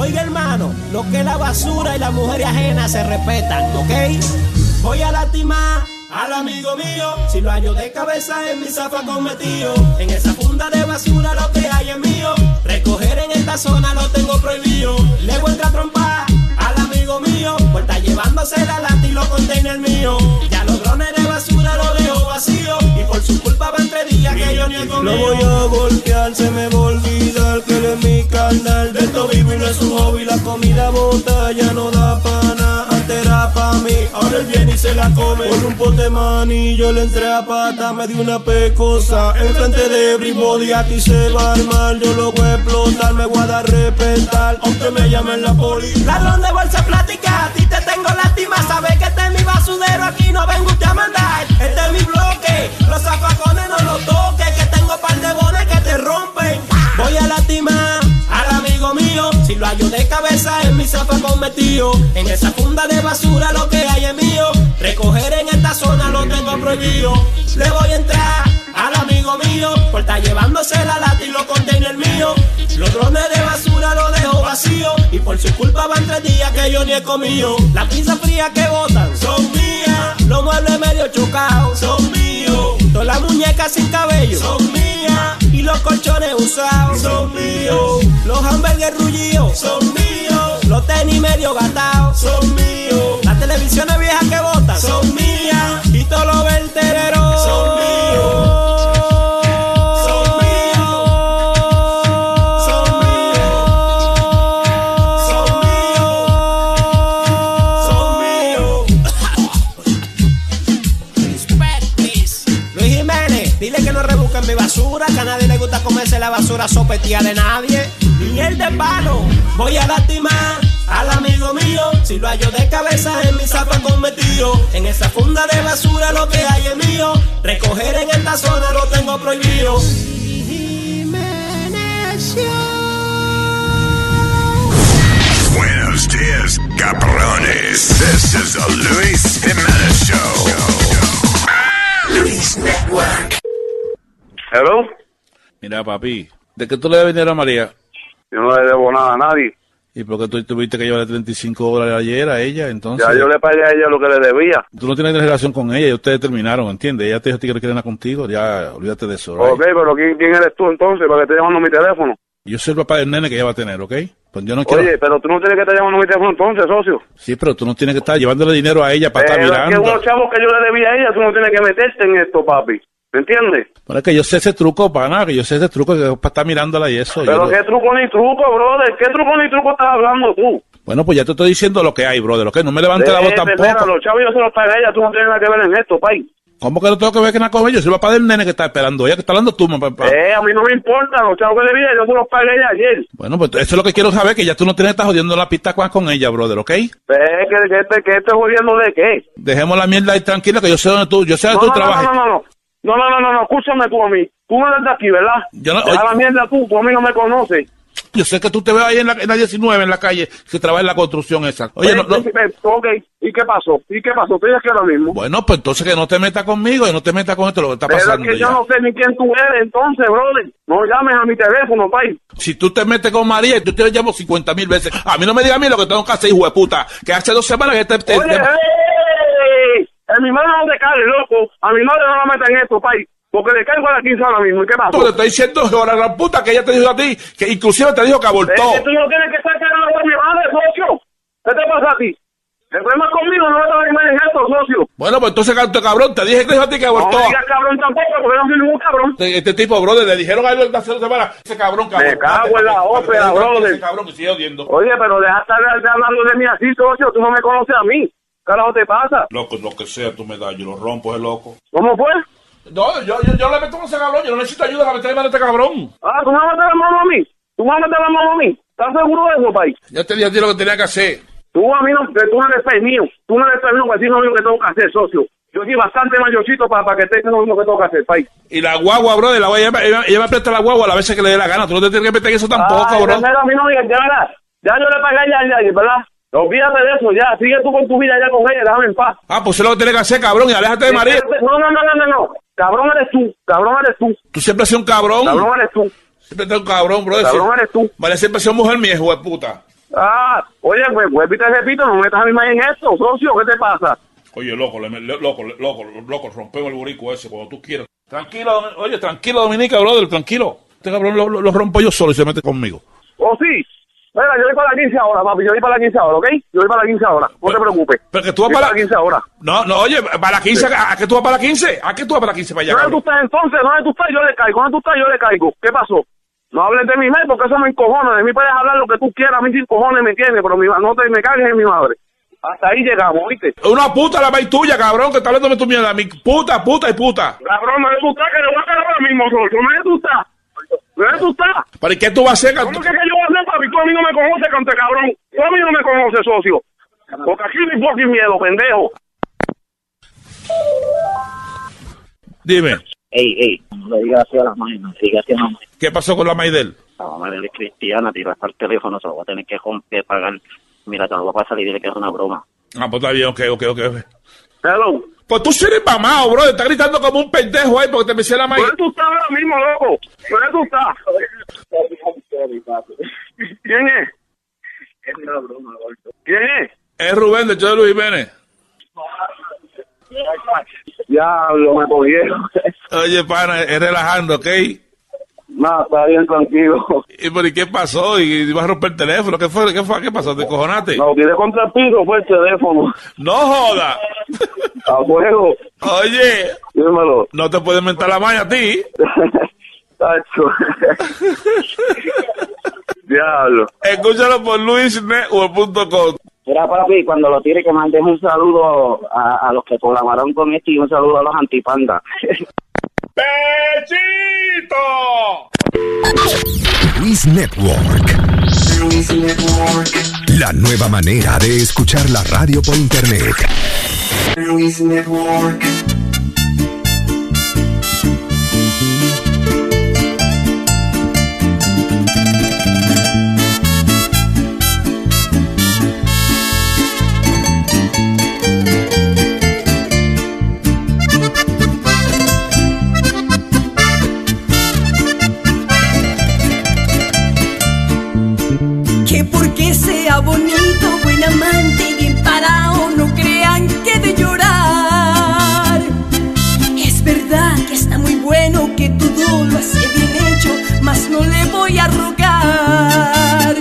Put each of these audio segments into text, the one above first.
Oiga, hermano, lo que la basura y la mujer ajena se respetan, ¿ok? Voy a lastimar al amigo mío. Si lo hallo de cabeza en mi zafa cometido. En esa funda de basura lo que hay es mío. Recoger en esta zona lo tengo prohibido. Le voy a trompar al amigo mío. Pues está llevándose la lata y los containers míos. Ya los drones basura lo dejo vacío. Y por su culpa va entre días que yo ni he comido. Lo voy a golpear, se me va a olvidar que él es mi carnal. De esto vivo y no es un hobby. La comida bota ya no da pana. Antes era pa' mí, ahora él viene y se la come. Por un pote maní, yo le entré a pata, me di una pecosa. Enfrente de everybody, aquí se va a armar. Yo lo voy a explotar, me voy a dar respetar. Aunque me llamen la poli. Ladrón de bolsa plástica, a ti te tengo lástima. Sabes que este basudero, aquí no vengo usted a mandar. Este es mi bloque, los zafacones no los toques. Que tengo par de bones que te rompen. Voy a lastimar al amigo mío. Si lo hallo de cabeza en mi zafacón metido. En esa funda de basura lo que hay es mío. Recoger en esta zona lo tengo prohibido. Le voy a entrar al amigo mío. Por estar llevándose la lata y los containers míos. Los drones Y por su culpa van tres días que yo ni he comido. Las pizzas frías que botan son mías. Los muebles medio chocados son míos. Todas las muñecas sin cabello son mías. Y los colchones usados son míos. Los hamburgues rullidos son míos. Los tenis medio gastados son míos. Las televisiones viejas que botan son mías. Y todos los vertederos basura sopetía de nadie. Miel de palo, voy a lastimar al amigo mío. Si lo hallo de cabeza en mi zapa cometido. En esa funda de basura lo que hay es mío. Recoger en esta zona lo tengo prohibido. Buenos días, cabrones. This is the Luis Jimenez Show. Luis Network. Hello, Mira, papi, ¿de qué tú le debes dinero a María? yo no le debo nada a nadie. ¿Y por qué tú tuviste que llevarle 35 dólares ayer a ella? Entonces, Ya yo le pagué a ella lo que le debía. tú no tienes relación con ella y ustedes terminaron, ¿entiendes? Ella te dijo que no quiere nada contigo, ya olvídate de eso. right? Ok, pero ¿quién, quién eres tú entonces para que estés llamando mi teléfono? Yo soy el papá del nene que ella va a tener, ¿ok? Pues yo no quiero... Oye, pero tú no tienes que estar llamando mi teléfono entonces, socio. Sí, pero tú no tienes que estar llevándole dinero a ella para estar Pero es que mirando. unos chavos que yo le debía a ella, tú no tienes que meterte en esto, papi. ¿Me entiendes? Pero es que yo sé ese truco, pana, que yo sé ese truco que para estar mirándola y eso. yo Pero lo- qué truco ni truco, brother. ¿Qué truco ni truco estás hablando tú? Bueno, pues ya te estoy diciendo lo que hay, brother, ¿ok? No me levante la voz Eh, mira, tampoco. los chavos yo se los pagué a ella, tú no tienes nada que ver en esto, pay. ¿Cómo que no tengo que ver que nada con ella? Yo soy el papá del nene que está esperando ella, que está hablando tú, papá. Eh, a mí no me importa, los chavos que debía, yo se los pagué a ella ayer. Bueno, pues eso es lo que quiero saber, que ya tú no tienes que estar jodiendo la pista con- ella, brother, ¿ok? Eh, que, que, que, que estoy jodiendo de qué? Dejemos la mierda ahí tranquila, que yo sé dónde tú, yo sé dónde No, tú no, trabajas. no, no, no. No, no, no, no, no, escúchame tú a mí. Tú no eres de aquí, ¿verdad? Yo no- la mierda tú, tú a mí no me conoces. Yo sé que tú te ves ahí en la, en la 19, en la calle, que trabaja en la construcción esa. Oye, Eh, no, no- eh, Ok, ¿y qué pasó? ¿Y qué pasó? Estoy aquí ahora mismo. bueno, pues entonces que no te metas conmigo y no te metas con esto, lo que está Pero es pasando que yo no sé ni quién tú eres, entonces, brother. No llames a mi teléfono, pay. Si tú te metes con María y tú te llamo 50 mil veces, a mí no me digas a mí lo que tengo que hacer, hijo de puta, que hace dos semanas que te... te- Oye, te- ey, en mi madre no te cae, loco. A mi madre no la metan en esto, pay. Porque le caigo a la 15 ahora mismo. ¿Y qué pasó? Tú te estoy diciendo, ahora la puta, que ella te dijo a ti, que inclusive te dijo que abortó. Es que tú no tienes que cagando a mi madre, socio. ¿Qué te pasa a ti? El problema es conmigo, no me estás en esto, socio. Bueno, pues entonces, cabrón, te dije que dijo a ti que No abortó. me digas cabrón tampoco, porque no soy ningún cabrón. Este, este tipo, brother, le dijeron a él hace dos semanas, ese cabrón, cabrón. Me cago en la ópera, brother. Ese cabrón que sigue odiando. Oye, pero deja de estar hablando de mí así, socio. Tú no me conoces a mí. ¿Qué carajo te pasa? Loco, lo que sea, tú me das, yo lo rompo, es loco. ¿Cómo fue? No, yo, yo, yo le meto con ese cabrón, yo no necesito ayuda para meterme a este cabrón. Ah, ¿tú me vas a meter la mano a mí? ¿Tú me vas a meter la mano a mí? ¿Estás seguro de eso, país? Ya te dije a ti lo que tenía que hacer. Tú a mí no, tú no eres pez mío. Tú no eres pez mío para decir lo mismo que tengo que hacer, socio. Yo soy bastante mayorcito para, para que estés lo mismo que tengo que hacer, país. Y la guagua, bro, de la guagua, ella, me- ella, ella me presta la guagua a la veces que le dé la gana. Tú no te tienes que meter en eso tampoco, Ay, bro. primero a mí no ya verás. Ya yo le pagué ya, ya, ¿verdad? Olvídate de eso, ya. Sigue tú con tu vida ya con ella, déjame en paz. Ah, pues eso es lo que tienes que hacer, cabrón, y aléjate de María. No, no, no, no, no, no. Cabrón eres tú, cabrón eres tú, Tú siempre has sido un cabrón. cabrón eres tú, Siempre has sido un cabrón, bro. cabrón eres tú. María siempre ha sido mujer mía, hijo de puta. Ah, oye, pues vuelve y te repito, no me metas a mi madre en esto, socio, ¿qué te pasa? Oye, loco, le- le- loco, le- loco, loco, rompemos el borico ese cuando tú quieras. Tranquilo, oye, tranquilo, Dominica, brother, tranquilo. Este cabrón lo, lo- lo rompo yo solo y se mete conmigo. ¿O sí? Mira, yo voy para la 15 ahora, papi, yo voy para la 15 ahora, ¿ok? Yo voy para la 15 ahora, no te preocupes. Pero que tú vas para la la... 15 ahora. No, no, oye, para la 15, ¿a qué tú vas para la 15? ¿A qué tú vas para la 15 para allá, ¿Dónde tú estás entonces? ¿Dónde tú estás? Yo le caigo. ¿Dónde tú estás? Yo le caigo. ¿Qué pasó? No hables de mi madre porque eso me encojona. De mí puedes hablar lo que tú quieras, a mí sin cojones me entiendes, pero mi, no te me cagues en mi madre. Hasta ahí llegamos, ¿viste? Una puta la maíz tuya, cabrón, que está hablando de tu mierda. Mi puta, puta y puta. Cabrón, no le gusta que le voy a caer ahora mismo, socio. No le gusta. ¿Dónde tú estás? ¿Para qué tú vas a hacer? ¿Cómo que, que yo voy a hacer, papi? Tú a mí no me conoces, cante cabrón. Tú a mí no me conoces, socio. Porque aquí no hay fucking miedo, pendejo. Dime, Ey, ey, no le digas así a las manos, no le digas así a las. ¿qué pasó con la Maidel? La mamá de él es cristiana, tira hasta el teléfono, se lo voy a tener que romper, pagar. Mira, te lo voy a pasar y dile que es una broma. Ah, pues está bien, ok, ok, ok. Hello. Pues tú sí eres mamado, bro. Estás gritando como un pendejo ahí porque te me la maíz. ¿Dónde tú estás ahora mismo, loco? ¿Dónde tú estás? ¿Quién es? Es una broma, gordo. ¿Quién es? Es Rubén de Luis Jiménez. Diablo, me cogieron. Oye, pana, es relajando, ¿ok? No, está bien, tranquilo. ¿Y por qué pasó? ¿Y vas a romper el teléfono? ¿Qué fue? ¿Qué fue? ¿Qué pasó? ¿Te cojonaste? No, tiré contra el piso, fue el teléfono. ¡No joda! A fuego. Oye, Dímelo. no te puedes mentar la maña a ti. Tacho. Diablo. Escúchalo por luisnetwork.com. Mira, papi, cuando lo tire, que mandes un saludo a, a los que colaboraron con esto y un saludo a los antipandas. ¡Pechito! Luis Network. La nueva manera de escuchar la radio por internet. Que sea bonito, buen amante bien parado, no crean que de llorar. Es verdad que está muy bueno, que todo lo hace bien hecho, mas no le voy a rogar.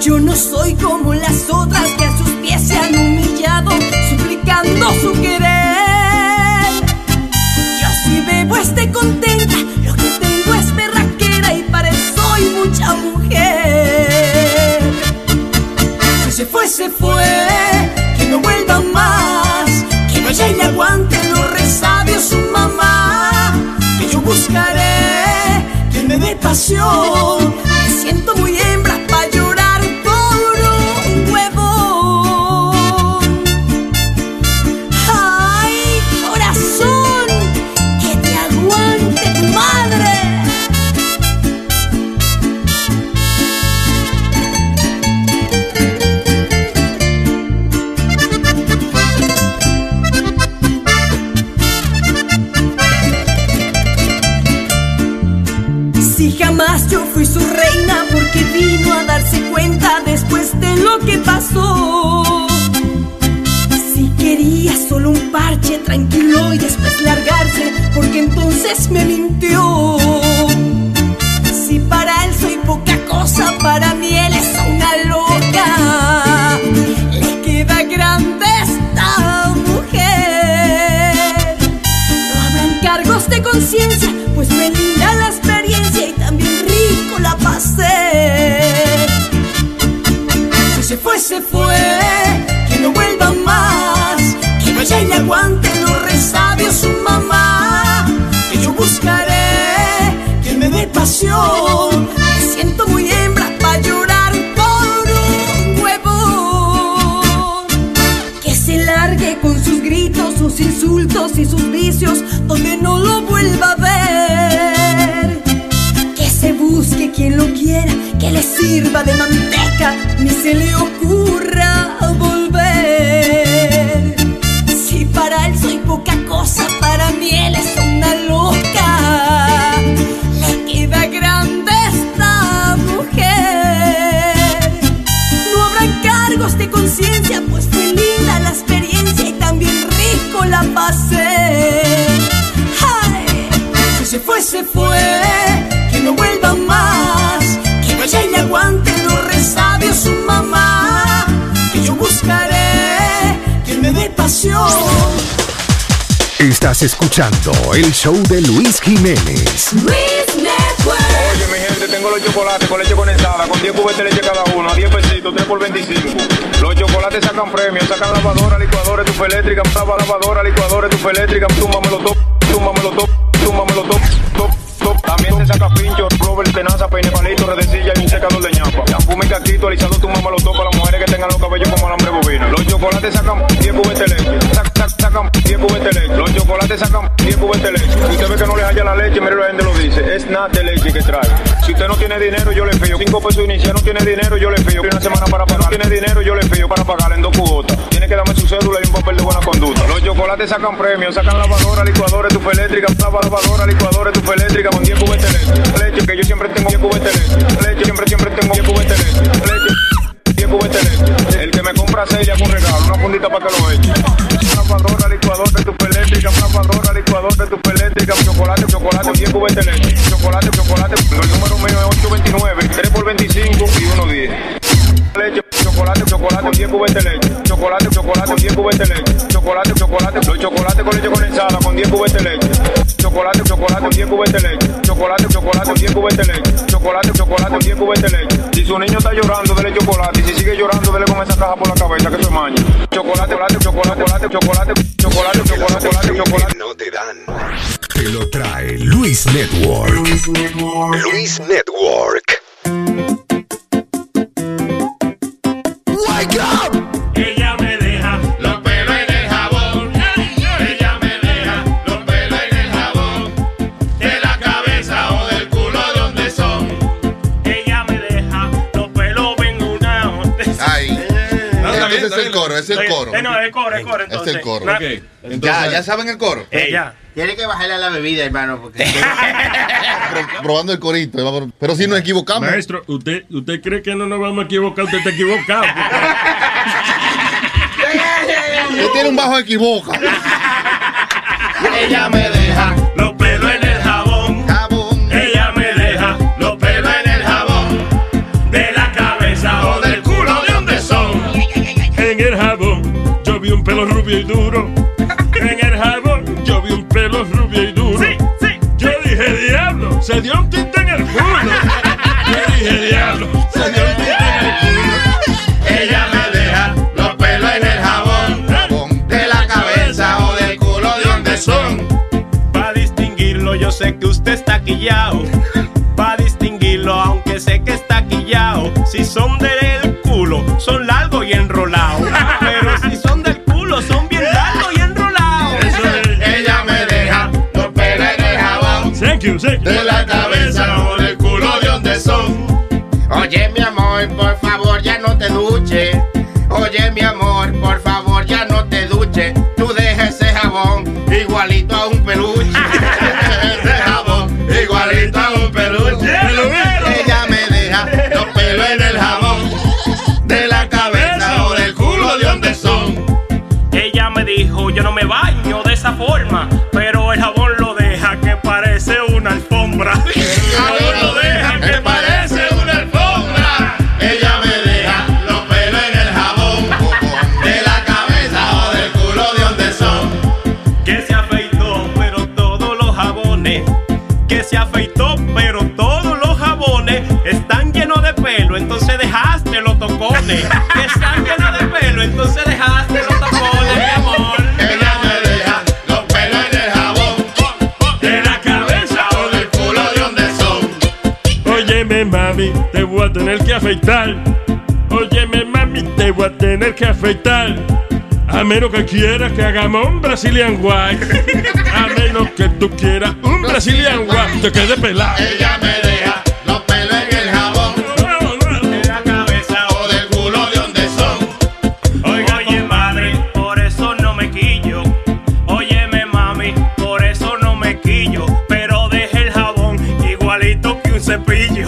Yo no soy como las otras que a sus pies se han humillado, suplicando su querer. Yo si bebo esté contenta, lo que tengo es berraquera y para eso soy mucha mujer. Se fue, se fue, que no vuelva más, que vaya y le aguante los resabios su mamá, que yo buscaré que me dé pasión, me siento muy fui su reina porque vino a darse cuenta después de lo que pasó. Si quería solo un parche tranquilo y después largarse porque entonces me mintió. Si para él soy poca cosa, para mí él es una loca. Le queda grande esta mujer. No habrán cargos de conciencia, Se fue, se que no vuelva más, que vaya y aguante los resabios su mamá, que yo buscaré que me dé pasión, me siento muy hembra para llorar por un huevo. largue con sus gritos, sus insultos y sus vicios, donde no lo vuelva a ver. Quien lo quiera, que le sirva de manteca, ni se le ocurra volver. Si para él soy poca cosa, para mí él es una loca. Le queda grande esta mujer. No habrá cargos de conciencia, pues fue linda la experiencia y también rico la pasé. Ay, si se fue, se fue, pasión. Estás escuchando el show de Luis Jiménez. Luis Network. Oye, mi gente, tengo los chocolates con leche condensada, con 10 cubetas de leche cada uno, a 10 pesitos, 3 por 25. Los chocolates sacan premios, sacan lavadora, licuadora, estufa eléctrica, lava, lavadora, licuadora, estufa eléctrica, túmbamelo top, túmbamelo top, túmbamelo top, top, También se saca pincho, rover, tenaza, peine, palito, redecilla y un secador de ñapa. Shampoo, y caquito, alisado, túmbamelo top para las mujeres que tengan los cabellos como alambre bovino. Los chocolates sacan 10 cubetas de leche, sac, sac, sacan 10 cubetas de leche. Los chocolates sacan 10 cubetas de leche. Si usted ve que no le haya la leche, mire la gente lo dice, es nada de leche que trae. Si usted no tiene dinero, yo le fío. 5 pesos inicial, no tiene dinero, yo le fío. Una semana para pagar, no tiene dinero, yo le fío para pagar en dos cuotas. Tiene que darme su cédula y un papel de buena conducta. Los chocolates sacan premios, sacan lavadora, licuadora, estufa eléctrica, lava, lavadora, licuadora, estufa eléctrica con 10 cubetas de leche. Que yo siempre tengo 10 cubetas de leche. Siempre, siempre tengo 10 cubetas de leche. Leche. 10 cubetas de leche. El que me compra 6 le hago un regalo, una fundita para que lo eche. Lavadora, licuadora, estufa eléctrica, lavadora, licuadora, estufa eléctrica, chocolate, chocolate, 10 cubetas de leche. Chocolate, chocolate, el número mío es 829, 3 por 25 y 1 10. Leche, chocolate, chocolate, 10 cubetas de leche. Chocolate, chocolate, 10 cubetas de leche. Chocolate, chocolate, los chocolates con leche condensada con 10 cubetas de leche chocolate, chocolate con 10 cubetes de leche, chocolate, chocolate con 10 cubetes de leche, chocolate, chocolate con 10 cubetes de leche. Si su niño está llorando, dele chocolate, y si sigue llorando, dele con esa caja por la cabeza, que se maña. Chocolate, chocolate, chocolate, chocolate, chocolate, chocolate, chocolate, chocolate. No te dan. Te lo trae Luis Network. Luis Network. Es el coro, ese es el coro. Eh, es coro, es coro. Es Entonces, el coro. Ok, Ya, entonces- ya saben el coro. Ella. Tiene que bajarle a la bebida, hermano, porque Pro- probando el corito. vamos- Pero si nos equivocamos. Maestro, ¿usted, ¿usted cree que no nos vamos a equivocar? Usted está equivocado. Usted tiene un bajo equivoca. Ella me rubio y duro. En el jabón yo vi un pelo rubio y duro. Yo dije, diablo, se dio un tinte en el culo. Yo dije, diablo, se dio un tinte en el culo. Ella me deja los pelos en el jabón. Jabón. De la cabeza o del culo de donde son. Para distinguirlo, yo sé que usted está quillao. Para distinguirlo, aunque sé que está quillao. Si son del culo, son largos y enrolados. De la cabeza o del culo de donde son. Oye, alfombra. Lo deja que parece una alfombra. Ella me deja los pelos en el jabón de la cabeza o del culo de donde son. Que se afeitó, pero todos los jabones que se afeitó, pero todos los jabones están llenos de pelo, entonces dejaste los tocones. Afeitar. Óyeme, mami, te voy a tener que afeitar. A menos que quieras que hagamos un Brazilian White. A menos que tú quieras un Brazilian White. Te quede pelado. Ella me deja los pelos en el jabón. De la cabeza o del culo de donde son. Oiga, oye, madre, por eso no me quillo. Óyeme, mami, por eso no me quillo. Pero deje el jabón igualito que un cepillo.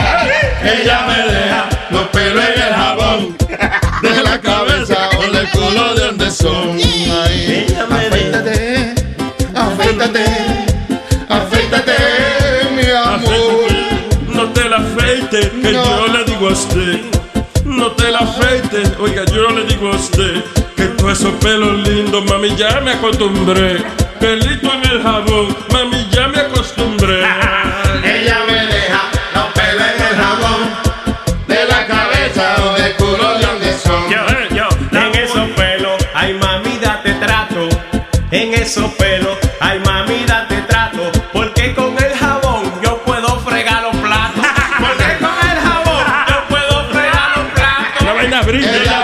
Ella me deja los pelos en el jabón. De la cabeza o del culo de donde son. Ay, afeítate, afeítate, afeítate, mi amor. No te la afeites, que yo le digo a usted. No te la afeites, oiga, yo le digo a usted que todos esos pelos lindos, mami, ya me acostumbré. Pelito en el jabón, mami, ya Esos pelos, ay mami, date trato. Porque con el jabón yo puedo fregar los platos. Porque con el jabón yo puedo fregar los platos. La vaina brilla. Ella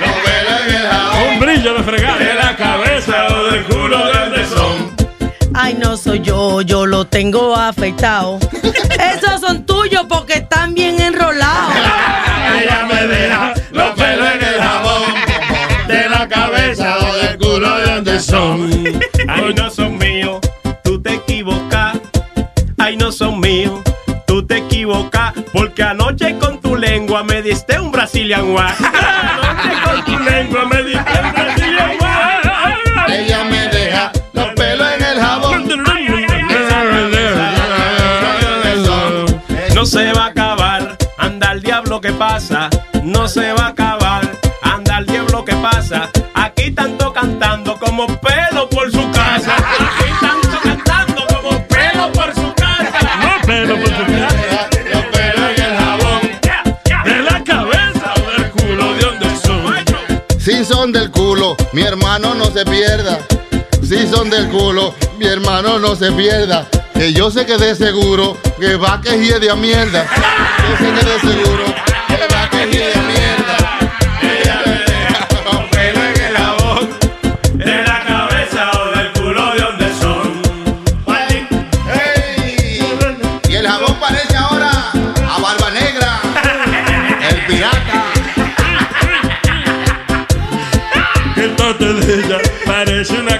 los pelos en el jabón. Un brillo de fregar de la cabeza o del culo de donde son. Ay, no soy yo, yo lo tengo afeitado. Esos son tuyos porque están bien enrolados. Son. Ay, no son míos, tú te equivocas. Ay, no son míos, tú te equivocas. Porque anoche con tu lengua me diste un Brazilian Wax. Anoche con tu lengua me diste un Brazilian Wax. Ella me deja los pelos en el jabón. No se va a acabar, anda el diablo que pasa. No se va a mi hermano no se pierda. Si son del culo, mi hermano no se pierda. Que yo sé que de seguro que va que de a mierda. Yo sé que de seguro que va que de a mierda.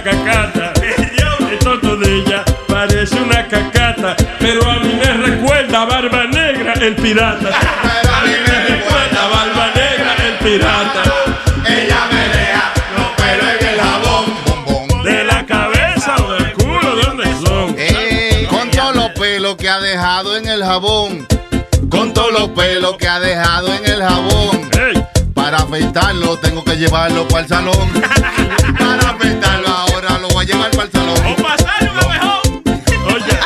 Cacata. El toto de ella parece una cacata. Pero a mí me recuerda a Barba Negra, el pirata. Pero a mí me recuerda A Barba Negra, el pirata. Ella me deja los pelos en el jabón. De la cabeza o del culo, ¿de dónde son? Ey, con todos los pelos que ha dejado en el jabón. Con todos los pelos que ha dejado en el jabón. Ey, Para afeitarlo tengo que llevarlo para el salón. Para afeitarlo ahora a llevar para el. O pasar un abejón. oye.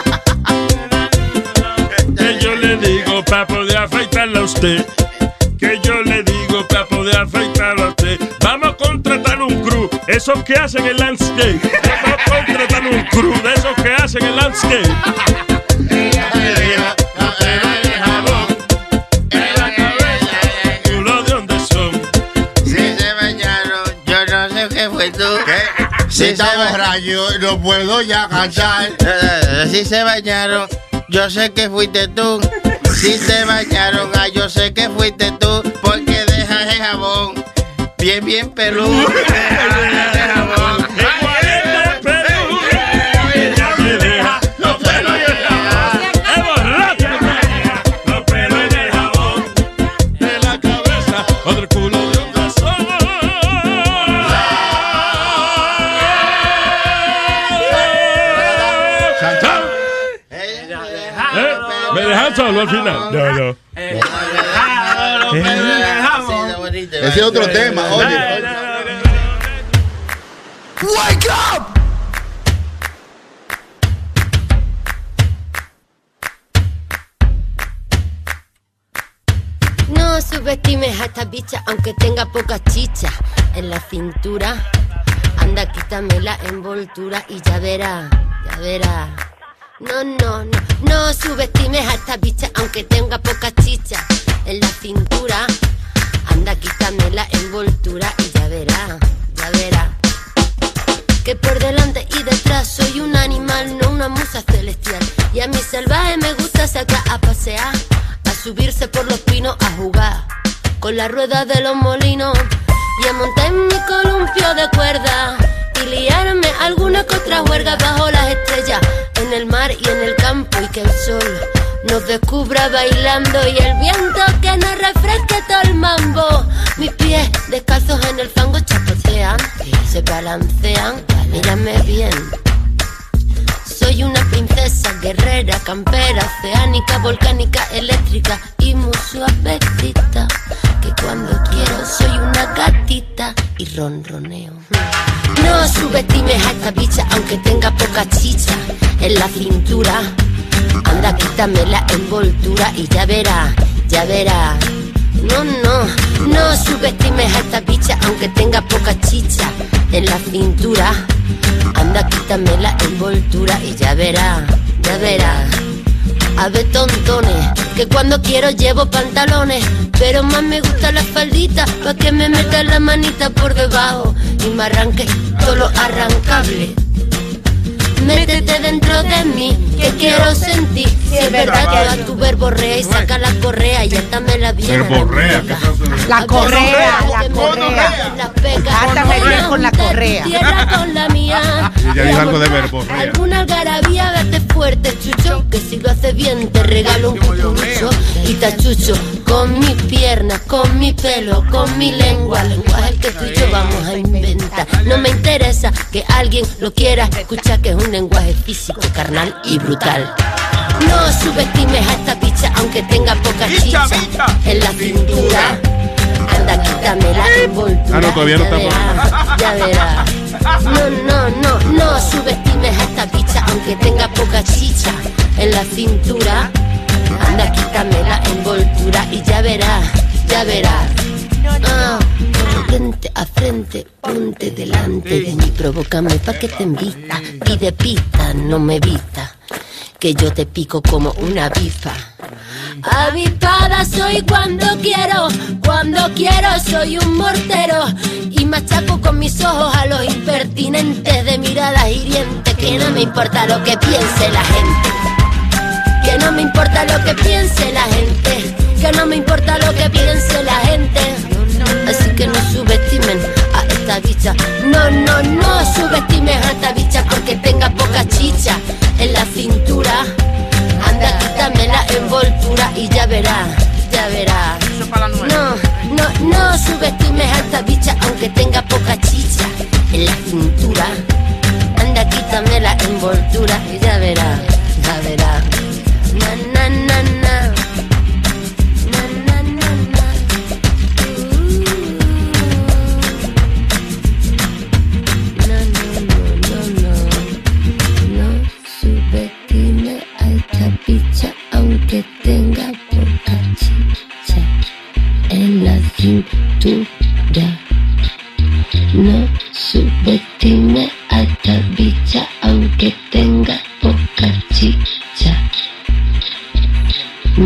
Que yo le digo para poder afeitarla a usted. Que yo le digo para poder afeitarla a usted. Vamos a contratar un crew. esos que hacen el landscape. No contratan un crew de esos que hacen el landscape. Si está borracho, no puedo ya cantar. Eh, Si se bañaron, yo sé que fuiste tú. Si se bañaron, ah, yo sé que fuiste tú. Porque dejas el jabón bien, bien peludo. solo al final? No, no. Ese es otro tema, oye. Wake up! No subestimes a esta bicha aunque tenga poca chicha en la cintura. Anda, quítame la envoltura y ya verá, ya verá. No, no, no, no subestimes a esta bicha aunque tenga poca chicha en la cintura. Anda, quítame la envoltura y ya verá, ya verá. Que por delante y detrás soy un animal, no una musa celestial. Y a mi salvaje me gusta sacar a pasear, a subirse por los pinos, a jugar con la rueda de los molinos y a montar en mi columpio de cuerda y liarme alguna que otra bajo las estrellas, en el mar y en el campo y que el sol nos descubra bailando y el viento que nos refresque todo el mambo. Mis pies descalzos en el fango chapotean, se balancean, mírame bien. Soy una princesa guerrera, campera, oceánica, volcánica, eléctrica y muy suavecita. Que cuando quiero soy una gatita y ronroneo. No subestimes a esta bicha aunque tenga poca chicha en la cintura. Anda, quítame la envoltura y ya verá, ya verá. No, no, no subestimes a esta bicha aunque tenga poca chicha en la cintura. Anda, quítame la envoltura y ya verá, ya verá. A ver, tontones, que cuando quiero llevo pantalones, pero más me gusta la faldita, pa' que me meta la manita por debajo y me arranque todo lo arrancable. Métete dentro de mí, que quiero sentir. Si es verdad que da tu verborrea y saca la correa y átame la bien. Verborrea, ¿qué La correa, la correa. La pega. Átame bien con la correa. Tierra con la mía. Ella dijo algo de verborrea. Alguna algarabía, date fuerte, chucho, que si lo hace bien te regalo un cucurucho y tachucho con mis piernas, con mi pelo, con mi lengua, lenguaje que tú y yo vamos a inventar. No me interesa que alguien lo quiera escuchar, que es un lenguaje físico, carnal y brutal. No subestimes a esta bicha aunque tenga poca chicha en la cintura. Anda, quítame la envoltura. Ah, no, todavía no ya estamos. verás, Ya verás. No, no, no, no subestimes a esta bicha aunque tenga poca chicha en la cintura. Anda, quítame la envoltura y ya verás, ya verás. Ah, frente a frente, ponte delante de mí, provócame pa' que te invita. Pide pista, no me vista, que yo te pico como una bifa. Avispada soy cuando quiero, cuando quiero soy un mortero y machaco con mis ojos a los impertinentes de miradas hirientes que no me importa lo que piense la gente, que no me importa lo que piense la gente, que no me importa lo que piense la gente, no, no, no subestimes a esta bicha porque tenga poca chicha en la cintura. Anda, quítame la envoltura y ya verás, ya verás. No, no, no subestimes a esta bicha aunque tenga poca chicha en la cintura. Anda, quítame la envoltura y ya verás, ya verás.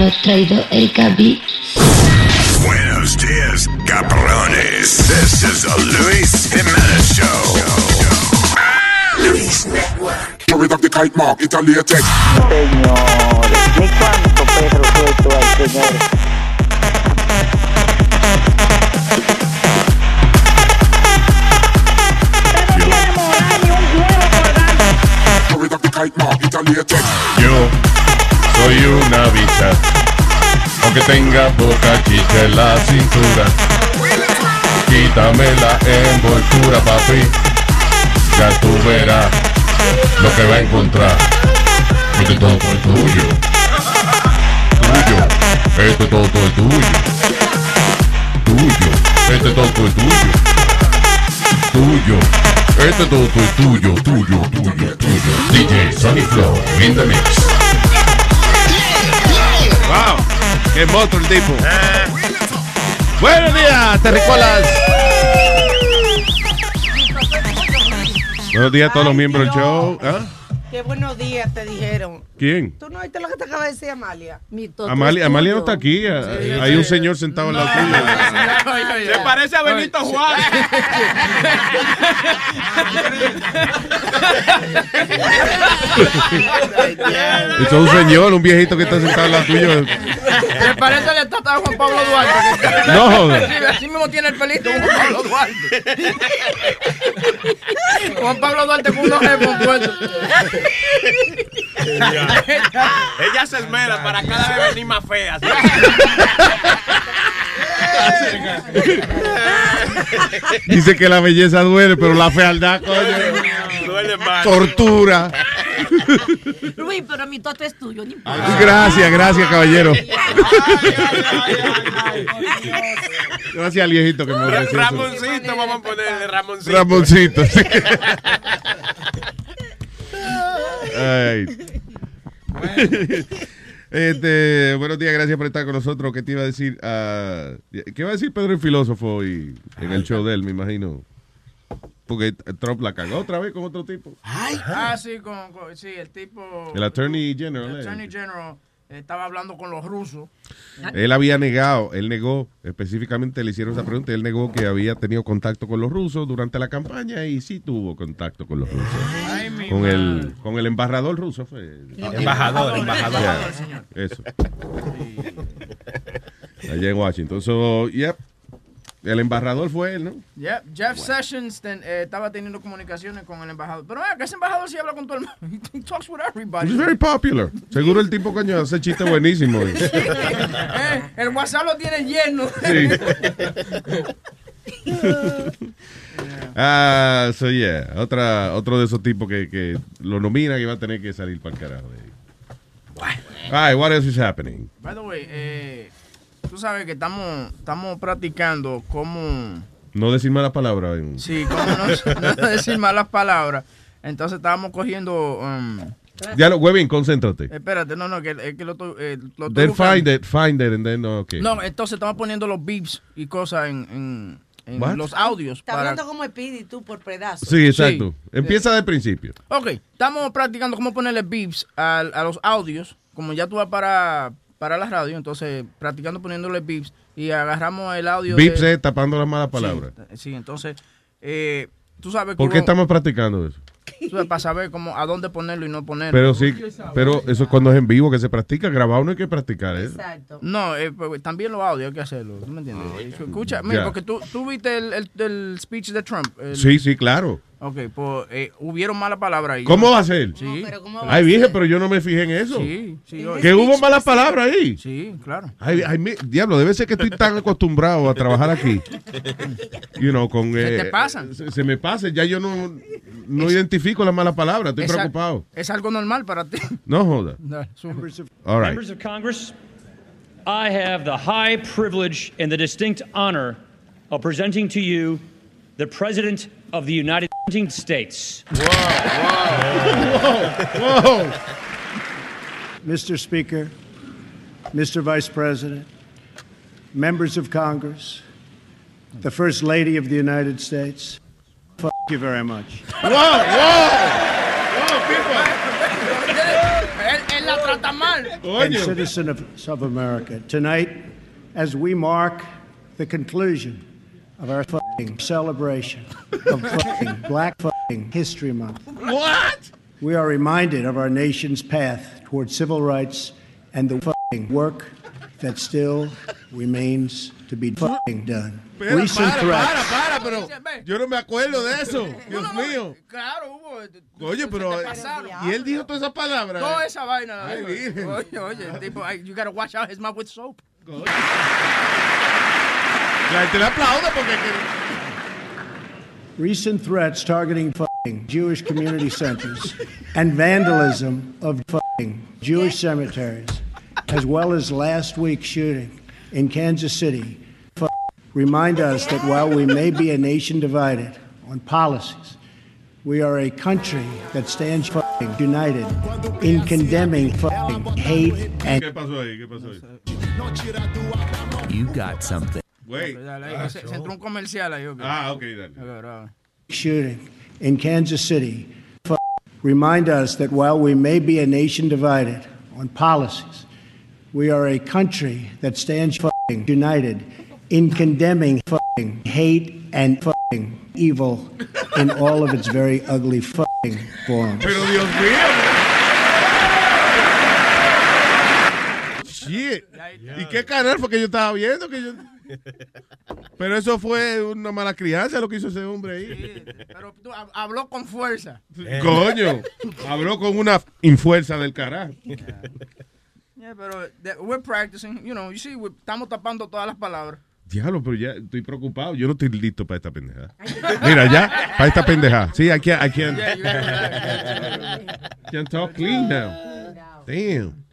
Nos traído el cabí. Buenos dias, cabrones. This is the Luis Jimenez Show. Luis Network. Carry up the kite mark, it's a latex. Señores, ni cuánto perro suelto hay, señores. Carry up the kite mark, it's a latex. Yo soy una bicha, aunque tenga poca chicha en la cintura. Quítame la envoltura, papi. Ya tú verás lo que va a encontrar. Este todo es tuyo. Tuyo. Este todo es tuyo. Tuyo. Este todo es tuyo. Tuyo. Este todo es tuyo, tuyo, tuyo, tuyo. DJ Sonny Flow in the mix. Wow, qué monstruo el tipo. Buenos días, terricolas. Buenos días a todos los miembros del show. ¿Ah? Qué buenos días te dijeron. ¿Quién? ¿Tú decir Amalia? Mi toto Amalia, no está aquí. ah, Hay un señor sentado en la tuya. Se parece a Benito Juan. Es un señor, un viejito que está sentado en la tuya. Me parece el estatua de Juan Pablo Duarte. No, joder. Sí, así mismo tiene el pelito de Juan Pablo Duarte. Juan Pablo Duarte con unos jefos puestos. Ella se esmera para cada vez venir más fea. ¿sí? Dice que la belleza duele, pero la fealdad, coño. Duele más. Tortura. Luis, pero mi toto es tuyo. Gracias, gracias, caballero. Gracias al viejito que me ofreció. Ramoncito, vamos a ponerle Ramoncito. Ramoncito. sí. Ay. Este, buenos días, gracias por estar con nosotros. ¿Qué te iba a decir? Ah, ¿Qué va a decir Pedro el filósofo hoy en el show de él, me imagino? Porque Trump la cagó otra vez con otro tipo. Ah, sí, con, con- sí, el tipo. El Attorney General, El. Attorney General eh, estaba hablando con los rusos. Él había negado, él negó, específicamente le hicieron esa pregunta, él negó que había tenido contacto con los rusos durante la campaña y sí tuvo contacto con los rusos. con el con el embarrador ruso fue. Embajador, embajador. Yeah, Eso. Allá en Washington. So, yep. El embarrador fue él, ¿no? Yep, Jeff Sessions ten- eh, estaba teniendo comunicaciones con el embajador. Pero vea que ese embajador sí habla con todo el mundo. He talks with everybody. He's very popular. Seguro el tipo, coño, hace chiste buenísimo. Eh, el WhatsApp lo tiene lleno. Ah, so yeah. Otra, otro de esos tipos que, que lo nominan y va a tener que salir para el carajo. de ahí. All right, what else is happening? By the way, eh, tú sabes que estamos, estamos practicando cómo, No decir malas palabras. en- sí, cómo no, no decir malas palabras. Entonces estábamos cogiendo... um, Ya lo, Webin, concéntrate. espérate, no, no, que, es que lo, estoy- eh, lo Then find it, find it, and then, okay. No, entonces estamos poniendo los beeps y cosas en, en, en What? los audios. Está para- hablando como Speedy tú por pedazos. Sí, exacto. Empieza del principio. Ok, estamos practicando cómo ponerle beeps a, a los audios. Como ya tú vas para, para la radio, entonces practicando poniéndole beeps y agarramos el audio. De- es tapando las malas palabras. Sí, sí, entonces, eh, tú sabes ¿Por qué estamos practicando eso? para saber cómo, a dónde ponerlo y no ponerlo. Pero sí, pero eso es cuando es en vivo que se practica. Grabado no hay que practicar. ¿eh? No, eh, pues, también los audios hay que hacerlo. ¿Tú me entiendes? Escucha, mira, porque tú, tú viste el, el, el speech de Trump. el- Sí, sí, claro. Ok, pues eh, hubieron malas palabras ahí. ¿Cómo va a ser? Sí. Ay, vieja, pero yo no me fijé en eso. Sí, sí. oye. Que hubo malas palabras ahí. Sí, claro. Ay, ay, mi- diablo, debe ser que estoy tan acostumbrado a trabajar aquí. You know, con, Se eh, te pasan. Se, se me pasa, ya yo no, no identifico las malas palabras, estoy Es al- preocupado. Es algo normal para ti. No joda. Sube. All right. Members of Congress, I have the high privilege and the distinct honor of presenting to you the President of the United States. Whoa. whoa, whoa, whoa. Mr. Speaker, Mr. Vice President, members of Congress, the First Lady of the United States, f- you very much. En, en la trata mal. and citizen of, of America. Tonight, as we mark the conclusion of our fucking celebration of fucking Black fucking History Month. What? We are reminded of our nation's path toward civil rights and the fucking work that still remains to be fucking done. Espera, Recent para, threats. para, para, pero yo no me acuerdo de eso. Dios mío. Claro, hubo. Oye, pero. Eh, y él dijo todas esas palabras. Toda eh. esa vaina. Ay, Oye, oye, tipo, you gotta wash out his mouth with soap. La gente le aplaude porque. Recent threats targeting fucking Jewish community centers and vandalism of fucking Jewish cemeteries, as well as last week's shooting in Kansas City, remind us that while we may be a nation divided on policies, we are a country that stands fucking united in condemning fucking hate and ¿Qué pasó ahí? ¿Qué pasó ahí? You got something. Wait. Dale, ahí, se, se entró un comercial ahí. ok. Ah, ok, dale. Ok, shooting in Kansas City remind us that while we may be a nation divided on policies, we are a country that stands united in condemning hate and evil in all of its very ugly fucking forms. Pero Dios mío. Shit. ¿Y qué canal fue que yo estaba viendo? Que yo... Pero eso fue una mala crianza lo que hizo ese hombre ahí. Pero tú hab- habló con fuerza. Coño. Habló con una infuerza del carajo. Yeah, pero we're practicing, you know, you see, we- estamos tapando todas las palabras. Diablo, pero ya estoy preocupado. Yo no estoy listo para esta pendejada. Mira, ya, para esta pendejada. Sí, I can't, I can't talk clean now. Damn.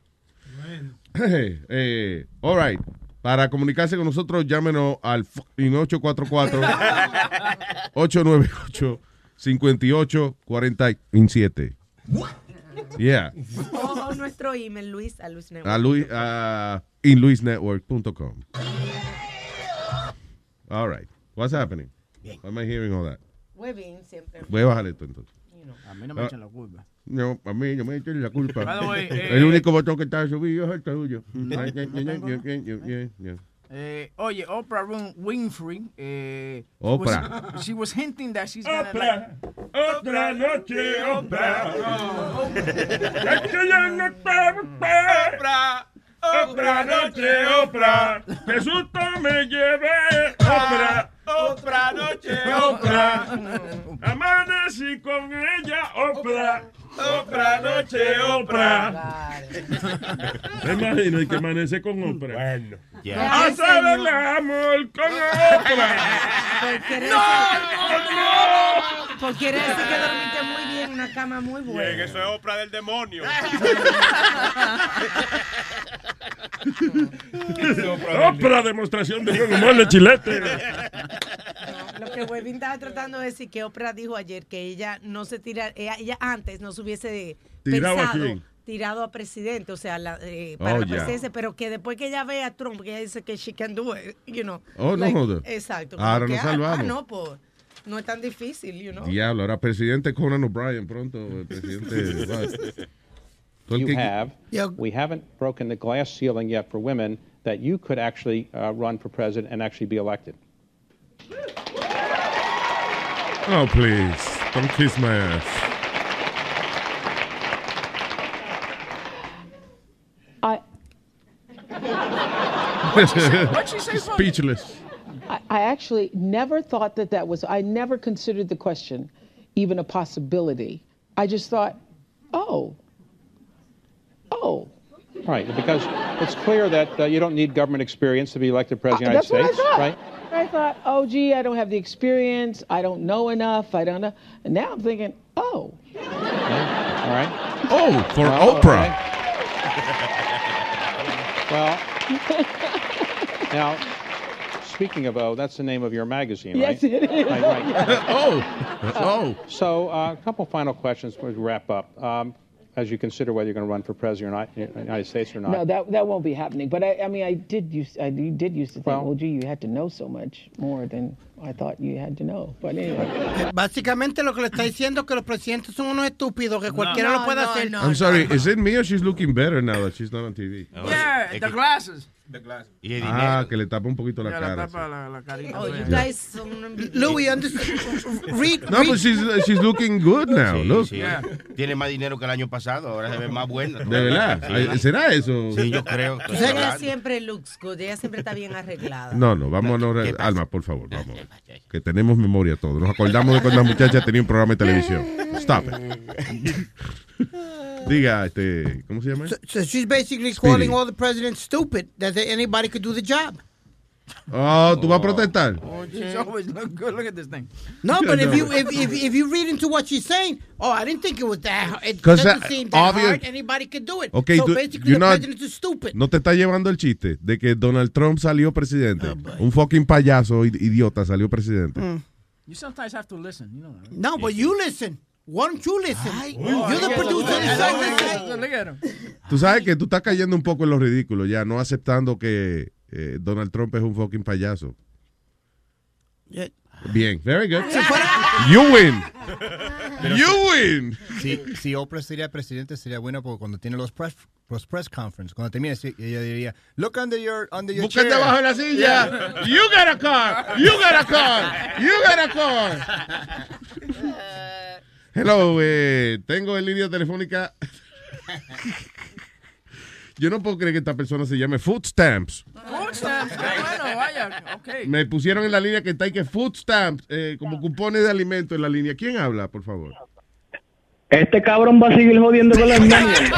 Hey, eh, all right. Para comunicarse con nosotros, llámenos al fucking 844-898-5847. Yeah. O, nuestro email, Luis, a Luis Network. A Luis, a inluisnetwork.com. All right. What's happening? Why am I hearing all that? Muy bien, siempre. Voy a bajar esto entonces. A mí no me Ah. echan la culpa. No, a mí no me echen la culpa. Way, eh, el único botón que está subido es el tuyo. Eh, oye, Oprah Win- Winfrey. Eh, Oprah. Was, she was hinting that she's gonna. Oprah, otra noche, Oprah. Oprah. Otra noche, Oprah. Qué susto me llevé, Oprah. Oprah noche, Oprah. Amanecí con ella, Oprah. Oprah noche, Oprah. Me imagino que amanece con Oprah. Bueno, ya. Hacer el amor con Oprah. Quiere No, decir- Pues quiere decir que dormiste muy bien, una cama muy buena. eso es obra del demonio. Oprah, demostración de buen humor de chilete. Lo que Webin estaba tratando de decir que Oprah dijo ayer que ella no se tira, ella, ella antes no se hubiese ¿Tirado pensado tirado a presidente, o sea, la, eh, Oh, para la ya. presidencia, pero que después que ella ve a Trump, que ella dice que she can do it, you know. Oh, no joda. Exacto. como Ahora que, nos ah, salvamos. Ah, no, pues, no es tan difícil, you know. Diablo, ahora presidente Conan O'Brien pronto. El presidente. Todo el you que- have. We haven't broken the glass ceiling yet for women that you could actually uh, run for president and actually be elected. Oh, please. Don't kiss my ass. I, What'd she say, Funny? Speechless. I, I actually never thought that that was, I never considered the question even a possibility. I just thought, oh, oh. Right, because it's clear that uh, you don't need government experience to be elected president of the United what I States, thought. right? I thought, oh, gee, I don't have the experience. I don't know enough. I don't know. And now I'm thinking, oh. All right. Oh, for Well, Oprah. Well, now, speaking of O, that's the name of your magazine, Yes, right? it is. Right, right. Oh, oh. So, uh, a couple final questions before we wrap up. Um, as you consider whether you're going to run for president or not, in the United States or not. No, that that won't be happening. But I, I mean, I did use I did used to think, well, gee, you had to know so much more than I thought you had to know. But anyway. Eh, básicamente lo que le está diciendo es que los presidentes son unos estúpidos que cualquiera lo puede hacer. I'm sorry, is it me or she's looking better now that she's not on TV? Yeah, the glasses. The. Ah, que le tapa un poquito la cara. la tapa la, la carita. Oh, you guys son Louis, understand. Read, No, but she's, she's looking good now. Sí, Look. sí. Tiene más dinero que el año pasado, ahora se ve más buena. De verdad. ¿Será eso? Sí, yo creo. Tú sabes que ella siempre looks good, ella siempre está bien arreglada. No, no, vamos a Alma, por favor, vamos. Que tenemos memoria todos. Nos acordamos de cuando la muchacha tenía un programa de televisión. Stop it. Diga, este, ¿cómo se llama? So, so she's basically Speedy. calling all the presidents stupid, that they- anybody could do the job. Oh, ¿tú vas a protestar? She's always look good. Look at this thing. No, but if you if, if if you read into what she's saying, oh, I didn't think it was that. hard. It doesn't that- seem that obvious- hard. Anybody could do it. Okay, so tú- basically, you're the not- president is stupid. No te está llevando el chiste de que Donald Trump salió presidente. Oh, un fucking payaso idiota salió presidente. Mm. You sometimes have to listen. You know. Right? No, but you listen. Why don't you listen? You're the producer. Tú sabes que tú estás cayendo un poco en lo ridículo ya, no aceptando que eh, Donald Trump es un fucking payaso. Yeah. Bien, very good. You win. Pero You win. Si, si Oprah sería presidente, sería bueno porque cuando tiene los press, los press conference, cuando termine, sí, ella diría, look under your, under your Busca chair. debajo de la silla. Yeah. You got a car. You got a car. You got a car. Hello, eh, tengo en línea telefónica. Yo no puedo creer que esta persona se llame Food Stamps. Food stamps. Bueno, vaya. Okay. Me pusieron en la línea que está ahí que Food Stamps, eh, como cupones de alimento en la línea. ¿Quién habla, por favor? Este cabrón va a seguir jodiendo con las mierdas.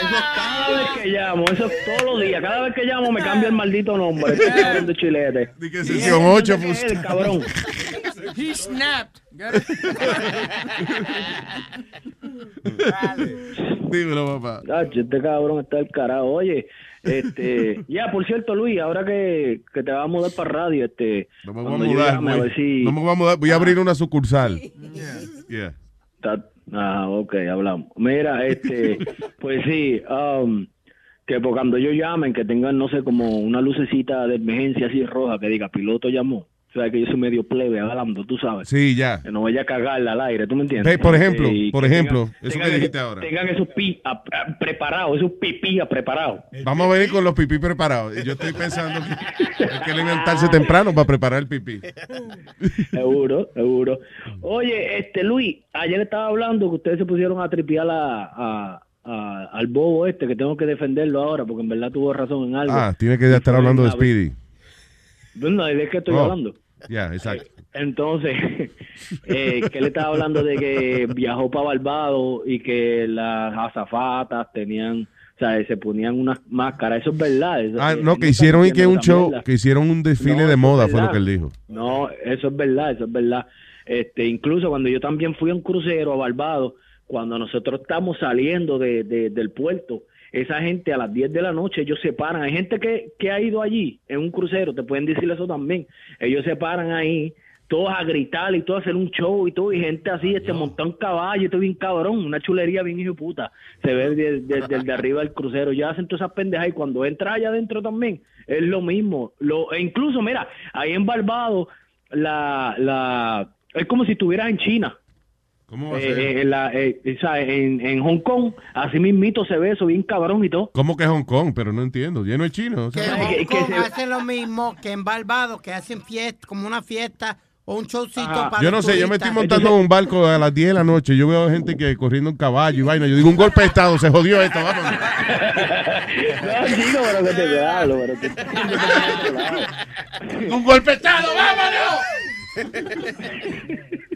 Eso es cada vez que llamo, eso es todos los días. Cada vez que llamo me cambia el maldito nombre. Este cabrón de chilete. sesión ocho, ¿Qué es el cabrón. He snapped. Dímelo, papá. Este cabrón está el carajo. Oye, este, ya, por cierto, Luis, ahora que, que te vas a mudar para radio, este, No me voy a yo mudar, llame, a güey. ver si... No me voy a mudar. Voy a abrir una sucursal. Yeah. Ah, ok, hablamos. Mira, este, pues sí, um, que por cuando ellos llamen, que tengan, no sé, como una lucecita de emergencia así roja que diga piloto llamó. O sea, que yo soy medio plebe hablando, tú sabes. Sí, ya. Que no vaya a cagarla al aire, ¿tú me entiendes? Por ejemplo, Y por ejemplo, tengan- eso tengan que dijiste esos- ahora. Tengan esos pi preparados, esos pipí preparados. Vamos a venir con los pipí preparados. Y Yo estoy pensando que hay que levantarse temprano para preparar el pipí. Seguro, seguro. Oye, este Luis, ayer estaba hablando que ustedes se pusieron a tripear a, a- a- al bobo este, que tengo que defenderlo ahora, porque en verdad tuvo razón en algo. Ah, tiene que estar hablando de Speedy. No, ¿de qué estoy Oh. hablando? Ya, exacto. Entonces, eh, que le estaba hablando de que viajó para Barbados y que las azafatas tenían, o sea, se ponían unas máscaras. Eso es verdad. eso- Ah, eh, no, que hicieron y que un show, mierda. que hicieron un desfile No, de moda, fue lo que él dijo. No, eso es verdad, eso es verdad. Este, incluso cuando yo también fui a un crucero a Barbados, cuando nosotros estamos saliendo de, de- del puerto, esa gente a las 10 de la noche, ellos se paran. Hay gente que, que ha ido allí en un crucero, te pueden decir eso también. Ellos se paran ahí, todos a gritar y todo, a hacer un show y todo, y gente así, este, montar un caballo, todo bien cabrón, una chulería bien hijo puta. Se ve desde de, de- de arriba del crucero, ya hacen todas esas pendejas y cuando entra allá adentro también, es lo mismo. Lo, e incluso, mira, ahí en Barbados, la, la, es como si estuvieras en China. ¿Cómo va a ser? eh, en, la- eh, o sea, en, en Hong Kong, así mismito se ve eso bien cabrón y todo. ¿Cómo que Hong Kong? Pero no entiendo. Lleno de chino. o Que sea. Hong Kong hacen lo mismo que en Barbados, que hacen fiesta, como una fiesta o un showcito para Yo no sé, yo me estoy montando en un barco a las 10 de la noche. Yo veo gente que corriendo un caballo y vaina. Yo digo, un golpe de estado, se jodió esto, vámonos. No, chico, pero que te hablo, pero que... un golpe de estado, vámonos.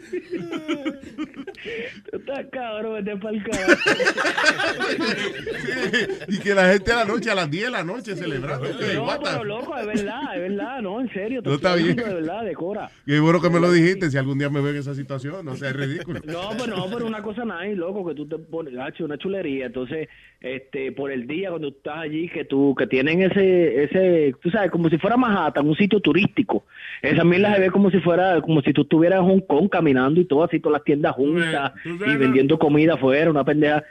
Tú estás cabrón, vete pa'l carajo. Y que la gente a la noche, a las 10 de la noche, celebrando. No, pero loco, es verdad, es verdad, no, en serio. No está bien. De verdad, de Cora. Qué bueno que me lo dijiste. Si algún día me ven en esa situación, no sea es ridículo. No, pues no, pero una cosa nada, loco, que tú te pones, una chulería. Entonces, este, por el día cuando tú estás allí, que tú, que tienen ese, ese, tú sabes, como si fuera Manhattan, un sitio turístico. Esa mierda se ve como si fuera, como si tú estuvieras en Hong Kong caminando y todo así, todas las tiendas juntas. y vendiendo comida afuera, una pendeja.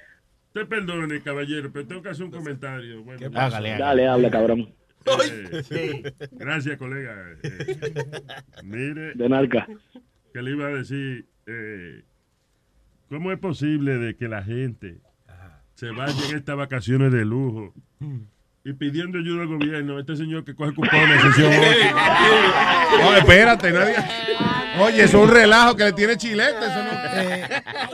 Te perdone, caballero, pero tengo que hacer un comentario. Bueno, Hágale, hágale. Dale, habla, cabrón. Eh, gracias, colega. Eh, mire. De narca. Que le iba a decir, eh, ¿cómo es posible de que la gente se vaya en estas vacaciones de lujo y pidiendo ayuda al gobierno? Este señor que coge cupones, sesión. No, espérate, nadie. Oye, eso es un relajo que le tiene chilete. Eso no...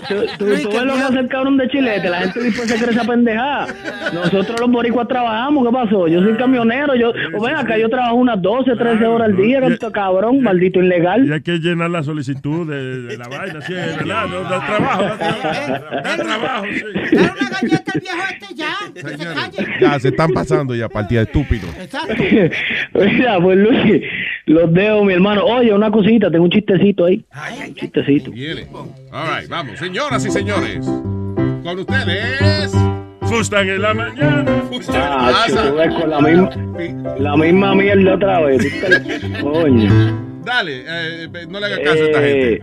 Tú, tú, tú ves lo que hace el cabrón de Chilete, la gente dispuesta a creer esa pendejada. Nosotros los boricuas trabajamos, ¿qué pasó? Yo soy camionero, yo, o ven acá, yo trabajo unas 12, 13 horas al día, canto cabrón, maldito ilegal. Y hay que llenar la solicitud de, de la vaina, sí, es verdad, no, da trabajo, da trabajo, da trabajo, sí. Una galleta el viejo este ya. Que se calle. Ya, se están pasando ya, partida estúpido. Exacto. Mira, pues Luis, los dejo, mi hermano. Oye, una cosita, tengo un chistecito ahí. Un chistecito. Viene. All right, vamos, señoras y señores. Con ustedes. Fustan en la mañana. Ah, ves con la misma, la misma mierda otra vez. Coño. Dale, eh, no le hagas caso a esta gente. Eh,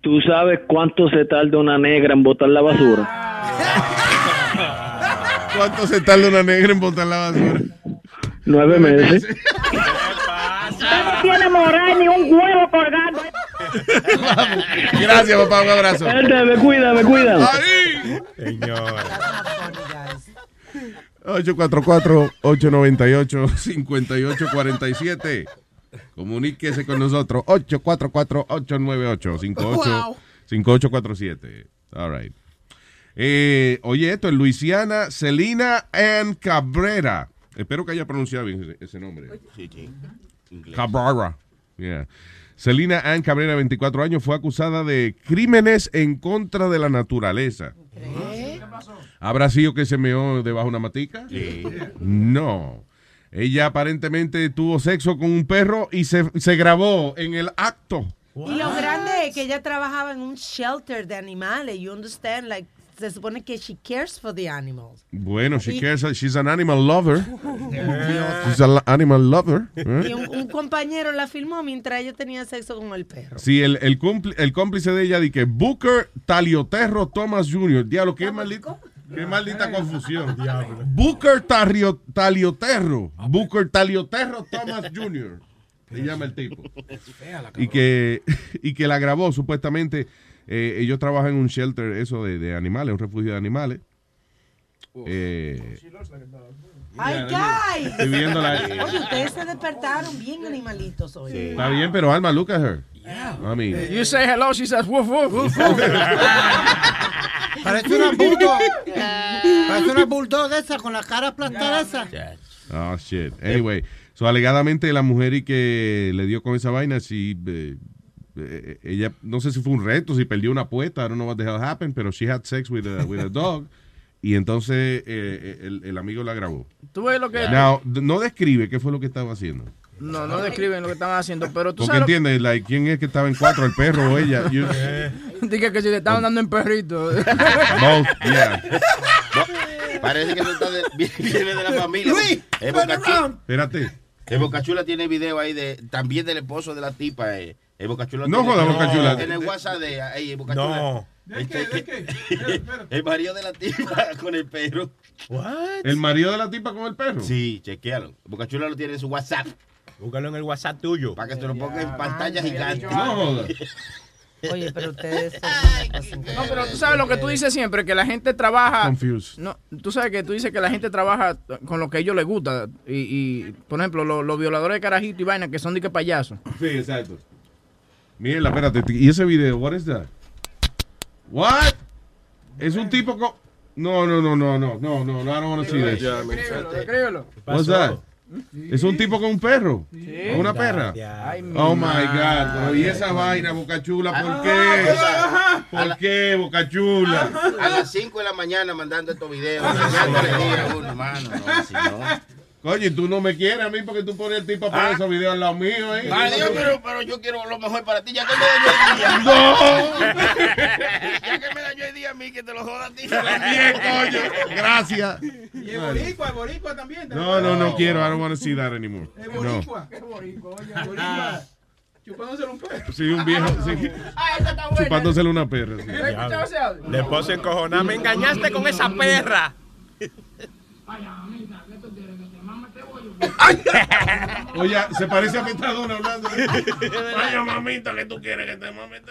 ¿Tú sabes cuánto se tarda una negra en botar la basura? ¿Cuánto se tarda una negra en botar la basura? Nueve meses. No tiene moral ni un huevo colgando. Gracias, papá, un abrazo. Gente, me cuida, me cuida. Señor. 844-898-5847. Comuníquese con nosotros. 844-898-5847. All right. Eh, oye, esto es Luisiana, Celina Ann Cabrera. Espero que haya pronunciado bien ese, ese nombre. Cabrera. Yeah. Celina Ann Cabrera, 24 años, fue acusada de crímenes en contra de la naturaleza. ¿Habrá sido que se meó debajo de una matica? No. Ella aparentemente tuvo sexo con un perro y se, se grabó en el acto. Y lo grande es que ella trabajaba en un shelter de animales. You understand? Like, se supone que she cares for the animals. Bueno, she Y- cares, she's an animal lover. She's an animal lover. ¿eh? Y un, un compañero la filmó mientras ella tenía sexo con el perro. Sí, el, el, cumpli- el cómplice de ella di que Booker Talioterro Thomas Jr. Diablo, qué maldita, qué maldita confusión. Booker Tarrio- Talioterro. Booker Talioterro Thomas Jr. Se llama el tipo. Y que, y que la grabó supuestamente. Eh, ellos trabajan en un shelter, eso de, de animales, un refugio de animales. Eh, ¡Ay, guys! Estoy viendo la- Oye, ustedes se despertaron bien animalitos hoy. está bien, pero Alma, look at her. I mean, You say hello, she says woof woof. woof, woof. Parece una bulldog. Parece una bulldog de esa con la cara aplastada esa. Oh, shit. Anyway, so alegadamente la mujer y que le dio con esa vaina, si eh, eh, ella, no sé si fue un reto, si perdió una apuesta, I don't know what the hell happened, pero she had sex with a, with a dog. Y entonces eh, el, el amigo la grabó. Tú ves lo que. Now, no describe qué fue lo que estaba haciendo. No, no describen lo que estaban haciendo, pero tú Porque sabes. lo- entiendes, like, ¿quién es que estaba en cuatro, el perro o ella? You- Dice que si le estaban dando en perrito. both, yeah. Parece que eso está de- viene de la familia. Luis, Eh. Espérate. eh, Boca Chula tiene video ahí de también del esposo de la tipa. Eh. Boca Chula No joda, Boca Chula. Tiene WhatsApp de ahí, Boca No. Chula. Este, el marido de la tipa con el perro. ¿El marido de la tipa con el perro? Sí, chequealo. Boca Chula lo tiene en su WhatsApp. Búscalo en el WhatsApp tuyo. Para que te lo ponga en pantalla gigante. No joda. Oye, pero ustedes. No, pero tú sabes lo que tú dices siempre, que la gente trabaja. Confused. No, tú sabes que tú dices que la gente trabaja con lo que a ellos les gusta. Y, y, por ejemplo, lo- los violadores de carajito y vaina que son de que payasos. Sí, exacto. Mierda, espérate. ¿Y ese video? What is that? What? Es un tipo con... No, no, no, no, no, no, no, no, I don't want to see. Escríbelo, escríbelo. What's that? Es un tipo con un perro. Sí. ¿O una perra? Ay, Oh my. God. pero ¿Y esa vaina, Boca Chula? ¿Por qué? ¿Por qué, Boca Chula? A las 5 de la mañana mandando estos videos. enseñándole a uno, hermano. No, si no. Oye, tú no me quieres a mí porque tú pones el tipo a poner esos videos al lado mío, ¿eh? Ay, Dios, pero, pero yo quiero lo mejor para ti, ya que me dañó el día. ¡No! ya que me dañó el día a mí, que te lo joda a ti. Bien, coño. Gracias. Y es boricua, es boricua también. No, no, no quiero. I don't want to see that anymore. Es No. boricua. Es boricua, oye, boricua. Chupándoselo un perro. Sí, un viejo, sí. Ah, esa está buena. Chupándosele una perra. sí. La esposa encojonada. Me engañaste con esa perra. Oye, se parece a Metadona hablando. Vaya mamita, que tú quieres que te mame.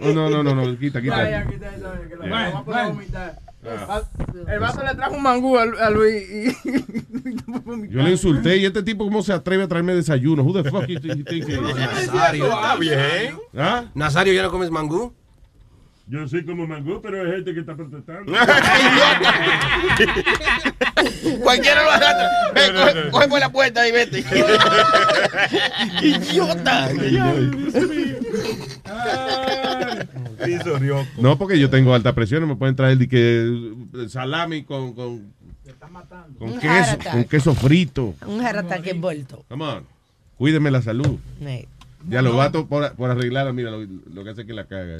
Oh, no, no, no, no, quita, quita. Vaya, quita esa, que vamos a poner a vomitar. Ah. El vato le trajo un mangú a, a Luis y... Yo le insulté y este tipo cómo se atreve a traerme desayuno. Who the fuck you think-? Nazario. Está bien. ¿Ah? Nazario, ¿ya no comes mangú? Yo sí como mangú, pero hay gente que está protestando. Cualquiera lo arrastra. Ven, coge, coge por la puerta y vete. ¡Idiota! No, porque yo tengo alta presión, no me pueden traer de que eh, salami con, con, con Un queso, con queso frito. Un attack envuelto. Come on. Cuídeme la salud. Ya los vatos por, por arreglarla, mira, lo, lo que hace es que la caga.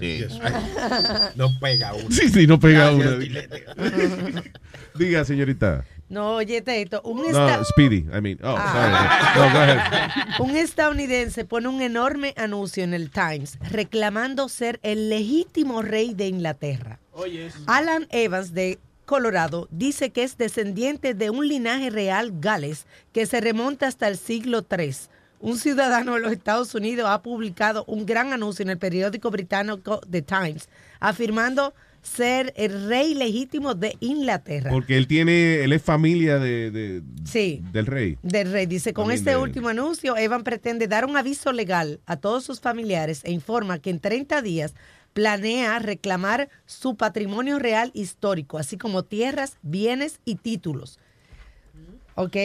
No pega uno. Sí, sí, no pega. Tilete. Diga, señorita. No, oye, esto. Un, No, Speedy, I mean. Oh, Ah. sorry. No, go ahead. un estadounidense pone un enorme anuncio en el Times reclamando ser el legítimo rey de Inglaterra. Alan Evans de Colorado dice que es descendiente de un linaje real gales que se remonta hasta el siglo III. Un ciudadano de los Estados Unidos ha publicado un gran anuncio en el periódico británico The Times afirmando ser el rey legítimo de Inglaterra. Porque él tiene, él es familia de, de- Sí. del rey. del rey. Dice, con También este de- último anuncio, Evan pretende dar un aviso legal a todos sus familiares e informa que en 30 días planea reclamar su patrimonio real histórico, así como tierras, bienes y títulos. ¿Ok?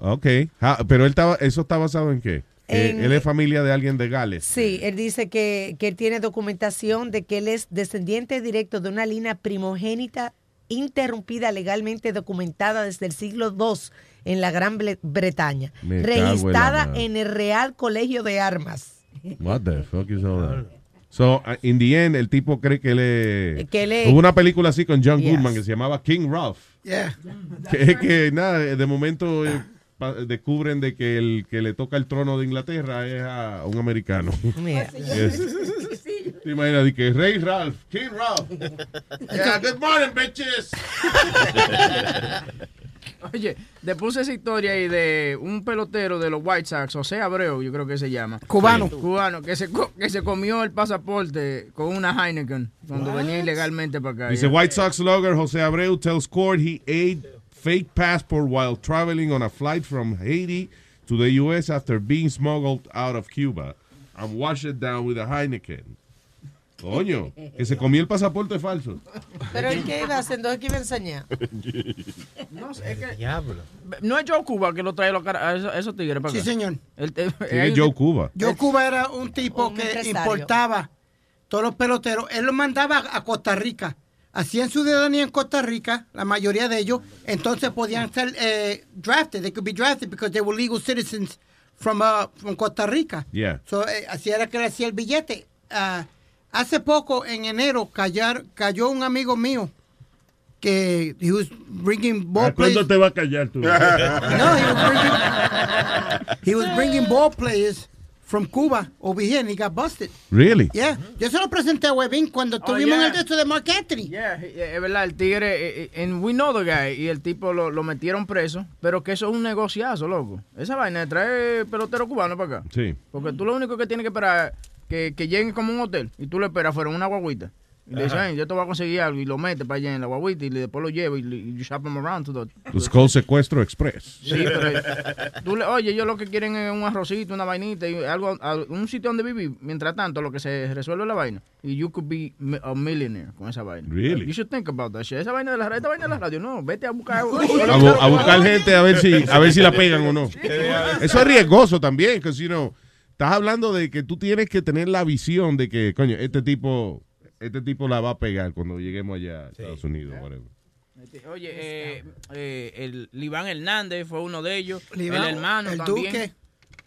Ok. Ah, pero él estaba, eso está basado en qué? Que En- él es familia de alguien de Gales. Sí, él dice que, que él tiene documentación de que él es descendiente directo de una línea primogénita interrumpida legalmente documentada desde el siglo II en la Gran Bre- Bretaña, Me registrada en el Real Colegio de Armas. What the fuck is all that? So, uh, in the end, el tipo cree que él es... Que él es- Hubo una película así con John Yes. Goodman que se llamaba King Ralph. Yeah. Que es que, nada, de momento eh, descubren de que el que le toca el trono de Inglaterra es a un americano. Mira. Yes. ¿Te imaginas? De que Rey Ralph, King Ralph. Yeah, good morning, bitches. Oye, te puse esa historia ahí de un pelotero de los White Sox, José Abreu, yo creo que se llama. Cubano. Sí. Cubano, que se, co- que se comió el pasaporte con una Heineken cuando venía ilegalmente para acá. Dice White Sox logger José Abreu tells court he ate fake passport while traveling on a flight from Haiti to the U.S. after being smuggled out of Cuba and washed it down with a Heineken. Coño, que se comió el pasaporte falso. Pero ¿y qué iba haciendo? ¿Qué iba a enseñar? No sé, es que... No es Joe Cuba que lo trae los a esos, a esos tigres para Sí, acá. señor. El- el- ¿Quién hay es un- Joe Cuba? Yo Cuba era un tipo Un que empresario. importaba todos los peloteros. Él los mandaba a Costa Rica. Hacían ciudadanía en Costa Rica, la mayoría de ellos. Entonces podían ser eh, drafted. They could be drafted because they were legal citizens from, uh, from Costa Rica. Yeah. So, eh, así era que le hacía el billete. Ah, hace poco, en enero, callar, cayó un amigo mío que he was bringing ball ¿A ¿Cuándo players. te va a callar tú? No, he was bringing, he was bringing ball players from Cuba over here and he got busted. Really? Yeah. Yo se lo presenté a Webin cuando Oh, tuvimos yeah. el texto de Mark Anthony. Yeah, es verdad, el tigre, eh, eh, and we know the guy, y el tipo lo, lo metieron preso, pero que eso es un negociazo, loco. Esa vaina de traer pelotero cubano para acá. Sí. Porque tú lo único que tienes que esperar es que, que lleguen como un hotel y tú lo esperas fuera una guaguita. Y le. "Ven, yo te voy a conseguir algo y lo metes para allá en la guaguita y después lo llevas y, y you shop them around to the- It's called secuestro express. Sí, pero tú le, oye, ellos lo que quieren es un arrocito, una vainita y algo, a- un sitio donde vivir. Mientras tanto, lo que se resuelve es la vaina. Y you could be a millionaire con esa vaina. Really? You should think about that shit. Esa vaina de la, esta vaina de la radio, no, vete a buscar. A, bu- a buscar gente a ver si a ver si la pegan o no. Eso es riesgoso también, que si no estás hablando de que tú tienes que tener la visión de que coño, este tipo este tipo la va a pegar cuando lleguemos allá a Estados Unidos. Oye, eh, eh, el Libán Hernández fue uno de ellos. Libán, el hermano el también. Duque.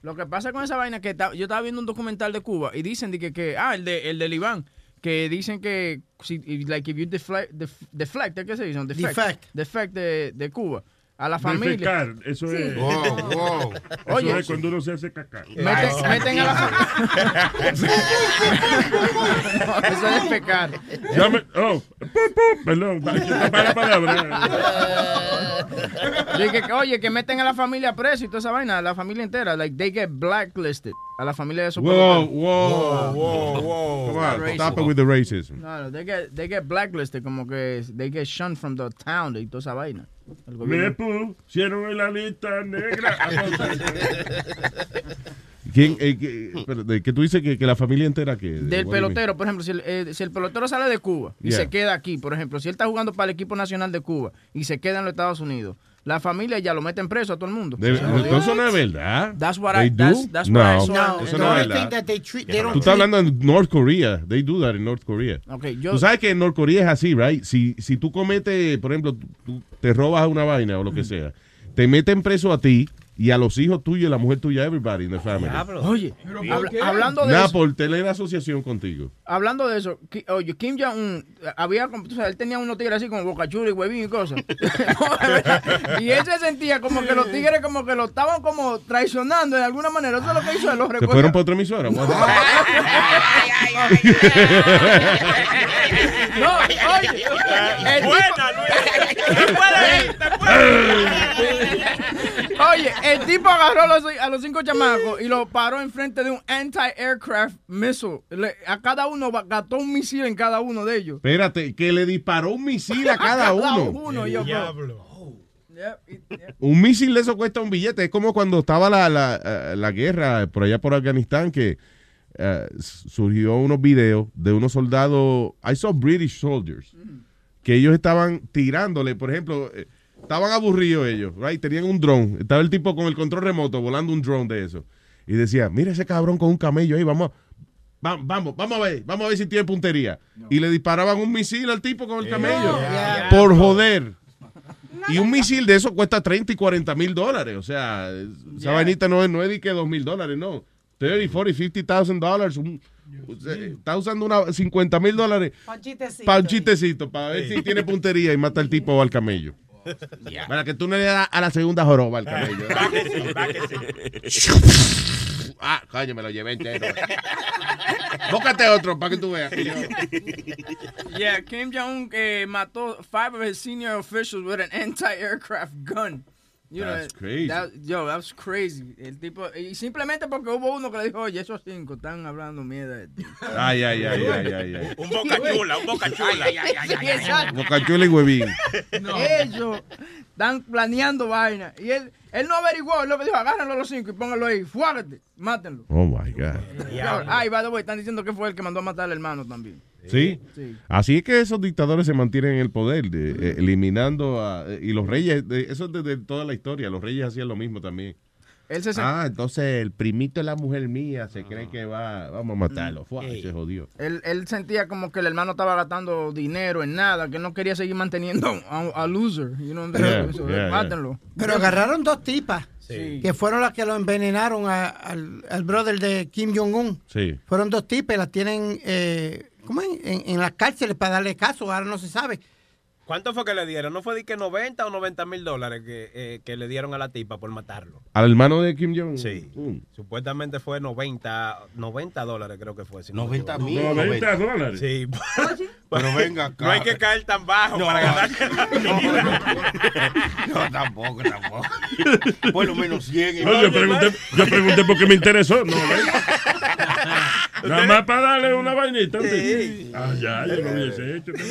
Lo que pasa con esa vaina es que ta- yo estaba viendo un documental de Cuba y dicen de que, que ah, el de el de Libán, que dicen que si like if you deflect def- deflect, ¿qué se dice? Defect. Defect de, de Cuba. A la familia. Defecar, eso Sí. es. Wow, wow. Eso Oye, es cuando uno se hace caca. Meten, meten a la No, Eso es pecar. Ya me- oh, perdón, tapa la palabra. Dije oye, que meten a la familia preso y toda esa vaina, a la familia entera. Like, they get blacklisted. A la familia de whoa, whoa, whoa. Come on, stop it with the racism. No, no, they get, they get blacklisted, como que they get shunned from the town y toda esa vaina. Me pusieron en la lista negra. ¿Quién, eh, qué, pero, de- que tú dices que, que la familia entera que Del pelotero, por ejemplo, si el, eh, si el pelotero sale de Cuba y Yeah. se queda aquí, por ejemplo, si él está jugando para el equipo nacional de Cuba y se queda en los Estados Unidos, la familia ya lo meten preso a todo el mundo. De- eso no es verdad. That's what They I- do? that's- that's no, what I saw. eso No, no es think verdad. that they treat- they don't Tú estás hablando en North Korea. They do that in North Korea. Okay, yo- Tú sabes que en North Korea es así, right? Si, si tú cometes, por ejemplo, tú te robas una vaina o lo que sea, te meten preso a ti y a los hijos tuyos y a la mujer tuya, everybody in the family. Oye, habla- hablando de Nada eso, por tener asociación contigo. hablando de eso, oye, Kim Jong-un, había, tú sabes, él tenía unos tigres así como boca chula y huevín y cosas. Y él se sentía como que los tigres como que lo estaban como traicionando de alguna manera. Eso es lo que hizo él, los ¿Se recuerda. fueron para otra emisora? No, oye. El Buena, tipo- Oye, el tipo agarró a los, a los cinco chamacos y lo paró enfrente de un anti-aircraft missile. Le- a cada uno gastó un misil en cada uno de ellos. Espérate, que le disparó un misil a cada uno. uno, yo, bro. Un misil de eso cuesta un billete. Es como cuando estaba la, la, eh, la guerra por allá por Afganistán que s- surgió unos videos de unos soldados, I saw British soldiers, que ellos estaban tirándole, por ejemplo, eh, estaban aburridos ellos, right? Tenían un drone, estaba el tipo con el control remoto volando un drone de eso. Y decía, mira ese cabrón con un camello ahí, vamos a, va- vamos, vamos a ver, vamos a ver si tiene puntería. Y le disparaban un misil al tipo con el camello. Yeah. Por joder. Y un misil de eso cuesta 30 y 40 mil dólares. O sea, esa Yeah. vainita no es, no es de que 2 mil dólares, no. 30, 40, 50 thousand dólares. un- eh, Está usando una 50 mil dólares para un chistecito, para ver si tiene puntería y mata al tipo o al camello. Para que tú no le das a la segunda joroba al camello. ah, coño, me lo llevé entero. Búscate otro para que tú veas. que yo- Yeah, Kim Jong-un eh, mató five of his senior officials with an anti-aircraft gun. You know, That's crazy. that- yo, that's crazy. El tipo, y simplemente porque hubo uno que le dijo, oye, esos cinco están hablando mierda de ti. Ay, ay, ay, ay, ay, ay. Un boca chula, un boca chula. Sí, exacto. Bocachula y huevín. Ellos están planeando vaina. Y él, él no averiguó, él lo dijo, agárrenlo a los cinco y pónganlo ahí, fuágate, mátenlo. Oh my God. Ay, by the way, están diciendo que fue el que mandó a matar al hermano también. ¿Sí? Sí. Así es que esos dictadores se mantienen en el poder, de- eh, eliminando a... Y los reyes, de- eso es desde toda la historia, los reyes hacían lo mismo también. Él se Ah, entonces el primito de la mujer mía se cree que va, vamos a matarlo. Fua, se jodió. Él, él sentía como que el hermano estaba gastando dinero en nada, que él no quería seguir manteniendo a, a loser. You know, Yeah, Eso, yeah, mátenlo. Pero agarraron dos tipas Sí. que fueron las que lo envenenaron a- al, al brother de Kim Jong-un. Sí. Fueron dos tipas y las tienen eh, ¿cómo es? En, en las cárceles para darle caso. Ahora no se sabe. ¿Cuánto fue que le dieron? ¿No fue de que 90 o 90 mil dólares que, eh, que le dieron a la tipa por matarlo? Al hermano de Kim Jong. Sí. Supuestamente fue 90, 90 dólares creo que fue. si no me 90 equivoco. mil. 90 dólares. Sí. Pero venga acá. No hay que caer tan bajo No. para ganar No, tampoco, tampoco. Por lo menos 100. No, yo, pregunté, yo pregunté por qué me interesó. No. Nada más para darle una vainita. Sí. Ah, ya, yo lo hubiese hecho.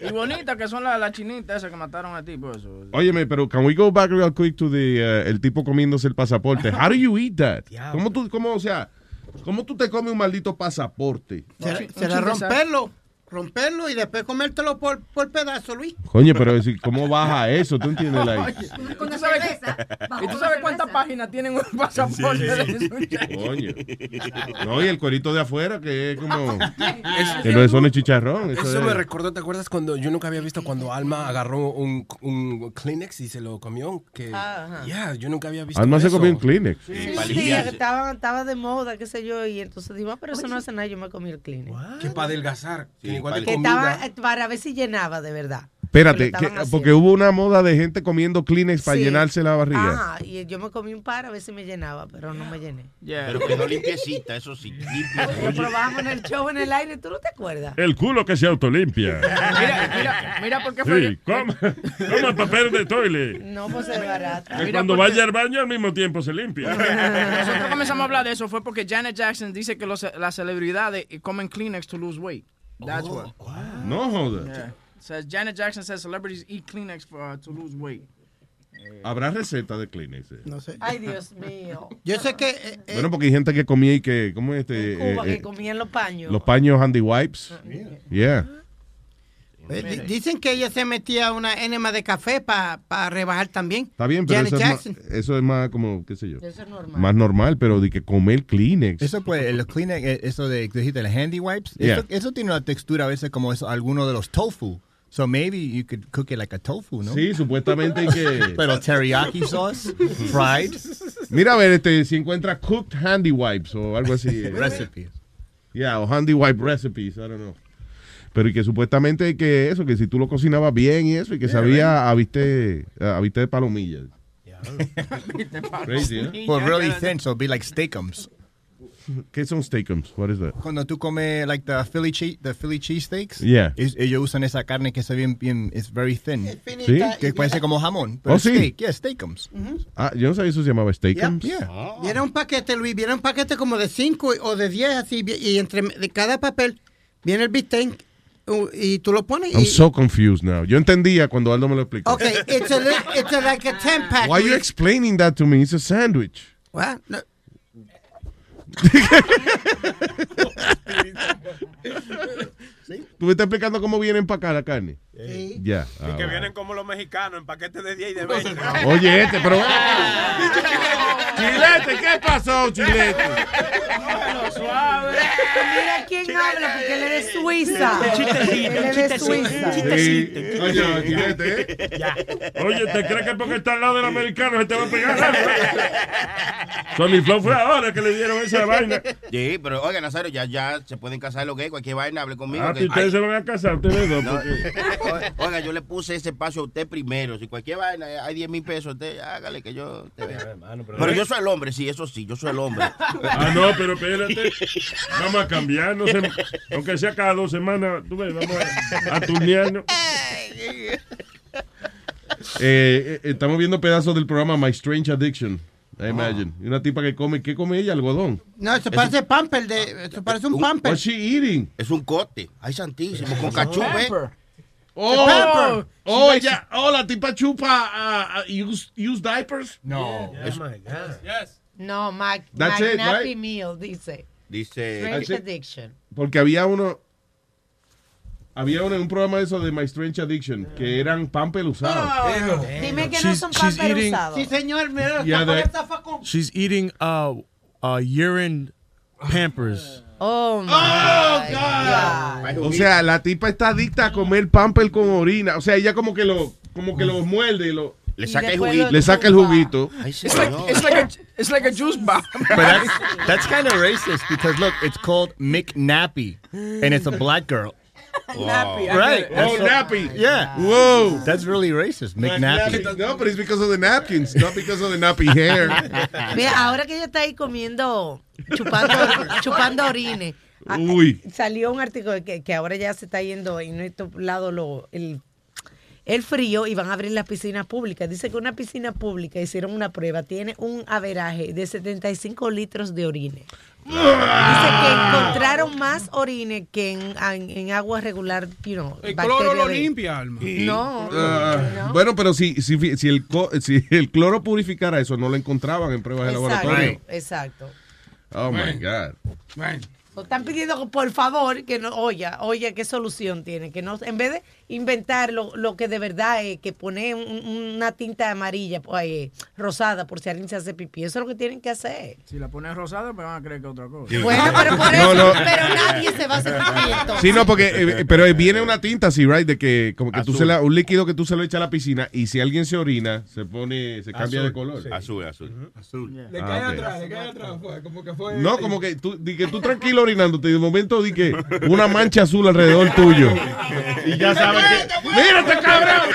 Y bonitas que son las chinitas esas que mataron a ti, por eso. Óyeme, pero can we go back real quick to the, uh, el tipo comiéndose el pasaporte? How do you eat that? ¿Cómo tú, cómo, o sea, cómo tú te comes un maldito pasaporte? Será, será romperlo, romperlo y después comértelo por, por pedazo, Luis. Coño, pero ¿cómo baja eso? ¿Tú entiendes? Like, Oye, ¿y tú sabes, ¿y tú sabes cuántas páginas tienen un pasaporte de eso? coño. No, y el cuerito de afuera, que es como... Eso- que no es son el chicharrón. Eso, Eso es- me recordó, ¿te acuerdas cuando yo nunca había visto cuando Alma agarró un, un Kleenex y se lo comió? Que, Ajá. yeah, yo nunca había visto Alma se eso. comió un Kleenex. Sí, sí, estaba, estaba de moda, qué sé yo, y entonces digo, ah, pero eso no hace nada, yo me comí el Kleenex. Que para adelgazar, que igual de Que comida. estaba eh, para ver si llenaba de verdad. Espérate, que- porque hubo una moda de gente comiendo Kleenex para Sí. llenarse la barriga. Ajá, y yo me comí un par a ver si me llenaba, pero no me llené. Pero quedó limpiecita, eso sí. Lo probamos en el show en el aire, ¿tú no te acuerdas? El culo que se autolimpia. Mira, mira, mira por qué fue. Sí, como el papel de toilet. No, pues es barato. Que Mira, cuando porque- vaya al baño al mismo tiempo se limpia. Nosotros comenzamos a hablar de eso fue porque Janet Jackson dice que los, las celebridades comen Kleenex to lose weight. That's what. No joda. Yeah. Says Janet Jackson says celebrities eat Kleenex for, uh, to lose weight. ¿Habrá receta de Kleenex? eh? No sé. Ay, Dios mío. Yo sé que eh, eh, Bueno, porque hay gente que comía y que, ¿cómo es este? Cuba Eh, que eh, comían los paños. los paños handy wipes. Yeah. Eh, di- dicen que ella se metía una enema de café para rebajar también. Está bien, pero eso es, más, eso es más como, qué sé yo. Eso es normal. Más normal, pero de que comer Kleenex. Eso pues, los Kleenex, eh, eso de, que dijiste, el handy wipes, Yeah. eso, eso tiene una textura a veces como eso, alguno de los tofu. So maybe you could cook it like a tofu, ¿no? Sí, supuestamente que... Pero teriyaki sauce, fried. Mira a ver este, si encuentra cooked handy wipes o algo así. eh. Recipes. Yeah, o handy wipe recipes, I don't know. Pero y que supuestamente que eso, que si tú lo cocinabas bien y eso, y que sabía a viste, a viste de palomillas. Crazy, ¿eh? Well, really thin, so it'd be like steakums. ¿Qué son steakums? What is that? Cuando tú comes like the Philly cheese, the Philly cheesesteaks, Yeah. es- ellos usan esa carne que es bien, bien, it's very thin. ¿Sí? Que parece como jamón. Pero Oh, es sí. steak, yeah, steakums. Ah, yo no sabía eso se llamaba steakums. Yeah. Viene un paquete, Luis, viene un paquete como de 5 o de 10 así, y entre de cada papel viene el bistec y tú lo pones I'm y... so confused now. Yo entendía cuando Aldo me lo explicó. Okay, it's a, li- it's a, like a 10 pack. Why are you explaining that to me? It's a sandwich. What? No. ¿Tú me estás explicando cómo viene empacada la carne? Sí. Ya. Y ah, que bueno. vienen como los mexicanos en paquetes de 10 y de 20. Oye, este, pero. Chilete, ¿qué pasó, Chilete? Mira quién habla, porque él es de Suiza. Chistecito, de chistecito. Suiza. Sí. Oye, Chilete, ¿eh? Oye, ¿te crees que porque está al lado del americano se te va a pegar? Sony Flow fue ahora que le dieron esa vaina. Sí, pero oiga, Nazario, ya, ya se pueden casar los gays, cualquier vaina, hable conmigo. Ah, que- que ustedes se van a casar, ustedes dos. no, porque- oiga, yo le puse ese espacio a usted primero. Si cualquier vaina hay 10 mil pesos, usted hágale que yo te vea. Pero yo soy el hombre, sí, eso sí, yo soy el hombre. Ah, no, pero espérate. Vamos a cambiar, no sé, aunque sea cada dos semanas, tú ves, vamos a, a turnearnos. Eh, eh, estamos viendo pedazos del programa My Strange Addiction. I imagine. Y una tipa que come, ¿qué come ella? Algodón. No, eso parece pamper, de, eso parece un pamper. What's she eating? Es un cote. Ay, santísimo, con cachú, ¿eh? Oh, oh, ella, oh, la tipa chupa ah, ah, use, use diapers. No. No, Mac, That's it, McNappy right? Meal, dice. Dice. Addiction. Porque había uno, había en un programa de eso de My Strange Addiction que eran pampel usados. Dime que no She's- son she's papel eating- usados. Sí, señor, mira, Yeah, facón. She's eating uh, uh, urine Pampers. Oh, my God. O sea, la tipa está adicta a comer pampel con orina. O sea, ella como que lo, como que lo muerde y lo, Le saca el juguito. lo- le saca el juguito. It's like, it's like a it's like a juice bar. But that's, that's kind of racist because look, it's called McNappy, and it's a black girl. Nappy, I Right. Oh, so- nappy. Yeah. Whoa. That's really racist. McNappy. No, but it's because of the napkins, not because of the nappy hair. Mira, ahora que ella está ahí comiendo, chupando, chupando orines. ah, Uy. Salió un artículo que, que ahora ya se está yendo en nuestro lado lo, el, el frío y van a abrir las piscinas públicas. Dice que una piscina pública, hicieron una prueba, tiene un averaje de 75 litros de orines. Dice que encontraron más orines que en, en- en agua regular, you know, El cloro lo de- limpia, Alma. No, Ah, Bueno, pero si, si, si, el, co- si el cloro purificara eso, no lo encontraban en pruebas de laboratorio. exacto, exacto. Oh my God. Nos están pidiendo por favor que no, oye, oye, qué solución tiene, que no, en vez de inventar lo, lo que de verdad es que poner un- una tinta amarilla, pues, eh, rosada, por si alguien se hace pipí, eso es lo que tienen que hacer. Si la pones rosada, me van a creer que es otra cosa. Bueno, pero por No, eso, no. pero nadie se va a hacer pipí entonces. Sí, no, porque, eh, pero viene una tinta así, right, de que como que tú se la, un líquido que tú se lo echas a la piscina y si alguien se orina, se pone, se cambia Azul, de color. sí. Azul, azul. Azul. Le Ah, cae ok. atrás, le cae atrás. Fue, como que fue. No, como que tú, di que tú tranquilo orinándote y de momento di que una mancha azul alrededor tuyo. Y ya sabes Mira este cabrón.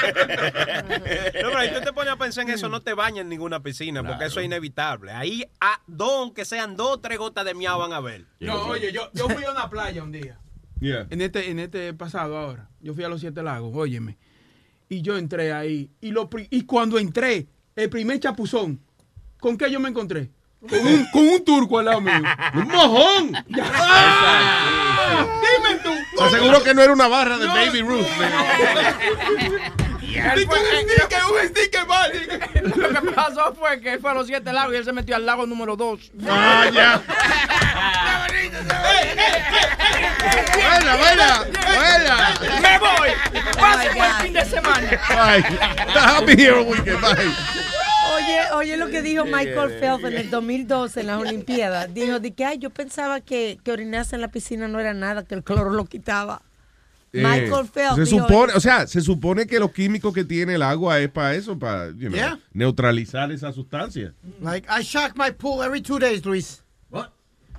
No, pero ahí tú te pones a pensar en eso, no te bañes en ninguna piscina, porque eso es inevitable. Ahí, a dos, aunque sean dos o tres gotas de miau van a ver. No, oye, yo, yo fui a una playa un día. Yeah. En este, en este pasado ahora. Yo fui a los Siete Lagos, óyeme. Y yo entré ahí. Y, lo, y cuando entré, el primer chapuzón, ¿con qué yo me encontré? Con un, con un turco al lado mío. ¡Un mojón! Dime tú. Te aseguro que no era una barra de No. Baby Ruth. Dice un sticker, un sticker, vale. Lo que pasó fue que él fue a los Siete Lagos y él se metió al lago número 2. Ah, ya. Buena, buena, buena. Me voy. Pase buen fin de semana. Bye. Happy Hero Weekend. Bye. Oye, lo que dijo Michael Phelps en el 2012 en las Olimpiadas. Dijo de que ay, yo pensaba que, que orinarse en la piscina no era nada, que el cloro lo quitaba. Michael Eh, Phelps Se supone, o sea, se supone que los químicos que tiene el agua es para eso, para you know, Yeah. neutralizar esa sustancia. Like, I shock my pool every two days, Luis.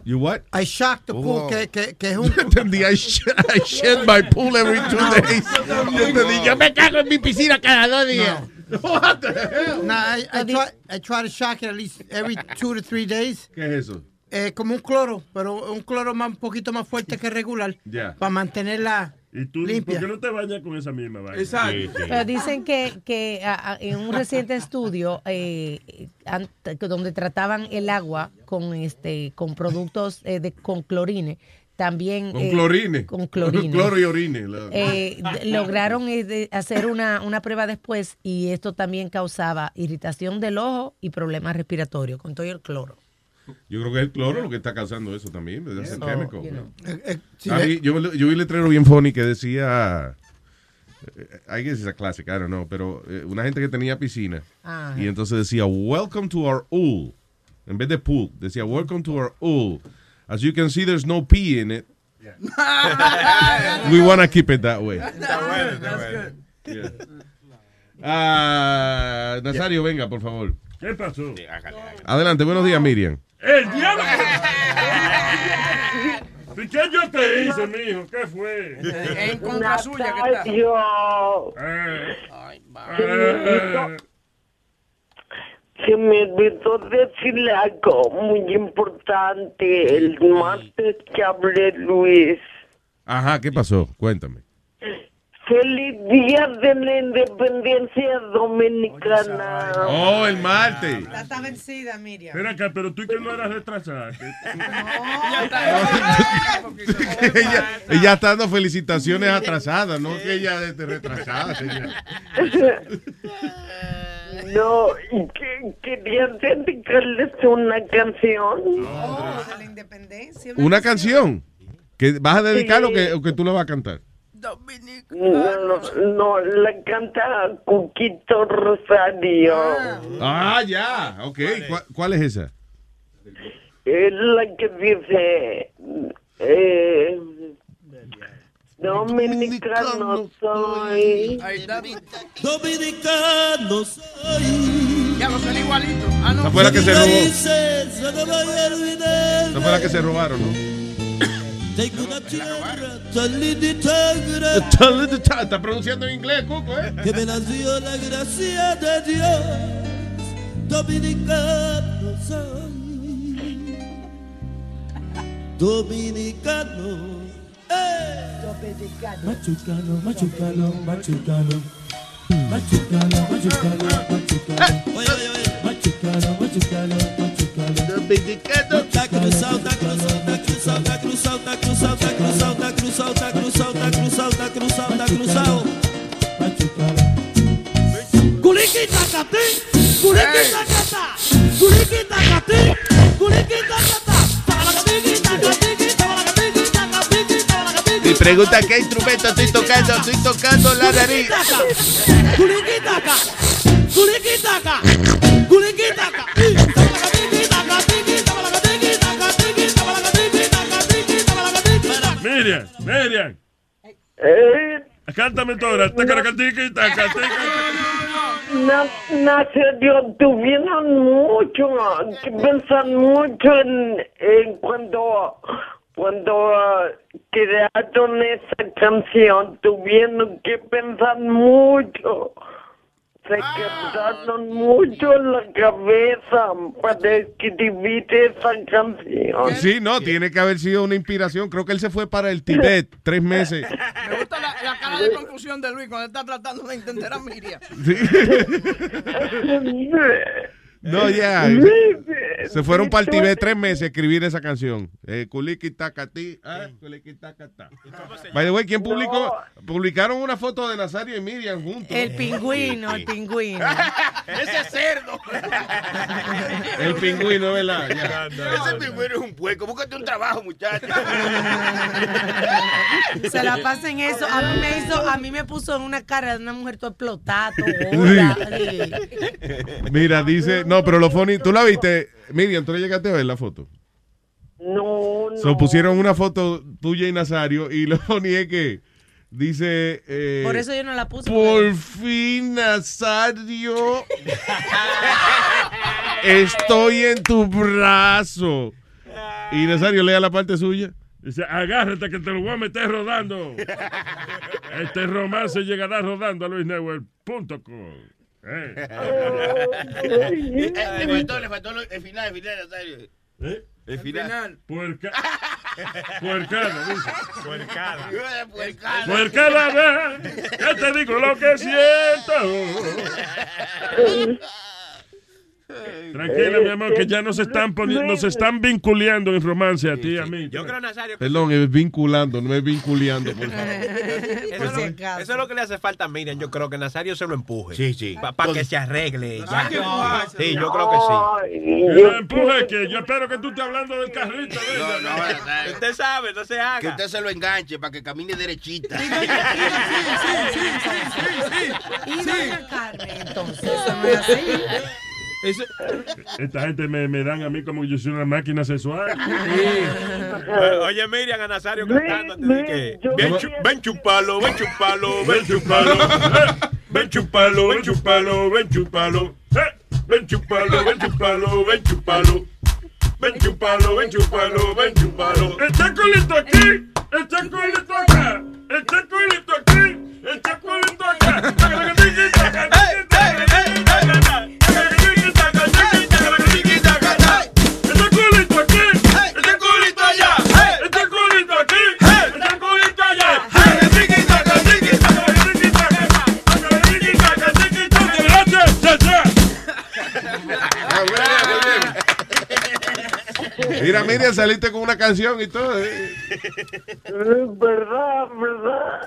You what? I shock the pool, Oh. que, que, que es un... Entendí, I, sh I shed my pool every two days. Yo entendí, yo me cago en mi piscina cada dos días. What the hell? No, I, I, try, I try to shock it at least every two to three days. ¿Qué es eso? Eh, como un cloro, pero un cloro más, un poquito más fuerte que regular. Ya. Para mantenerla ¿Y tú limpia. por qué no te bañas con esa misma vaina? Exacto. Sí, sí. Pero dicen que, que a- a- en un reciente estudio eh, an- donde trataban el agua con este con productos eh, de con clorine también Con eh, clorine. con clorine Cloro y orine. la- eh, lograron eh, hacer una, una prueba después y esto también causaba irritación del ojo y problemas respiratorios con todo el cloro. Yo creo que es el cloro lo que está causando eso también. Es el So, químico. you know. Eh, sí, A mí- yo, yo vi un letrero bien funny que decía. eh, I guess it's a classic, I don't know. Pero eh, una gente que tenía piscina. Y entonces decía, Welcome to our pool. En vez de pool, decía, Welcome to our pool. As you can see, there's no pee in it. We want to keep it that way. Yeah. Ah, Nazario, venga, por favor. ¿Qué pasó? Adelante, buenos días, Miriam. ¡El diablo! ¿Y qué yo te hice, mijo? ¿Qué fue? En contra suya que está. Eh, Eh, Se me olvidó decirle algo muy importante el martes que hablé, Luis. Ajá, ¿qué pasó? Cuéntame. Feliz Día de la Independencia Dominicana. Oh, el martes. Ya está vencida, Miriam. Acá, pero tú y que no eras retrasada. que- ella, ella está dando felicitaciones atrasadas, no que ella esté retrasada, señor. No, y que quería dedicarles una canción. Oh, de la independencia. Una canción que vas a dedicar o que, o que tú la vas a cantar. No, no, no, la canta Cuquito Rosario. Ah, ya, ok. ¿Cuál, cuál es esa? Es la que dice, eh, Dominicano soy. Ahí está. Dominicano soy. Ya no son igualitos. Ah, no. Esa fue la que se robó. Esa Esa fue la que se robaron, ¿no? Tengo una tierra tan linda y tan grande Está está pronunciando en inglés, Cuco, ¿eh? que me nació la gracia de Dios. Dominicano soy. Dominicano. ¡Eh! Machucano, machucano, machucano. Machucano, machucano, machucano. Oi, oi, oi. Machucano, tá machucano. tá de cada. Taca no sal, taca no sal, taca no sal, taca no sal, taca no sal, taca no sal, taca no sal, taca no sal, taca no sal, taca no sal, taca no sal. Machucano. Curiqui tacatim, curiqui tacatá. Curiqui tacatim, curiqui tacatá. Fala comigo, tacatim. Pregunta qué instrumento estoy tocando. Estoy tocando la nariz. Culiquitaca, culiquitaca, culiquitaca. Miriam, Miriam. Eh, Cántame toda. Tacaracatica, tacatica. Na- Nazario, tuvieron mucho que pensar mucho en, en cuando cuando ah, crearon esa canción tuvieron que pensar mucho. Se quebraron mucho la cabeza para escribir esa canción. Sí, no, tiene que haber sido una inspiración. Creo que él se fue para el Tibet tres meses. Me gusta la, la cara de confusión de Luis cuando está tratando de entender a Miriam. No, ya. Se fueron para el Tibet tres meses a escribir esa canción. Eh, Kuliki Takati. ah, Kuliki Takata. By the way, ¿quién publicó? Publicaron una foto de Nazario y Miriam juntos. El pingüino, el pingüino. Ese cerdo. El pingüino, ¿verdad? Ya. Ese pingüino es un puerco. Búscate un trabajo, muchacho. Se la pasa en eso. A mí me hizo, a mí me puso en una cara de una mujer toda explotada, toda. Sí. Mira, dice. No, pero lo funny. ¿Tú la viste? Miriam, ¿tú le llegaste a ver la foto? No, So, pusieron una foto tuya y Nazario y lo funny es que dice. eh, Por eso yo no la puse. Por fin, Nazario. Estoy en tu brazo. Y Nazario lea la parte suya. Dice, agárrate que te lo voy a meter rodando. Este romance llegará rodando a luisnetwork.com. Eh. Le faltó, le faltó el final, el final, Nazario. ¿Eh? El final. Puerca... Puercada, dice. Puercada. Puercada. Puercada, que te digo lo que siento. Tranquila, mi amor, que ya nos están poniendo, nos están vinculando en romance a ti y a mí. Yo creo, Nazario, que Perdón, es vinculando, no es vinculeando, por favor. eso, es lo, eso es lo que le hace falta a Miriam. Yo creo que Nazario se lo empuje. Sí, sí. Para que se arregle. ya. Sí, yo creo que sí. Que lo empuje, que yo espero que tú estés hablando del carrito. de ella, No. Usted sabe, no se haga. Que usted se lo enganche para que camine derechita. Y doña Carmen, entonces, eso no es así. Esta gente me, me dan a mí como yo soy una máquina sexual. Eh, Oye, Miriam, a Nazario cantando que. Ven, chu- ven chupalo, ven chupalo, ven chupalo. Ven chupalo, ven chupalo, ven chupalo. Eh, Ven chupalo, ven chupalo, ven chupalo. Ven chupalo, ven chupalo, ven chupalo. Está colito aquí, está colito acá, está colito aquí, está colito acá. Mira, Miriam, saliste con una canción y todo. eh. Es verdad, verdad.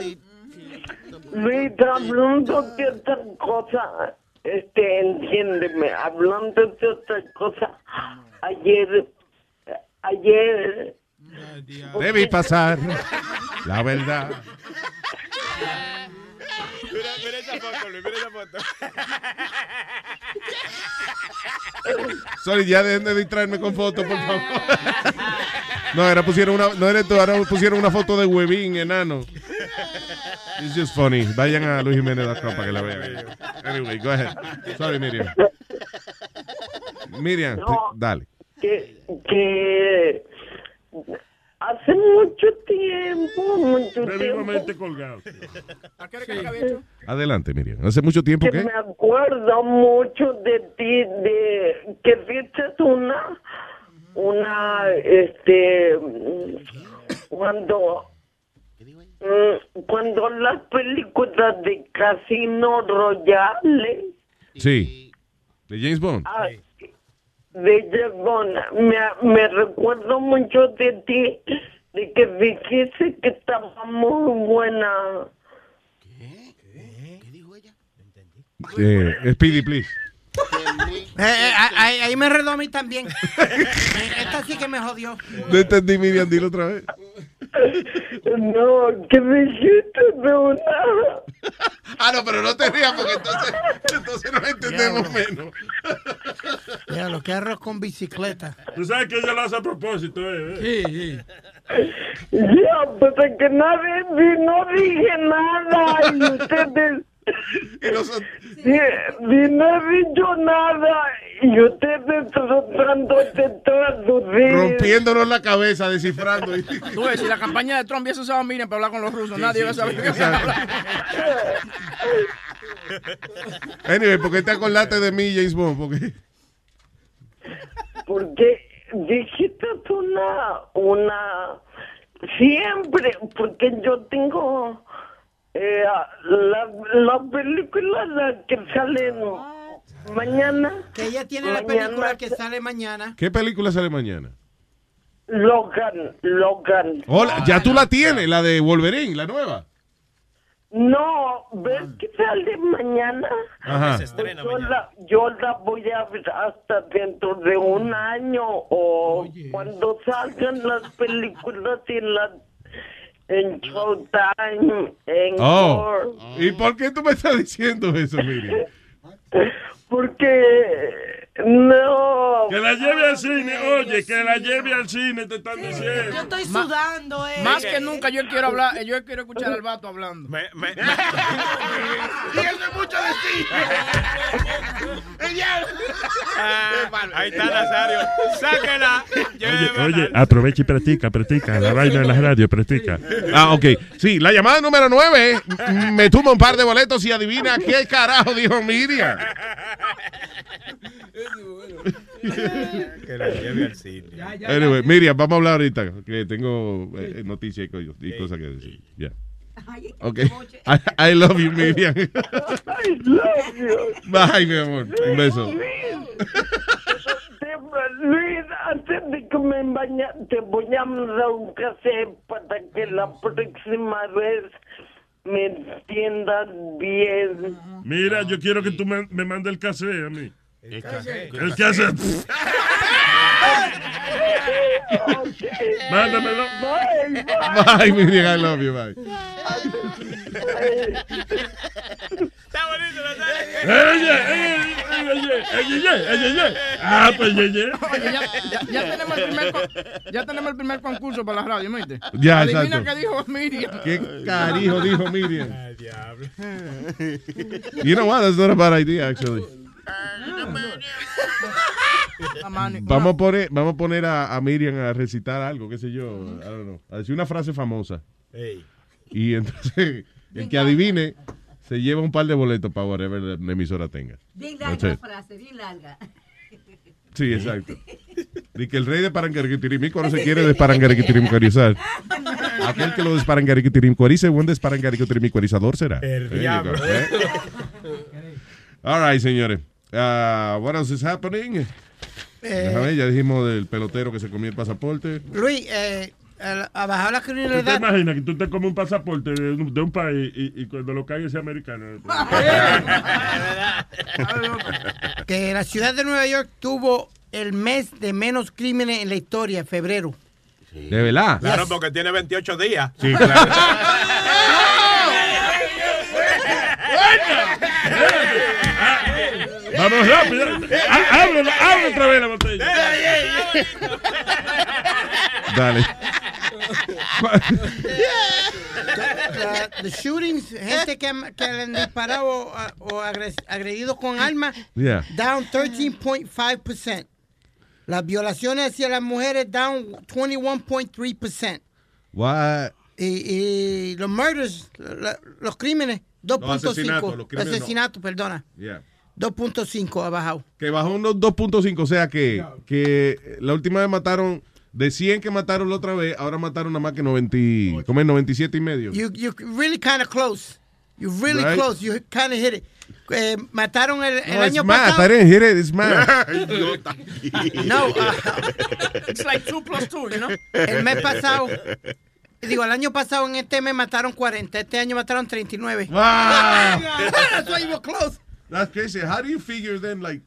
Mira, hablando de otra cosa, este, entiéndeme, hablando de otra cosa, ayer, ayer, Debí pasar la verdad. Mira, mira esa foto, Luis, mira esa foto. Sorry, ya dejen de distraerme con fotos, por favor. No, era pusieron una, no eres tú, ahora pusieron una foto de huevín enano. It's just funny. Vayan a luisjimenez.com para que la vean. Anyway, go ahead. Sorry, Miriam. Miriam, No. te- dale. que, que hace mucho tiempo, mucho tiempo, colgado. Adelante, Miriam. Hace mucho tiempo que que. me acuerdo mucho de ti, de que viste una, una, este, cuando, mm, cuando las películas de Casino Royale, Sí. De James Bond. ah, de James me, me recuerdo mucho de ti, de que dijiste que estaba muy buena. Eh, Speedy, please. Eh, eh, ahí, ahí me redó a mí también. Eh, Esta sí que me jodió. No entendí, Miriam, dilo otra vez. No, que dijiste de una. Ah, no, pero no te rías porque entonces, entonces nos entendemos menos. Ya, lo que arroz con bicicleta. Tú sabes que ella lo hace a propósito, ¿eh? Sí, sí. Ya, pues es que nadie, di- no dije nada y ustedes... Y Si, si no he dicho nada y ustedes tratando de traducir. Rompiéndonos la cabeza, descifrando. Tú ves, si la campaña de Trump hubiese usado Miriam para hablar con los rusos, nadie va a saber qué. Anyway, ¿por qué te acordaste de mí, James Bond? Porque Porque dijiste una, una, siempre, porque yo tengo eh, la, la película la que sale mañana. Que ella tiene la película que sale mañana. ¿Qué película sale mañana? Logan, Logan. Hola, ya tú la tienes, la de Wolverine, la nueva. No, ¿ves que sale mañana? Ajá. Pues yo, la, yo la voy a ver hasta dentro de un año o cuando salgan las películas en la en Showtime, en Oh, ¿y por qué tú me estás diciendo eso, Miriam? Porque no. Que la lleve al cine, oye, que la lleve al cine, te están diciendo. Yo estoy sudando, eh. Más que nunca yo quiero hablar, yo quiero escuchar al vato hablando. Me, me, Y eso es mucho decir. Ah, ahí está Nazario. Sáquela. Oye, oye, aprovecha y practica, practica. La vaina de la radio, practica. Ah, ok. Sí, la llamada número 9 me tumba un par de boletos y adivina qué carajo dijo Miriam. que la lleve al cine. Anyway, Miriam, vamos a hablar ahorita, que tengo eh, noticias y co- y cosas que decir. Ya. Ok. I, I love you, Miriam. I love you. Bye, mi amor. Un beso. Luis, antes de que me bañe, te voy a mandar un café para que la próxima vez me entiendas bien. Mira, yo quiero que tú me, me mandes el cassette a mí. El cassette. Mándamelo. Bye, Bye, Miriam. I love you. Bye. Oye, oye, oye, oye, oye. Ah, pues oye. Oye, ya, ya- ya tenemos el primer, ya tenemos el primer concurso para la radio, ¿me oíste? Ya, Adivina exacto. qué dijo Miriam. ¿Qué carijo dijo Miriam? You know what? That's not a bad idea, actually. Vamos a poner, vamos a, poner a, a Miriam a recitar algo, qué sé yo, I don't know, a decir una frase famosa. Ey. Y entonces, el que adivine se lleva un par de boletos para whatever la emisora tenga. Bien larga it. frase, bien larga. Sí, exacto. Y que el rey de Parangariguitirimícuaro se quiere desparangariguitirimcuarizar. Aquel que lo desparangariguitirimcuarice, buen desparangariguitirimcuarizador será. El diablo. eh. All right, señores. Uh, what else is happening? Ver, ya dijimos del pelotero que se comió el pasaporte. Luis, eh, a bajar la ¿Tú te criminalidad. imaginas que tú te comes un pasaporte de un, de un país y, y cuando lo caigas sea americano? que la ciudad de Nueva York tuvo el mes de menos crímenes en la historia, febrero. ¿De verdad? Claro, porque tiene 28 días. Sí, claro. Vamos rápido. Ah, Abre, abre otra vez la botella. Dale. La- the shootings, gente que, han- que le han disparado o agres- agredido con armas, Yeah. down 13.5%. Las violaciones hacia las mujeres, down 21.3%. What? Y, y los murders, la- los crímenes, 2.5. asesinatos, los crímenes no. Asesinatos, perdona. Yeah. 2.5 ha bajado. Que bajó unos 2.5, o sea que, que la última vez mataron, de 100 que mataron la otra vez, ahora mataron nada más que 90, como es 97 y medio. You, you really kind of close. You really Right. close. You kind of hit it. Eh, mataron el, el No, it's año pasado. I didn't hit it. It's math. No, uh, It's like two plus two, you know? el mes pasado, digo, el año pasado en este mes mataron 40, este año mataron 39. Wow. That's why you were close. That's crazy. How do you figure then, like,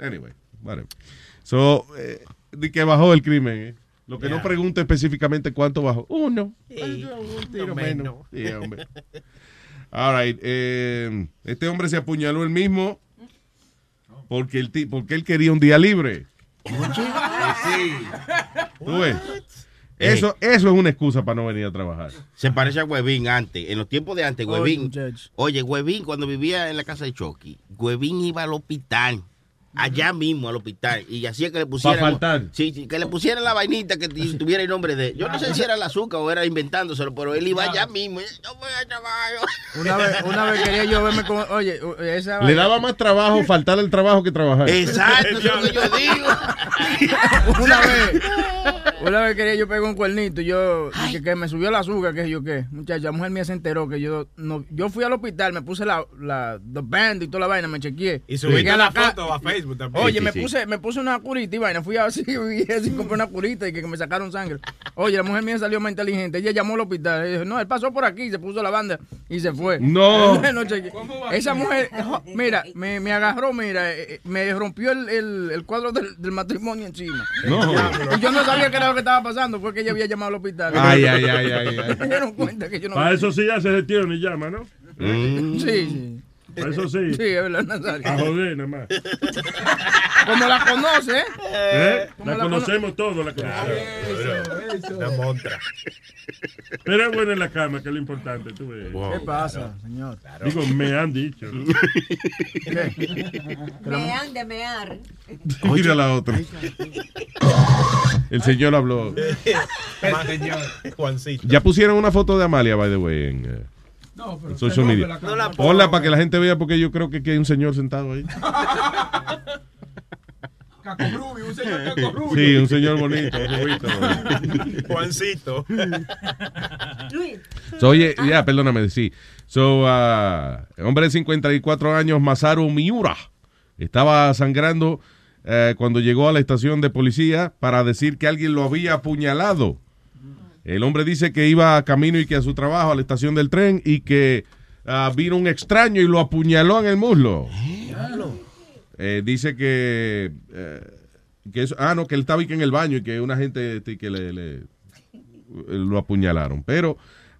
anyway, whatever. So, eh, de que bajó el crimen, eh. Lo que no pregunta específicamente cuánto bajó. Uno. Un tiro menos. Sí, hombre. All right. eh, este hombre se apuñaló él mismo porque, el porque él quería un día libre. Sí. Tú ves. Eso, eso es una excusa para no venir a trabajar. Se parece a Huevín antes, en los tiempos de antes, Oye, Huevín. Oye, Huevín, cuando vivía en la casa de Chucky, Huevín iba al hospital. Allá mismo al hospital. Y hacía que le pusieran. faltar. Sí, sí, que le pusieran la vainita que tuviera el nombre de. Yo no sé si era el azúcar o era inventándoselo, pero él iba allá mismo. Yo voy a trabajar. Una vez, una vez quería yo verme con. Oye, esa. Le daba más trabajo faltar el trabajo que trabajar. Exacto, eso es lo que yo digo. Una vez, una vez quería yo pegar un cuernito y yo, que, que me subió el azúcar, que yo qué. Muchacha, la mujer mía se enteró que yo no, yo fui al hospital, me puse la, la the band y toda la vaina, me chequeé. Y Llegué a la ca- foto a Facebook también. Oye, Sí, me sí, puse, me puse una curita y vaina, fui así, y así compré una curita y que, que me sacaron sangre. Oye, la mujer mía salió más inteligente, ella llamó al hospital, dijo, no, él pasó por aquí, se puso la banda y se fue. No. No. Esa mujer, mira, me, me agarró, mira, eh, eh, me rompió el, el, el cuadro del, del matrimonio encima. No. Y yo no sabía qué era lo que estaba pasando, fue que ella había llamado al hospital. Ay, ay, ay, ay, ay. Me dieron cuenta que yo no Para eso sí hace gestión y llama, ¿no? Sí, sí. Para eso sí. Sí, es verdad, Nazario. A joder, nada más. Como la conoce, ¿eh? ¿Eh? Como La la cono- conocemos todos, la conocemos. Una montra. Pero es buena en la cama, que es lo importante. Tú ves. ¿Qué pasa, señor? Digo, me han dicho. ¿no? Me han de mear. Mira la otra. El señor habló. Juancito. Ya pusieron una foto de Amalia, by the way, en, eh, No, pero social media. rompe la No la Ponla para que la gente vea, porque yo creo que aquí hay un señor sentado ahí. un señor Caco Sí, un señor bonito. rubito. Juancito. So, oye, ya, perdóname, sí. So, uh, hombre de 54 años, Masaru Miura, estaba sangrando eh, cuando llegó a la estación de policía para decir que alguien lo había apuñalado. El hombre dice que iba a camino y que a su trabajo, a la estación del tren, y que ah, vino un extraño y lo apuñaló en el muslo. Eh, dice que, eh, que eso, ah, no, que él estaba aquí en el baño y que una gente este, que le, le- lo apuñalaron. Pero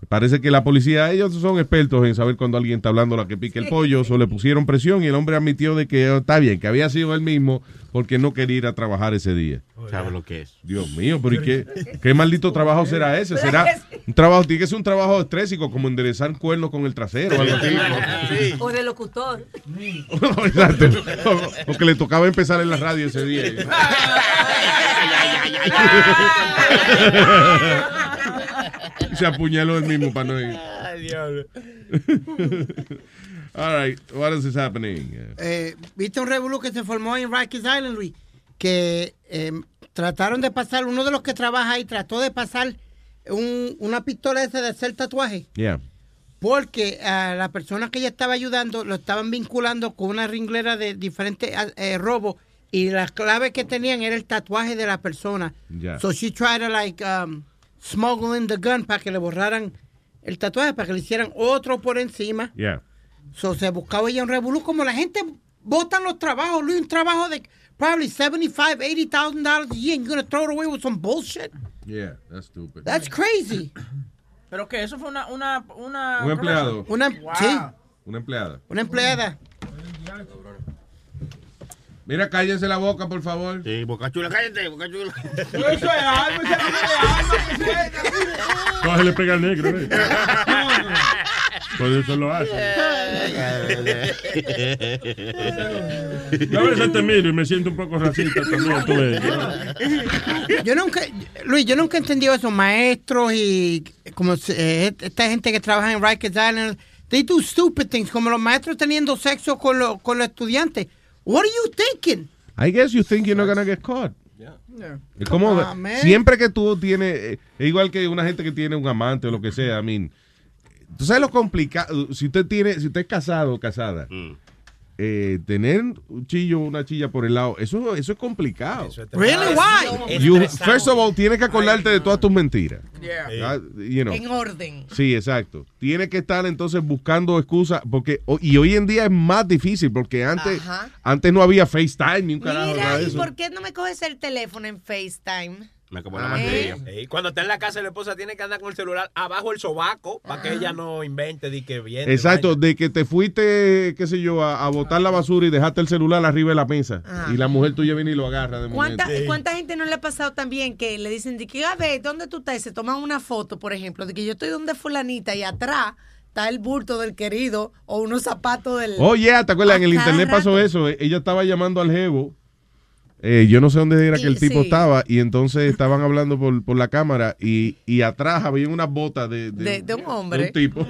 parece que la policía, ellos son expertos en saber cuando alguien está hablando la que pique el pollo, o le pusieron presión y el hombre admitió de que oh, está bien, que había sido él mismo porque no quería ir a trabajar ese día. ¿Sabes lo que es? Dios mío, pero ¿y qué, qué maldito trabajo será ese? ¿Será un trabajo, tiene que ser un trabajo estrésico como enderezar cuernos con el trasero o algo así? O de locutor. Exacto. O, o que le tocaba empezar en la radio ese día. Se apuñaló él mismo para no ir. Ay, diablo. All right, what else is happening? Eh, ¿Viste un revolú que se formó en Rikers Island, Luis? Que eh, trataron de pasar, uno de los que trabaja ahí trató de pasar un- una pistola esa de hacer tatuaje. Yeah. Porque a la persona que ella estaba ayudando lo estaban vinculando con una ringlera de diferentes ah, eh, robos y la clave que tenían era el tatuaje de la persona. Ya. So she tried to like um, smuggle in the gun para que le borraran el tatuaje, para que le hicieran otro por encima. Yeah. So, se buscaba ella un revolú como la gente botan los trabajos, Luis, un trabajo de probably 75, 80,000 dollars a year and you're gonna throw it away with some bullshit. Yeah, that's stupid. That's crazy. Pero que eso fue una, una, una Un empleado. Una, Wow. sí, Una empleada. una empleada. Mira, cállense la boca, por favor. Sí, Boca Chula, cállate, Boca Chula. Eso es alma, tipo de alma que se- Coge le pega al negro, ¿eh? Por eso lo hace. Yo a veces te miro y me siento un poco racista también, tú ves. Yo nunca, Luis, yo nunca he entendido eso. Maestros y como eh, esta gente que trabaja en Rikers Island, they do stupid things, como los maestros teniendo sexo con, los con los estudiantes. What are you thinking? I guess you think you're not gonna get caught. Es como Come on, man. siempre que tú tienes, eh, es igual que una gente que tiene un amante o lo que sea, I mean, tú sabes lo complicado, si usted tiene, si usted es casado o casada, eh, tener un chillo o una chilla por el lado, eso, eso es complicado. Really? Why? You, first of all, tienes que acordarte de todas tus mentiras. Ah, you know. En orden. Sí, exacto. Tiene que estar entonces buscando excusas porque y hoy en día es más difícil porque antes Ajá. antes no había FaceTime ni un carajo Mira, ¿y eso. por qué no me coges el teléfono en FaceTime? Me acabó la Ah, batería. sí. Cuando está en la casa, la esposa tiene que andar con el celular abajo el sobaco para que ella no invente de que viene. Exacto, de que te fuiste, qué sé yo, a, a botar la basura y dejaste el celular arriba de la mesa. Ah. Y la mujer tuya viene y lo agarra de momento. ¿Cuánta, ¿Cuánta gente no le ha pasado también que le dicen de que, a ver, ¿dónde tú estás? Y se toman una foto, por ejemplo, de que yo estoy donde fulanita y atrás está el bulto del querido o unos zapatos del... Oye, ¿te acuerdas? En el internet pasó eso. eh, Ella estaba llamando al jevo. Eh, yo no sé dónde era que el Y- tipo sí. estaba. Y entonces estaban hablando por, por la cámara. Y, y atrás había unas botas de, De, de un de hombre. un tipo.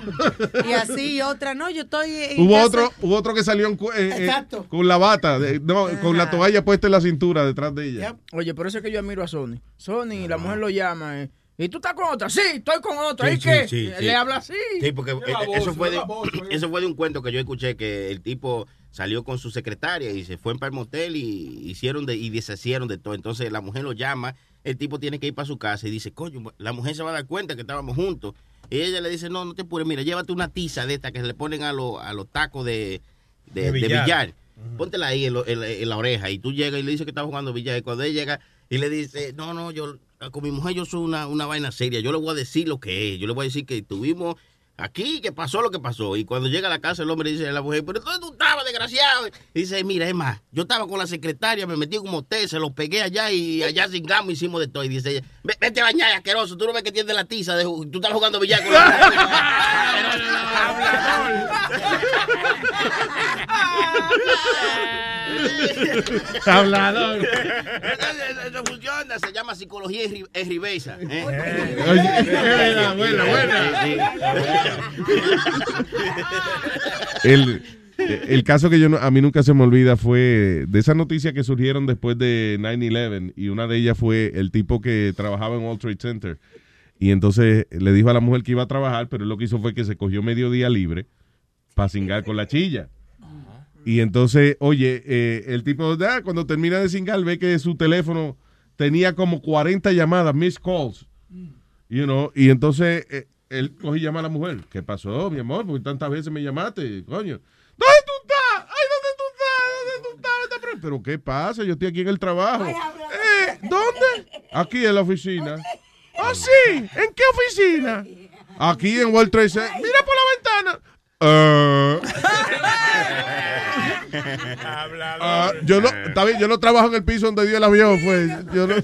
Y así y otra, no, yo estoy en Hubo casa- otro, hubo otro que salió en eh, eh, con la bata, de- no, con la toalla puesta en la cintura detrás de ella. Oye, por eso es que yo admiro a Sony. Sony, la mujer lo llama. eh, ¿Y tú estás con otra? Sí, estoy con otra. ¿Y Sí, qué? sí, Le sí. habla así. Sí, porque eh, eso, fue de, eso fue de un cuento que yo escuché que el tipo salió con su secretaria y se fue para el motel y hicieron de, y deshacieron de todo. Entonces la mujer lo llama, el tipo tiene que ir para su casa y dice, coño, la mujer se va a dar cuenta que estábamos juntos. Y ella le dice, no, no te apures, mira, llévate una tiza de esta que se le ponen a, los a los tacos de, de, De de billar. billar. Póntela ahí en, lo- en la- en la oreja y tú llegas y le dices que estás jugando billar. Y cuando ella llega y le dice, no, no, yo con mi mujer yo soy una, una vaina seria. Yo le voy a decir lo que es. Yo le voy a decir que tuvimos aquí, que pasó lo que pasó. Y cuando llega a la casa el hombre dice a la mujer, pero ¿dónde tú estabas, desgraciado? Y dice, mira, es más, yo estaba con la secretaria, me metí un motel, se los pegué allá y allá sin gamo hicimos de todo. Y dice ella, "Ve- vete a bañar, asqueroso, tú no ves que tienes la tiza, de, tú estás jugando billar con la... Hablador. Entonces, Eso funciona, se llama psicología reversa. ¿eh? Verdad, buena, buena. El, el caso que yo no- a mí nunca se me olvida fue de esas noticias que surgieron después de 9-11 y una de ellas fue el tipo que trabajaba en World Trade Center y entonces le dijo a la mujer que iba a trabajar, pero él lo que hizo fue que se cogió medio día libre para cingar con la chilla. Y entonces, oye, eh, el tipo, ah, cuando termina de cingar, ve que su teléfono tenía como 40 llamadas, missed calls. You know, y entonces eh, él coge y llama a la mujer. ¿Qué pasó, mi amor? Porque tantas veces me llamaste, coño. ¿Dónde tú estás? Ay, ¿dónde tú estás? ¿Dónde tú estás? Pero ¿qué pasa? Yo estoy aquí en el trabajo. Eh, ¿Dónde? Aquí en la oficina. ¿Ah, sí? ¿En qué oficina? Aquí en World Trade Center. Mira por la ventana. Eh, ah, yo no, está bien, yo no trabajo en el piso donde dio el avión, fue. Yo no-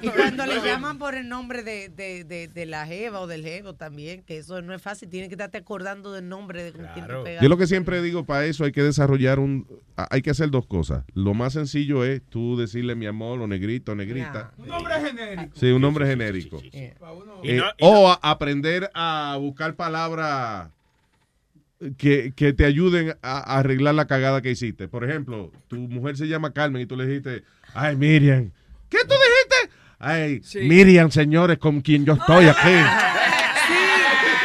Y cuando le llaman por el nombre de, de, de, de la jeva o del jevo también, que eso no es fácil, tiene que estarte acordando del nombre de con quién te pegas. Yo lo que siempre digo, para eso hay que desarrollar un... Hay que hacer dos cosas. Lo más sencillo es tú decirle mi amor o negrito o negrita. Un nombre genérico. Sí, un nombre genérico. Y Eh, no- y o a- aprender a buscar palabras que, que te ayuden a, a arreglar la cagada que hiciste. Por ejemplo, tu mujer se llama Carmen y tú le dijiste, ay, Miriam. ¿Qué tú dijiste? Ay, Miriam, señores, con quien yo estoy aquí.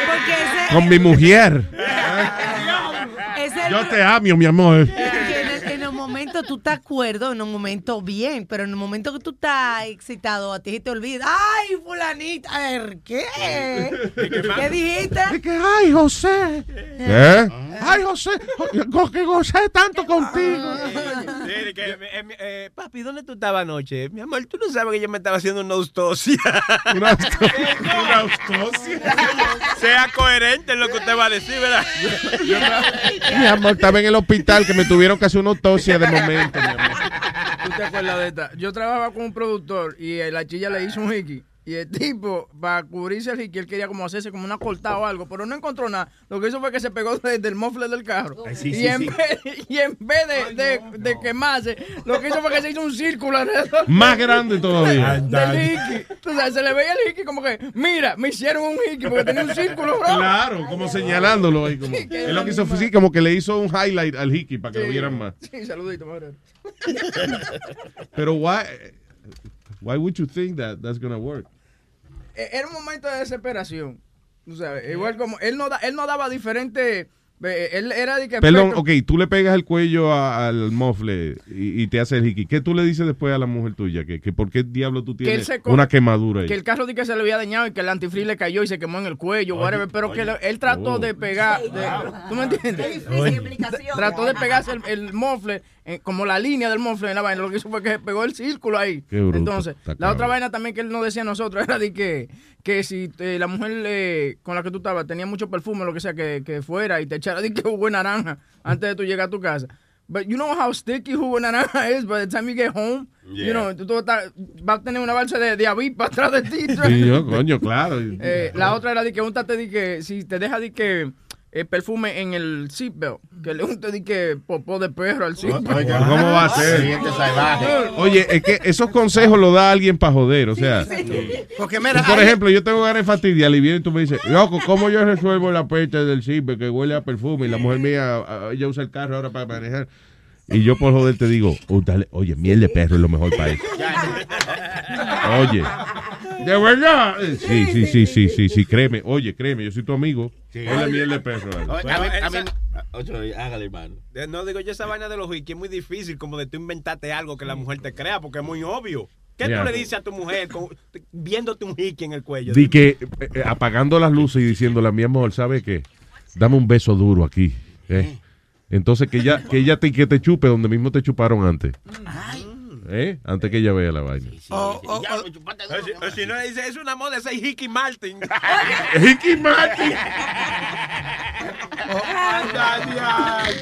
Porque ese, Con mi mujer. Yo te amo, mi amor. que en, el, en el momento tú te acuerdas, en un momento bien, pero en el momento que tú estás excitado, a ti se te olvida. ¡Ay, fulanita! A ver, ¿qué? ¿Qué dijiste? ay, José. ¿Qué? Ay, José, go- que gocé tanto contigo. Sí, de que, eh, eh, eh, papi, ¿dónde tú estabas anoche? Mi amor, tú no sabes que yo me estaba haciendo una austosia. Una, austosia. Sea coherente en lo que usted va a decir, ¿verdad? Mi amor, estaba en el hospital que me tuvieron que hacer una autopsia de momento, mi amor. ¿Tú te acuerdas de esta? Yo trabajaba con un productor y la chilla le hizo un hiki. Y el tipo, para cubrirse el hiki, él quería como hacerse como una cortada o algo, pero no encontró nada. Lo que hizo fue que se pegó desde el muffler del carro. Ay, sí, y, sí, en sí. Vez, y en vez de, de, de quemarse, lo que hizo fue que se hizo un círculo alrededor Más grande todavía. del hiki. Tú sabes, se le veía el hiki como que, mira, me hicieron un hiki porque tenía un círculo, bro. Claro, como señalándolo ahí. Como, que él lo que hizo fue sí, como que le hizo un highlight al Hiki para que lo vieran más. Sí, saludito, madre. Pero why, why would you think that that's gonna work? Eh, era un momento de desesperación. Tú sabes, igual como él no, da- él no daba diferentes Él era de que Perdón, ok, tú le pegas el cuello a- al mofle y, y te hace el hiki. ¿Qué tú le dices después a la mujer tuya? ¿Que, que por qué diablo tú tienes una quemadura ahí? Que el carro de que se le había dañado y que el antifreeze le cayó y se quemó en el cuello, whatever, pero que él trató Oh. de pegar, de- ¿tú me entiendes? Trató de pegarse el, el mofle, eh, como la línea del mofle en la vaina, lo que hizo fue que se pegó el círculo ahí. Qué bruto, Entonces, la cabrón. otra vaina también que él nos decía a nosotros era de que, que si eh, la mujer eh, con la que tú estabas tenía mucho perfume, lo que sea, que, que fuera y te echara de que jugo de naranja antes de tú llegar a tu casa. But you know how sticky jugo de naranja is by the time you get home. Yeah. You know, tú, tú estás- vas a tener una balsa de, de avispa atrás de ti. Sí, yo, coño, claro. Eh, la otra era de que untate de que si te deja de que perfume en el seatbelt, que le unte de que popó de perro al seatbelt. ¿Cómo va a ser? Oye, es que esos consejos los da alguien para joder, o sea. Porque mira, Tú, por hay- ejemplo, yo tengo ganas de fastidiar y viene y tú me dices, loco, ¿cómo yo resuelvo la peste del cipe que huele a perfume y la mujer mía, ah, ella usa el carro ahora para manejar? Y yo por joder te digo, "Oh, dale, oye, miel de perro es lo mejor para eso. Oye, de verdad. Sí, sí, sí, sí, sí, sí, créeme. Oye, créeme, yo soy tu amigo. Ponle miel de perro. hágale, hermano. No, digo yo, esa vaina de los wiki es muy difícil, como de tú inventarte algo que la mujer te crea, porque es muy obvio. ¿Qué Ya. tú le dices a tu mujer con- viéndote un hiki en el cuello? Di que eh, eh, apagando las luces y diciéndole a mi amor, ¿sabe qué? Dame un beso duro aquí. ¿eh? Entonces que ella, que ella te, que te chupe donde mismo te chuparon antes. ¿Eh? Antes que ella vea la vaina. O si, o si no le dice, es una moda, ese es Hickey Martin. Hickey Martin.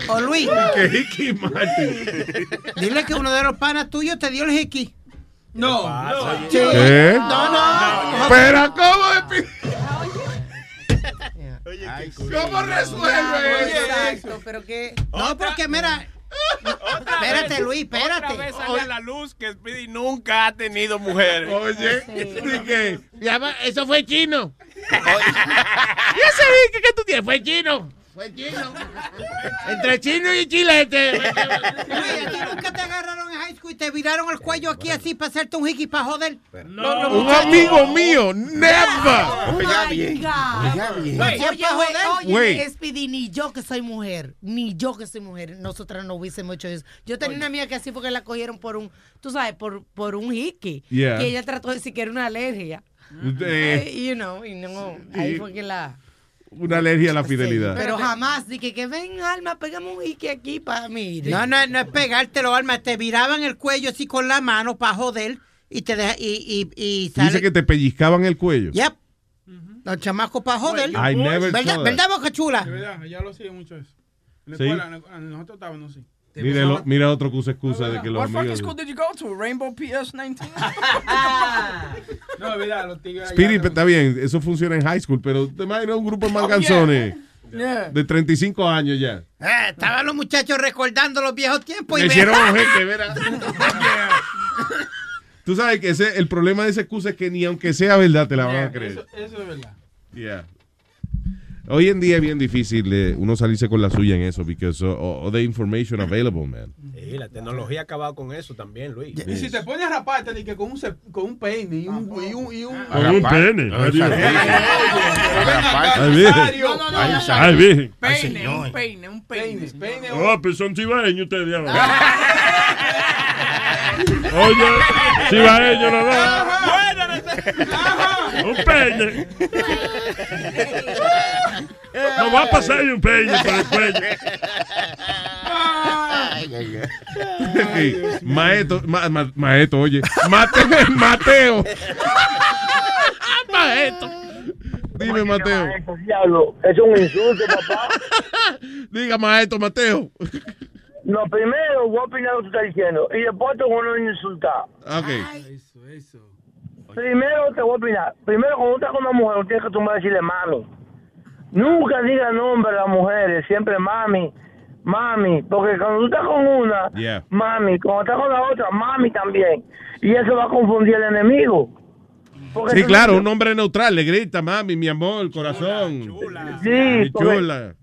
O Luis. Que Hickey Martin. Dile que uno de los panas tuyos te dio el hickey. No. Sí. ¿Qué? No, no. Pero ¿cómo es pi- ¿Cómo resuelve eso? Exacto, pero que... No, porque mira. Espérate, Luis, Otra espérate. vez sale a la luz que Speedy nunca ha tenido mujer. Oye, que eso fue chino. y ese Vicky que tú tienes fue chino. Fue chino. Entre chino y chilete. Luis, ¿a ti nunca te agarraron en high school y te viraron el cuello aquí así para hacerte un hickey para joder? No, Un amigo mío, never. Oh my God. bien. Oye, oye, oye. Speedy, ni yo que soy mujer, ni yo que soy mujer, nosotras no hubiésemos hecho eso. Yo tenía una amiga que así fue que la cogieron por un, tú sabes, por, por un hickey. Yeah. Que ella trató de decir que era una alergia. Eh, you know, y no, ahí fue que la... una alergia a la fidelidad. Pero jamás dije que ven, Alma, pégame un hickey aquí para mí. No, no, no es pegártelo, Alma. Te viraban el cuello así con la mano para joder y te deja, y, y, y sale. Dice que te pellizcaban el cuello. Yep. Los chamacos para joder. I never ¿Verdad. ¿Verdad, Boca Chula? De verdad, ya lo hacía mucho eso. En la Sí. escuela, en la- en nosotros estábamos así. Mira, lo- mira otro que usa excusa de que los What fucking amigos. school did you go to? Rainbow PS19? No, verdad, los tigres. Spirit, no- está bien, eso funciona en high school, pero te imaginas un grupo de manganzones Yeah. de 35 años ya. Eh, estaban los muchachos recordando los viejos tiempos. Y hicieron vean- un jeque, ¿verdad? Tú sabes que ese, el problema de esa excusa es que ni aunque sea verdad te la van a creer. Eso, eso es verdad. Yeah. Hoy en día es bien difícil eh, uno salirse con la suya en eso, because of, of the information available, man. Sí, la tecnología ha acabado con eso también, Luis. Y si te pones a raparte, di que con un, con un peine y un. Y un, y un Con un pene. Ay, Virgen. Peine, un peine, un peine. Peine, Oh, pues son cibaeños ustedes. Oye, cibaeños los dos. Un peine. No va a pasar un peine por el cuello. Maeto, ma- ma- Maeto, oye. Mate- Mateo. Maeto. Dime, Mateo. Diablo, es un insulto, papá. Diga, Maeto, Mateo. No, primero voy a opinar lo que tú estás diciendo y después te voy a insultar. Ok. Primero te voy a opinar. Primero, cuando estás con una mujer, no tienes que tomar decirle malo. Nunca diga nombre a las mujeres, siempre mami, mami. Porque cuando tú estás con una, Yeah. mami. Cuando estás con la otra, mami también. Y eso va a confundir al enemigo. Porque Sí, claro, un hombre neutral le grita, mami, mi amor, corazón. Sí, Mi porque- chula.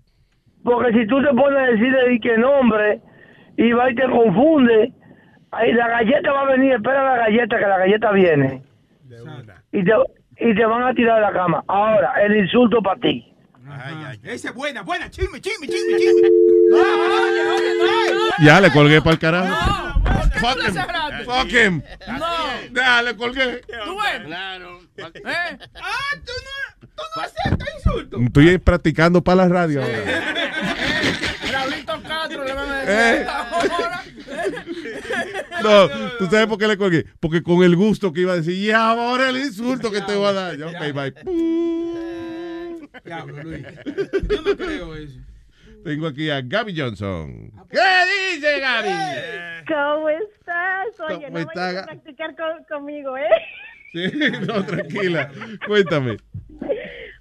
Porque si tú te pones a decirle que nombre y va y te confunde, ahí la galleta va a venir, espera la galleta, que la galleta viene. Y te, y te van a tirar de la cama. Ahora, el insulto para ti. Esa es buena, buena, chisme, chisme, chisme, chisme. Ya le colgué para el carajo. No, Fuck him. Fuck him. No. Ya le colgué. ¿Tú ves? Claro. ¿Eh? Ah, tú no, tú no aceptas insultos. Estoy practicando para la radio ahora. Raulito Castro le van a Eh. decir ahora. No, ¿tú sabes por qué le colgué? Porque con el gusto que iba a decir, y ahora el insulto que te voy a dar. Yo, ok, bye. Diablo, Luis. Yo no creo eso. Tengo aquí a Gaby Johnson. ¿Qué dice Gaby? ¿Cómo estás? Oye, ¿Cómo no está? vayas a practicar con- conmigo, ¿eh? Sí, no, tranquila. Cuéntame.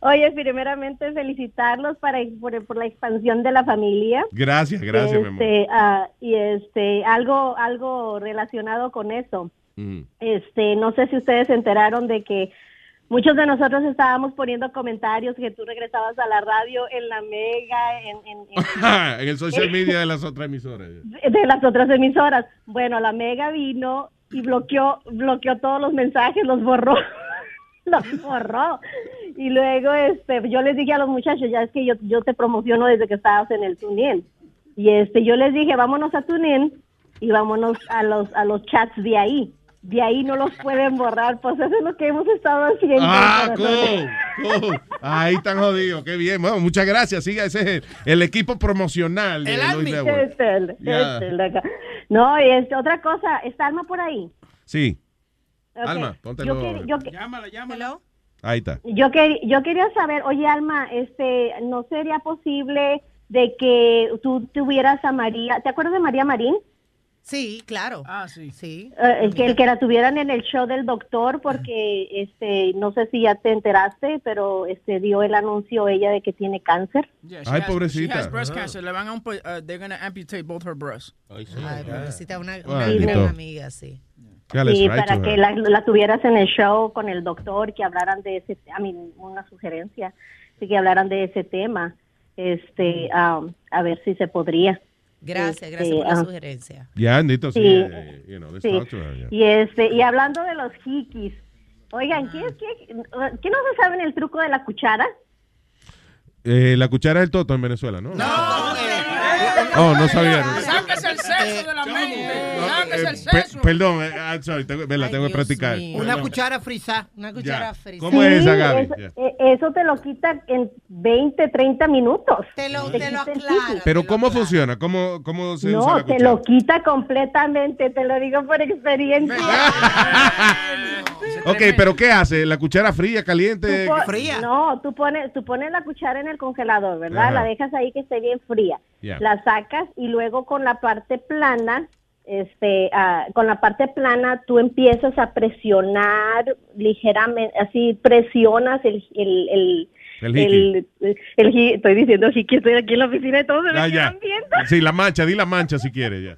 Oye, primeramente felicitarlos para, por, por la expansión de la familia. Gracias, gracias, mi amor. Este, ah, y este, algo, algo relacionado con eso. Mm. Este, no sé si ustedes se enteraron de que muchos de nosotros estábamos poniendo comentarios que tú regresabas a la radio en la Mega, en, en- en- en el social media de las otras emisoras. de las otras emisoras. Bueno, la Mega vino y bloqueó, bloqueó todos los mensajes, los borró, los borró. Y luego, este, yo les dije a los muchachos, ya es que yo, yo te promociono desde que estabas en el TuneIn. Y este, yo les dije, vámonos a TuneIn y vámonos a los, a los chats de ahí. De ahí no los pueden borrar, pues eso es lo que hemos estado haciendo. Ah, cool, cool. Ahí están jodidos, qué bien. Bueno, muchas gracias. Siga, ese es el, el equipo promocional de Luis. Este, el- este, el de acá. No, y este, otra cosa, ¿está Alma por ahí? Sí. Alma, Yo, quer- yo, Llámala, llámala. Ahí está. yo, quer- yo quería saber, oye Alma, este, ¿no sería posible de que tú tuvieras a María, ¿te acuerdas de María Marín? Sí, claro. Ah, sí. Sí. Eh, el que, el que la tuvieran en el show del doctor, porque este, no sé si ya te enteraste, pero este dio el anuncio ella de que tiene cáncer. Yeah, Ay, has- pobrecita. She has breast Ajá. cancer. Le van a un, uh, they're gonna amputate both her breasts. Ay, pobrecita, una, gran amiga, sí. Sí, para que la, la tuvieras en el show con el doctor, que hablaran de ese, a mí, una sugerencia, sí, que hablaran de ese tema, este, um, a ver si se podría. Gracias, Este, gracias por la ah, sugerencia. Ya, Andito, sí. Sí. eh, you know, let's sí. talk to her, yeah. Y este, y hablando de los hikis, oigan, ¿qué, qué, ¿qué no se saben el truco de la cuchara? Eh, la cuchara del toto en Venezuela, ¿no? Oh, no sabía. no. Sáquese sexo de la mente. Sáquese el Pe- sexo. perdón, eh, I'm sorry, tengo, ve, la tengo que practicar. Una cuchara frisa. Una cuchara frisa. ¿Cómo es esa, Gaby? Eso, Ya. eh, eso te lo quita en 20, 30 minutos. Te lo, Te te lo quita el aclara. Pero ¿cómo funciona? ¿Cómo, cómo se usa No, te cuchara? lo quita completamente, te lo digo por experiencia. Ok, pero ¿qué hace? ¿La cuchara fría, caliente? Tú pon- No, tú pones, tú pones la cuchara en el congelador, ¿verdad? Ajá. La dejas ahí que esté bien fría. La sacas y luego con la parte plana, este, ah, con la parte plana tú empiezas a presionar ligeramente, así presionas el, el, el, El estoy diciendo hiki, estoy aquí en la oficina y todos se me Ah, ya. viendo. Sí, la mancha, di la mancha si quieres, ya.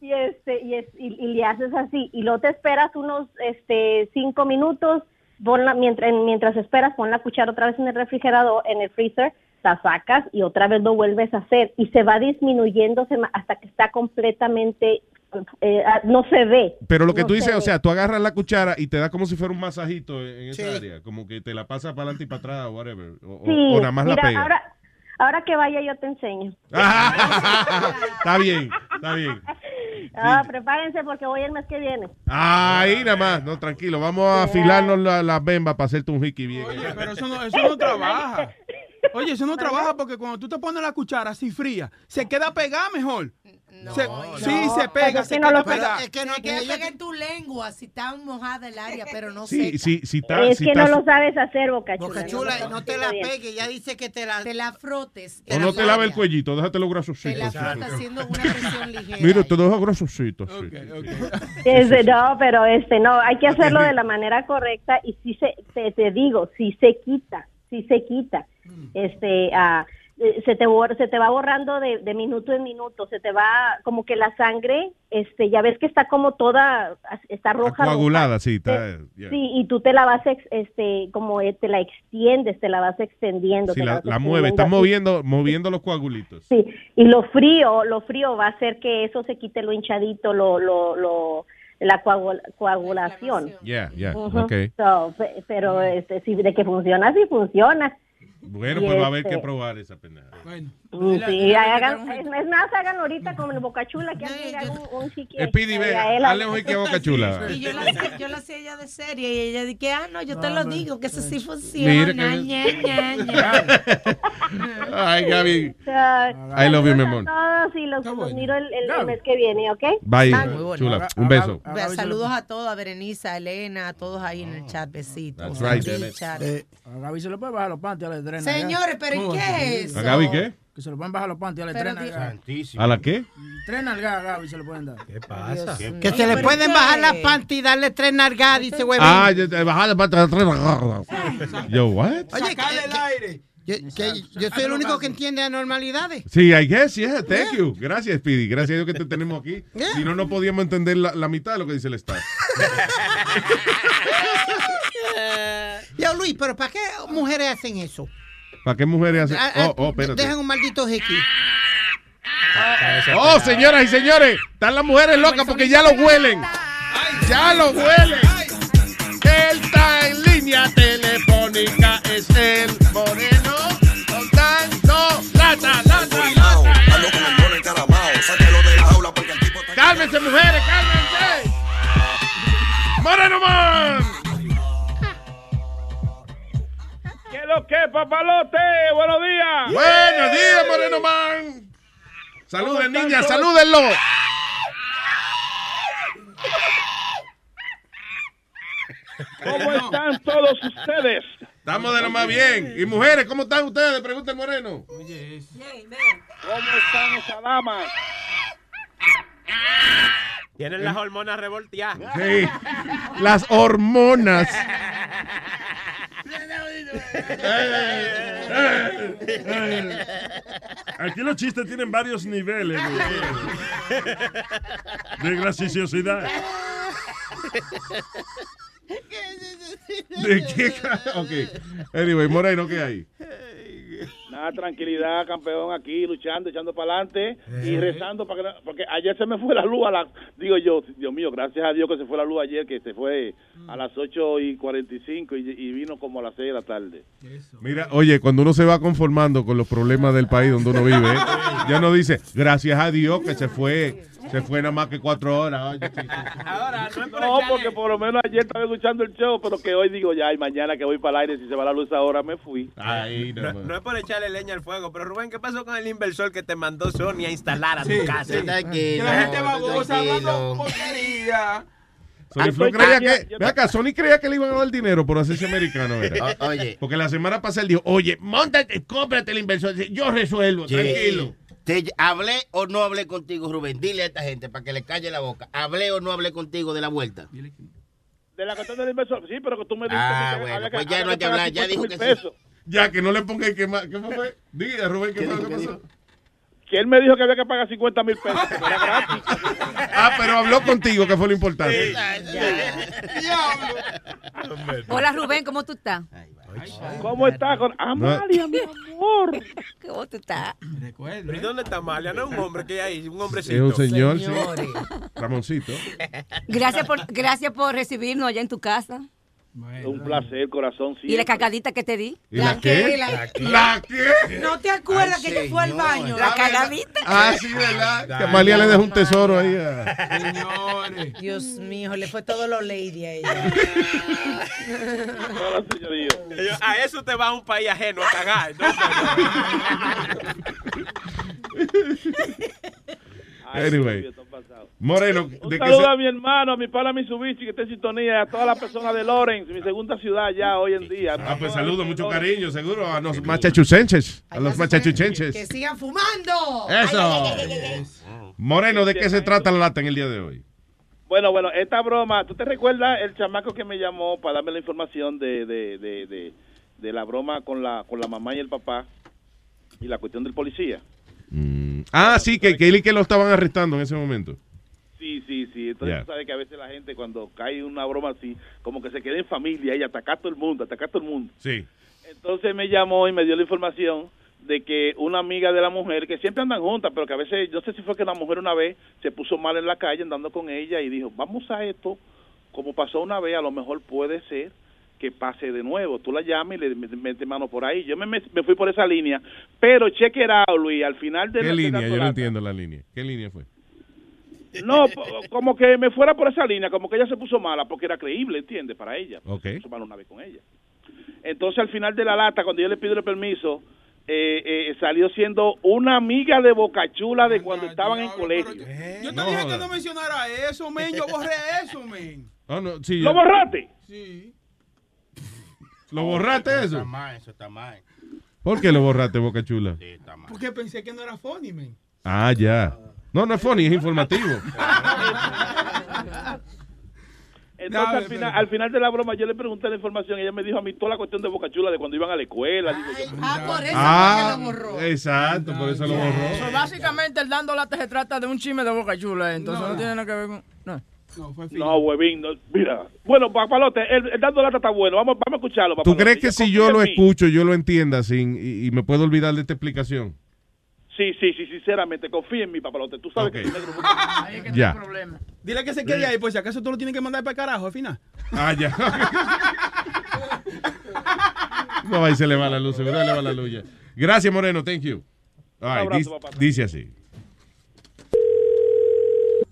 y este y, es- y, y le haces así y luego te esperas unos este cinco minutos ponla, mientras mientras esperas pon la cuchara otra vez en el refrigerador en el freezer la sacas y otra vez lo vuelves a hacer y se va disminuyendo se hasta que está completamente eh, ah, no se ve Pero lo que No tú se dices, o ve. sea, tú agarras la cuchara y te da como si fuera un masajito en esa Sí. área, como que te la pasas para adelante y para atrás o whatever, o, o- Sí, o nada más mira, la pega. ahora ahora que vaya yo te enseño Está bien, está bien. ah, prepárense porque voy el mes que viene Ahí nada más, no, tranquilo, vamos a afilarnos la- las bembas para hacerte un hiki bien. Oye, pero eso no, eso no trabaja. Oye, eso no trabaja porque cuando tú te pones la cuchara así fría, se queda pegada mejor. Se- sí, se pega, se queda pegada. Es que no que pega en tu lengua si está mojada el área, pero no Sí, seca. sí, sí está, es si que está- no lo sabes hacer boca chula, Boca chula, y no te la pegue, ya dice que te la... Te la frotes. o no te lave el cuellito, déjate los grasositos. Te la frotas haciendo una presión ligera. Mira, te dejo grasositos. sí. Ese, no, pero este no, hay que hacerlo de la manera correcta y si se, te, te digo, si se quita, si se quita, este, eh, se te se te va borrando de, de minuto en minuto, se te va como que la sangre, este, ya ves que está como toda, está roja. Coagulada, sí, está. yeah. Sí, y tú te la vas, este, como eh, te la extiendes, te la vas extendiendo. Sí, te la, mueve, está extendiendo. moviendo, moviendo los coagulitos. Sí, y lo frío, lo frío va a hacer que eso se quite lo hinchadito, lo, lo, lo, la coagul- coagulación. Yeah, yeah, okay. So, pero este, si de que funciona, sí funciona. Bueno, pues va a haber este- que probar esa pena. Sí, hagan, es, es más, hagan ahorita como el Boca Chula, que haga un, un chiqui. Speedy, ve, hazle un jique a Boca Chula. Y yo la, hacía- yo la hacía ella de serie y ella dije, ah, no, yo te lo digo, que eso sí funciona. Que-. Ay, Gaby. I I love you, mi amor. todos y los, los miro el, el- el mes que viene, ¿ok? Bye, Bye. chula. Un beso. Saludos a todos, a Berenice, a Elena, a todos ahí en el chat, besitos. That's right, Sí, chat. A Gaby se le puede bajar los panties a la. Señores, pero ¿y qué es ¿A Gaby qué? Que se le pueden bajar los panties a la ¿A la qué? Tres nalgas a Gaby se le pueden dar. ¿Qué pasa? Que se le pueden bajar las panty y darle tres nalgadas, dice huevín. Ah, yo te bajaba de pata atrás. Yo, what? Oye, que- que- Yo, que yo soy el único que entiende anormalidades. Sí, I guess, yeah, thank you. Gracias, Speedy. Gracias a Dios que te tenemos aquí. Yeah. Si no, no podíamos entender la, la mitad de lo que dice el Estado. Yo, Luis, pero ¿para qué mujeres hacen eso? ¿Para qué mujeres hacen? Ah, ah, Oh, oh, espérate. Dejan un maldito jequi. Oh, señoras y señores, están las mujeres locas porque ya lo huelen. Ya lo huelen. Él está en línea telefónica, es el moreno. Contando lata, lata, lata. Cálmense, mujeres, cálmense. Moreno Man. Lo que, papalote? Buenos días. Buenos días, Moreno Man. Saluden, niñas, salúdenlo. ¿Cómo están todos ustedes? Estamos de lo más bien. Y mujeres, ¿cómo están ustedes? Pregunta el Moreno. ¿Cómo están esas damas? Tienen las hormonas revolteadas. Sí. Las hormonas. Aquí los chistes tienen varios niveles de, de graciosidad. ¿De qué Ok. Anyway, Moreno, ¿qué hay? Nada, tranquilidad, campeón, aquí luchando, echando para adelante y rezando para que porque ayer se me fue la luz a la digo yo, Dios mío, gracias a Dios que se fue la luz ayer, que se fue a las 8 y 45 y, y vino como a las 6 de la tarde. Mira, oye, cuando uno se va conformando con los problemas del país donde uno vive, ¿eh? ya no dice, gracias a Dios que se fue, se fue nada más que cuatro horas. Oye, No, porque por lo menos ayer estaba escuchando el show, pero que hoy digo ya, y mañana que voy para el aire, si se va la luz ahora me fui. Ahí No, no es por echarle leña al fuego, pero Rubén, ¿qué pasó con el inversor que te mandó Sony a instalar a tu casa? sí. Tranquilo, Que la gente babosa hablando porquería. Sony Flow creía que, ve acá, Sony creía que le iban a dar dinero por hacerse americano. ¿verdad? O- oye. Porque la semana pasada él dijo, oye, montate, cómprate el inversor. Yo resuelvo, Sí. tranquilo. Te, ¿Hablé o no hablé contigo, Rubén? Dile a esta gente para que le calle la boca. ¿Hablé o no hablé contigo de la vuelta? De la cuestión del inversor, sí, pero que tú me dijiste Ah, que bueno, había pues ya no hay que hablar, ya 50 dijo que pesos. Ya, que no le ponga el que más. ¿Qué fue? Diga, Rubén, ¿qué, fue? ¿Qué pasó? Que él me dijo que había que pagar 50 mil pesos, que era gratis. Ah, pero habló contigo, que fue lo importante. Hola Rubén, ¿cómo tú estás? ¿Cómo está con Amalia, mi amor? ¿Cómo tú estás? ¿Pero ¿Y dónde está Amalia? No es un hombre que hay ahí, un Es hombrecito. un señor, sí. Ramoncito. Gracias por, gracias por recibirnos allá en tu casa. Un placer, corazón. ¿Y la cagadita que te di? ¿Y la qué? La- ¿La qué? ¿No te acuerdas Ay, que ella fue al señor. baño? La cagadita. Ah, sí, ¿verdad? Que Amalia le dejó un tesoro ahí. a- Señores. Dios mío, le fue todo lo lady a ella. Hola, señorío. A eso te va a un país ajeno a cagar. ¿no? Ay, Anyway. Moreno, Un ¿de qué saludo se- a mi hermano, a mi pana Mitsubishi, que está en sintonía, a todas las personas de Lawrence, mi segunda ciudad ya hoy en día. Ah, pues saludo, mucho cariño, seguro a los machachuchenches. A los Que machachuchenches. sigan fumando. Eso. Moreno, ¿de qué se trata la lata en el día de hoy? Bueno, bueno, esta broma, ¿tú te recuerdas el chamaco que me llamó para darme la información de, de, de, de, de la broma con la, con la mamá y el papá y la cuestión del policía? Ah, sí, que, que él y que lo estaban arrestando en ese momento. Sí, sí, sí. Entonces Ya. tú sabes que a veces la gente cuando cae una broma así, como que se queda en familia y ataca a todo el mundo, ataca a todo el mundo. Sí. Entonces me llamó y me dio la información de que una amiga de la mujer, que siempre andan juntas, pero que a veces, yo sé si fue que la mujer una vez se puso mal en la calle andando con ella y dijo, vamos a esto, como pasó una vez, a lo mejor puede ser que pase de nuevo. Tú la llamas y le metes mano por ahí. Yo me, me, fui por esa línea, pero cheque era Luis, al final de ¿Qué la- de la línea? Yo no entiendo la línea. ¿Qué línea fue? No, como que me fuera por esa línea, como que ella se puso mala porque era creíble, ¿entiendes? Para ella. Ok. Se puso mala una vez con ella. Entonces, al final de la lata, cuando yo le pido el permiso, eh, eh, salió siendo una amiga de Bocachula de cuando estaban en colegio. Yo te dije que no mencionara eso, men. Yo borré eso, men. Oh, no, sí, ¿Lo borraste? Sí. ¿Lo borraste eso? Está mal, eso está mal. ¿Por qué lo borraste, Boca Chula? Porque pensé que no era funny, men. Ah, ya. No, no es funny, es informativo. Entonces, al, final, al final de la broma, yo le pregunté la información y ella me dijo a mí toda la cuestión de Bocachula de cuando iban a la escuela. Digo, Ah, por eso Ah, lo borró. exacto, por eso lo borró. So, básicamente, el dando lata se trata de un chisme de boca chula, entonces no, tiene nada que ver con. No. No, huevín, no, mira. Bueno, papalote, el, el dando lata está bueno. Vamos, vamos a escucharlo, ¿Tú papalote. crees que si yo lo mí. escucho, yo lo entienda sin, y, y me puedo olvidar de esta explicación? Sí, sí, sí, sinceramente, confía en mí, papalote. Tú sabes que... Ya. Dile que se quede ahí, pues si acaso tú lo tienes que mandar para el carajo al final. Ah, ya. No, ahí se le va la luz, seguro le va la luz ya. Gracias, Moreno, thank you. All right, abrazo, dis- dice así.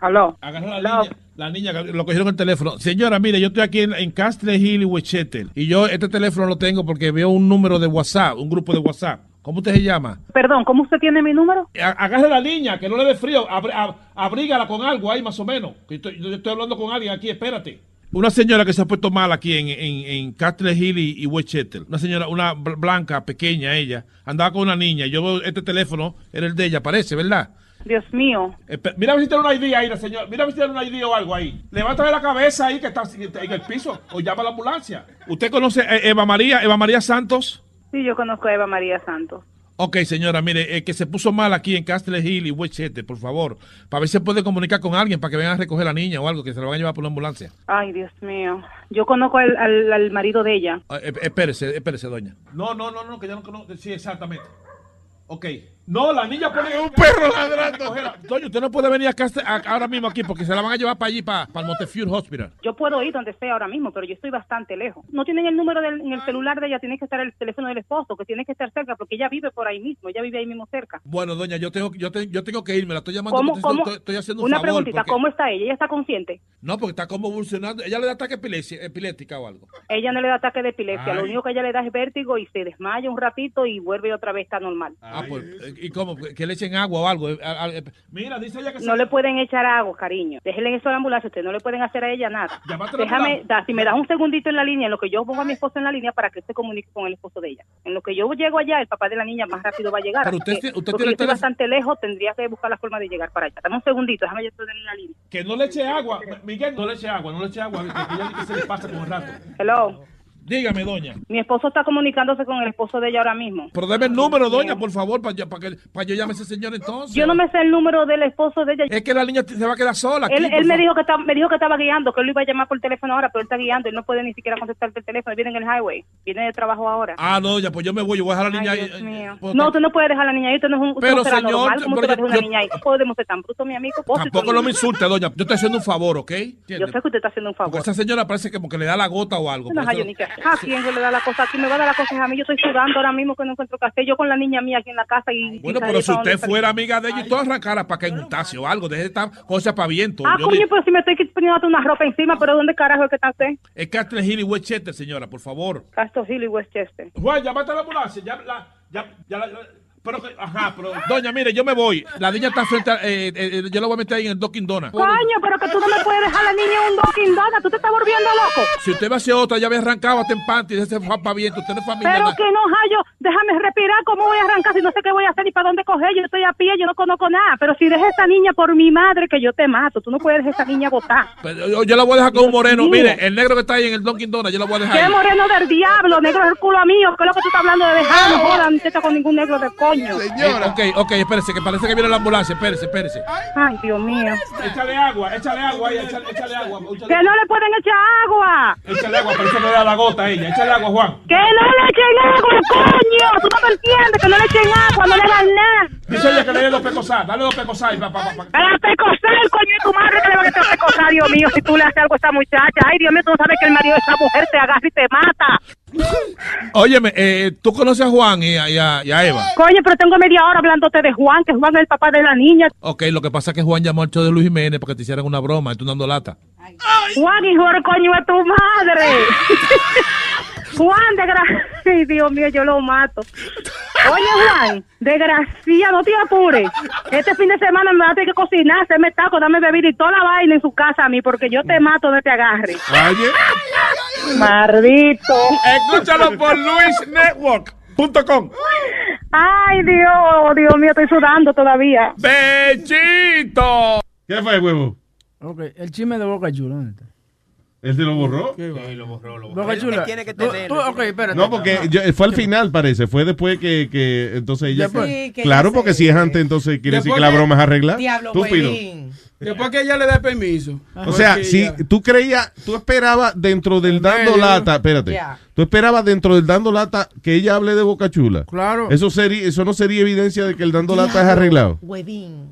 Aló. Agarró la niña, la niña lo cogieron el teléfono. Señora, mire, yo estoy aquí en, en Castle Hill y Westchester. Y yo este teléfono lo tengo porque veo un número de WhatsApp, un grupo de WhatsApp. ¿Cómo usted se llama? Perdón, ¿cómo usted tiene mi número? Agarre la niña, que no le dé frío. Abr- ab- abrígala con algo ahí, más o menos. Que Estoy, yo estoy hablando con alguien aquí, espérate. Una señora que se ha puesto mal aquí en, en, en Castle Hill y, y Westchester. Una señora, una bl- blanca, pequeña ella. Andaba con una niña. Yo veo este teléfono, era el de ella, parece, ¿verdad? Dios mío. Espe- Mira a ver si tiene una ID ahí, la señora. Mira a ver si tiene una ID o algo ahí. Levántale la cabeza ahí que está en el piso o llama a la ambulancia. ¿Usted conoce a Eva María, Eva María Santos? Sí, yo conozco a Eva María Santos. Ok, señora, mire, eh, que se puso mal aquí en Castle Hill y Westchester, por favor. Para ver si se puede comunicar con alguien para que vengan a recoger a la niña o algo, que se la van a llevar por una ambulancia. Ay, Dios mío. Yo conozco al, al, al marido de ella. Ah, eh, espérese, espérese, doña. No, no, no, no, que ya no conozco. Sí, exactamente. Ok. No, la niña pone un perro ladrando. Doña, usted no puede venir a Castle- a- ahora mismo aquí porque se la van a llevar para allí, para, para el Montefiore Hospital. Yo puedo ir donde esté ahora mismo, pero yo estoy bastante lejos. No tienen el número del, en el celular de ella, tiene que estar el teléfono del esposo, que tiene que estar cerca, porque ella vive por ahí mismo, ella vive ahí mismo cerca. Bueno, doña, yo tengo, yo, te- yo tengo que irme, la estoy llamando ¿Cómo? Estoy, estoy haciendo un Una favor. preguntita, porque- ¿cómo está ella? ¿Ella está consciente? No, porque está como evolucionando. Ella le da ataque epilepsia- epiléptica o algo. Ella no le da ataque de epilepsia, lo único que ella le da es vértigo y se desmaya un ratito y vuelve otra vez está normal. Ah, pues, ¿y cómo? ¿Que le echen agua o algo? Eh, a- a- eh, Mira, dice ella que No se- le pueden echar agua, cariño. Déjenle eso a la ambulancia, usted no le pueden hacer a ella nada. Déjame, da, si me das un segundito en la línea, en lo que yo pongo a mi esposo en la línea para que se comunique con el esposo de ella. En lo que yo llego allá, el papá de la niña más rápido va a llegar. Pero usted que, tiene- usted porque tiene yo estoy bastante lejos, tendría que buscar la forma de llegar para allá. Dame un segundito, déjame yo tener en la línea. Que no le eche agua. Miguel, no le eche agua, no le eche agua. Que que se le pasa con el rato. Hello. Dígame, doña. Mi esposo está comunicándose con el esposo de ella ahora mismo. Pero deme el número, doña, por favor, para para que, para yo llame a ese señor entonces. Yo no me sé el número del esposo de ella. Es que la niña se va a quedar sola. Aquí, Él, me dijo que estaba, me dijo que estaba guiando, que él lo iba a llamar por teléfono ahora, pero él está guiando, él no puede ni siquiera contestarte el teléfono, él viene en el highway, viene de trabajo ahora. Ah, no, ya, pues yo me voy, yo voy a dejar a la niña Ay, ahí. Dios mío. pues, No, usted no puede dejar a la niña ahí, usted no es un Pero, señor, normal, ¿cómo pero dejar yo- una niña ahí? No podemos ser tan brutos, mi amigo. Tampoco no me insulte, doña. Yo estoy haciendo un favor, ¿ok? Yo sé que usted está haciendo un favor. Porque esa señora parece que como que le da la gota o algo. No, por eso- yo ni que- ¿A quién le da la cosa? Aquí me va a dar la cosa a mí. Yo estoy sudando ahora mismo que no encuentro café. Yo con la niña mía aquí en la casa y. Bueno, y pero si ¿para usted fuera amiga de ella y tú arrancara para que en o algo, deje de estar cosas para viento. Ah, Yo coño, pero si me estoy poniendo una ropa encima, pero ¿dónde carajo es que está usted? Es Castle Hill y Westchester, señora, por favor. Castro Hill y Westchester. Juan, llámate a la ambulancia. Ya, la, ya, ya la- la- pero, que- ajá, pero. Doña, mire, yo me voy. La niña está frente a. eh, eh, eh, yo la voy a meter ahí en el Dunkin' Donut. Coño, pero que tú no me puedes dejar a la niña en un Dunkin' Donut. Tú te estás volviendo loco. Si usted va hacia otra, ya había arrancado hasta en panty, ese fue para viento. Usted no es familia. Pero que no, Jayo, déjame respirar. ¿Cómo voy a arrancar si no sé qué voy a hacer ni para dónde coger? Yo estoy a pie, yo no conozco nada. Pero si dejas a esa niña por mi madre, que yo te mato. Tú no puedes dejar a esa niña botar. Pero yo, yo la voy a dejar con un moreno. Mire, el negro que está ahí en el Dunkin' Donut, yo la voy a dejar ¿Qué ahí. moreno del diablo? Negro del culo mío. ¿Qué es lo que tú estás hablando de dejar? No te con ningún negro del coño. coño. Eh, ok, ok, espérese, que parece que viene la ambulancia. Espérese, espérese. Ay, Dios mío. Échale agua, échale agua ahí, échale, échale agua. échale- Que no le pueden echar agua. Échale agua, pero eso no le da la gota a ella. Échale agua, Juan. Que no le echen agua, coño. Tú no me entiendes, que no le echen agua, no le dan nada. Dice ella que le dé dos pecosas. Dale dos pecosas. Pa, pa, pa, pa. A la pecosar, coño, y tu madre que le va a meter a pecosar, Dios mío, si tú le haces algo a esa muchacha. Ay, Dios mío, tú no sabes que el marido de esa mujer te agarra y te mata. Óyeme, eh, ¿tú conoces a Juan y a, y a- y a Eva? Coño, pero tengo media hora hablándote de Juan, que Juan es el papá de la niña. Ok, lo que pasa es que Juan llamó al show de Luis Jiménez para que te hicieran una broma y tú dando lata. Juan, hijo del coño de tu madre. Juan, desgracia. Ay, Dios mío, yo lo mato. Oye, Juan, desgracia, no te apures. Este fin de semana me va a tener que cocinar, hacerme taco, dame bebida y toda la vaina en su casa a mí, porque yo te mato donde te agarre. Oye. Maldito. Escúchalo por luisnetwork.com. Ay, Dios, Dios mío, estoy sudando todavía. ¡Bechito! ¿Qué fue, huevo? Ok, el chisme de Boca Chula, ¿dónde está? ¿Él se lo borró? Boca Chula. Tú- tú- ok, espérate. No, porque yo- fue al final, parece. Fue después que, que entonces ella. Sí, que claro, porque si es antes, entonces quiere decir que la broma es arreglada. Diablo, Estúpido. huevín. Después que ella le dé permiso. O sea, si ella- tú creías, tú esperabas dentro del dando medio. lata, espérate, Ya. tú esperabas dentro del dando lata que ella hable de Boca Chula. Claro. Eso sería, eso no sería evidencia de que el dando lata es arreglado. Huevín.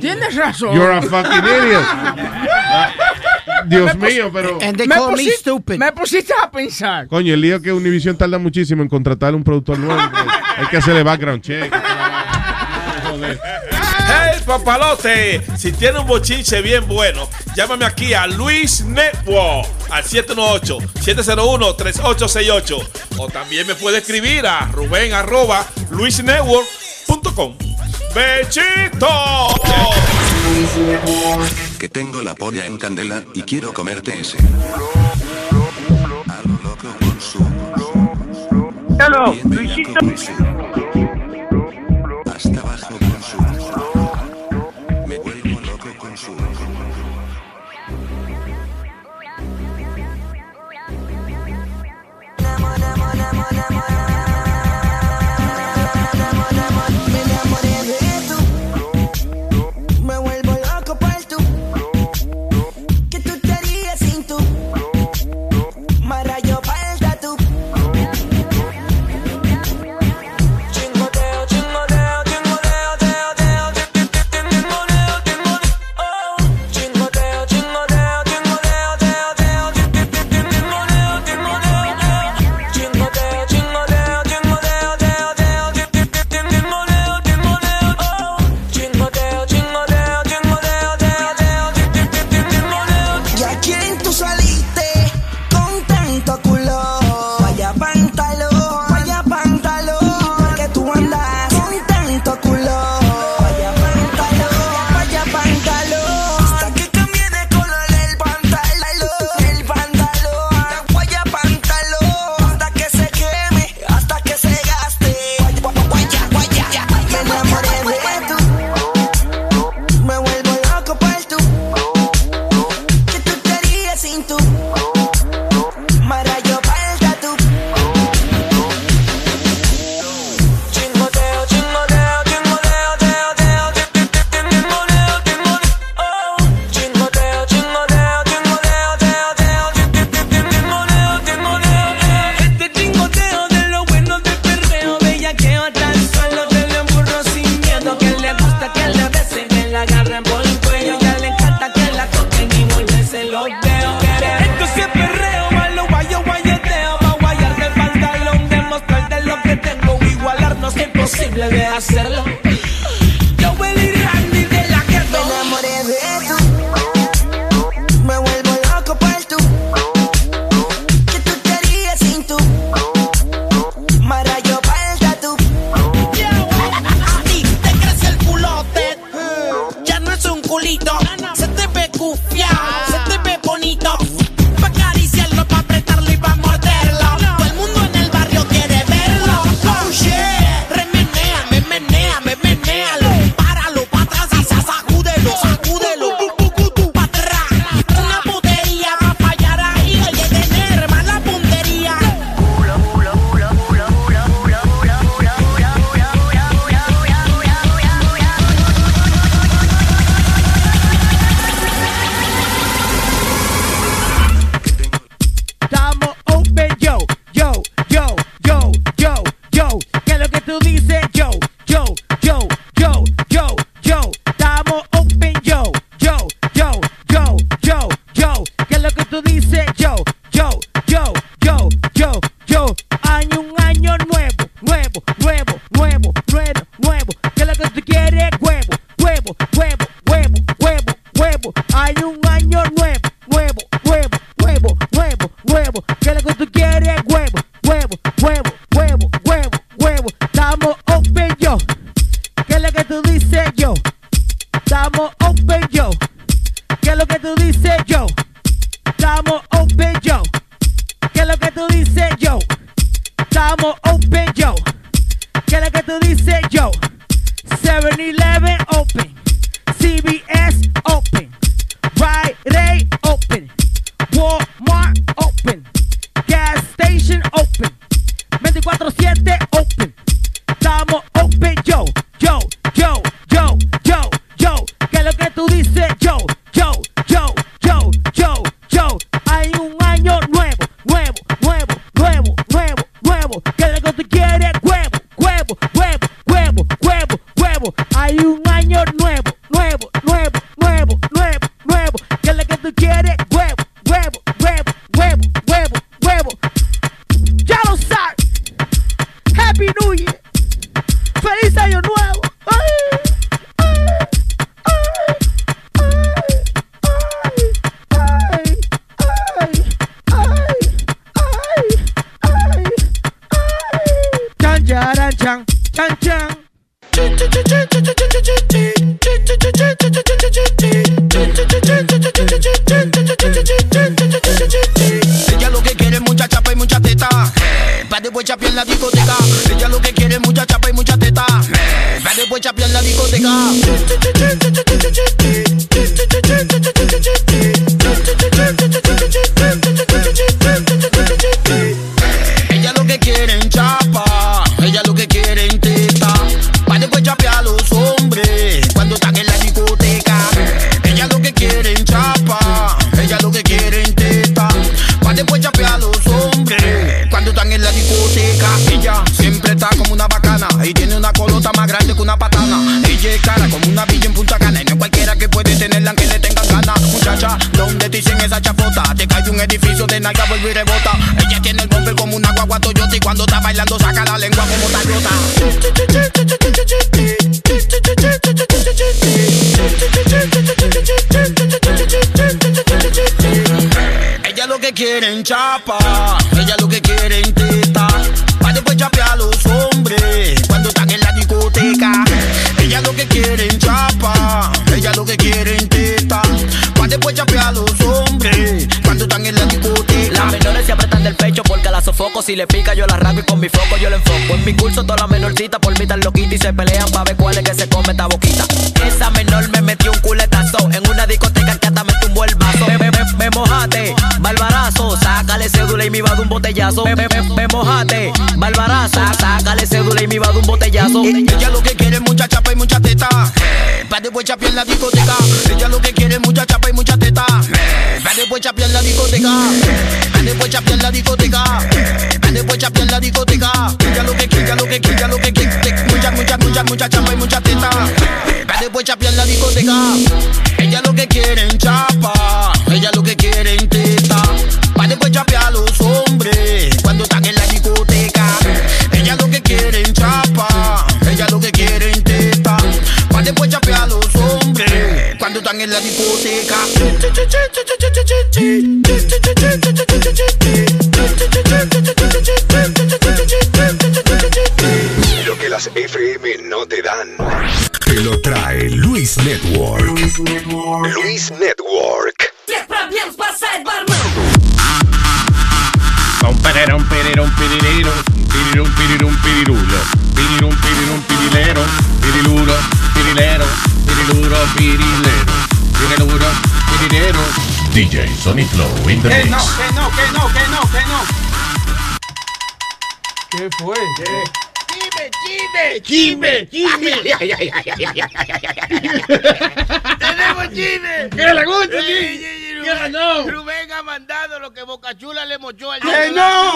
Tienes razón. You're a fucking idiot. Dios mío, pero. me, pusi- me pusiste a pensar. Coño, el lío que Univision tarda muchísimo en contratar un productor nuevo. Hay que hacerle background check. ¡Hey, papalote! Si tiene un bochinche bien bueno, llámame aquí a Luis Network al 718-701-3868. O también me puede escribir a Rubén arroba luisnetwork.com. ¡Bechito! Que tengo la polla en candela y quiero comerte ese. A lo loco con su. Bien. Hasta Tenemos chisme. ¿Qué le Sí, ¿Qué Rubén- ganó? Rubén ha mandado lo que Bocachula le mochó al ¡Que no!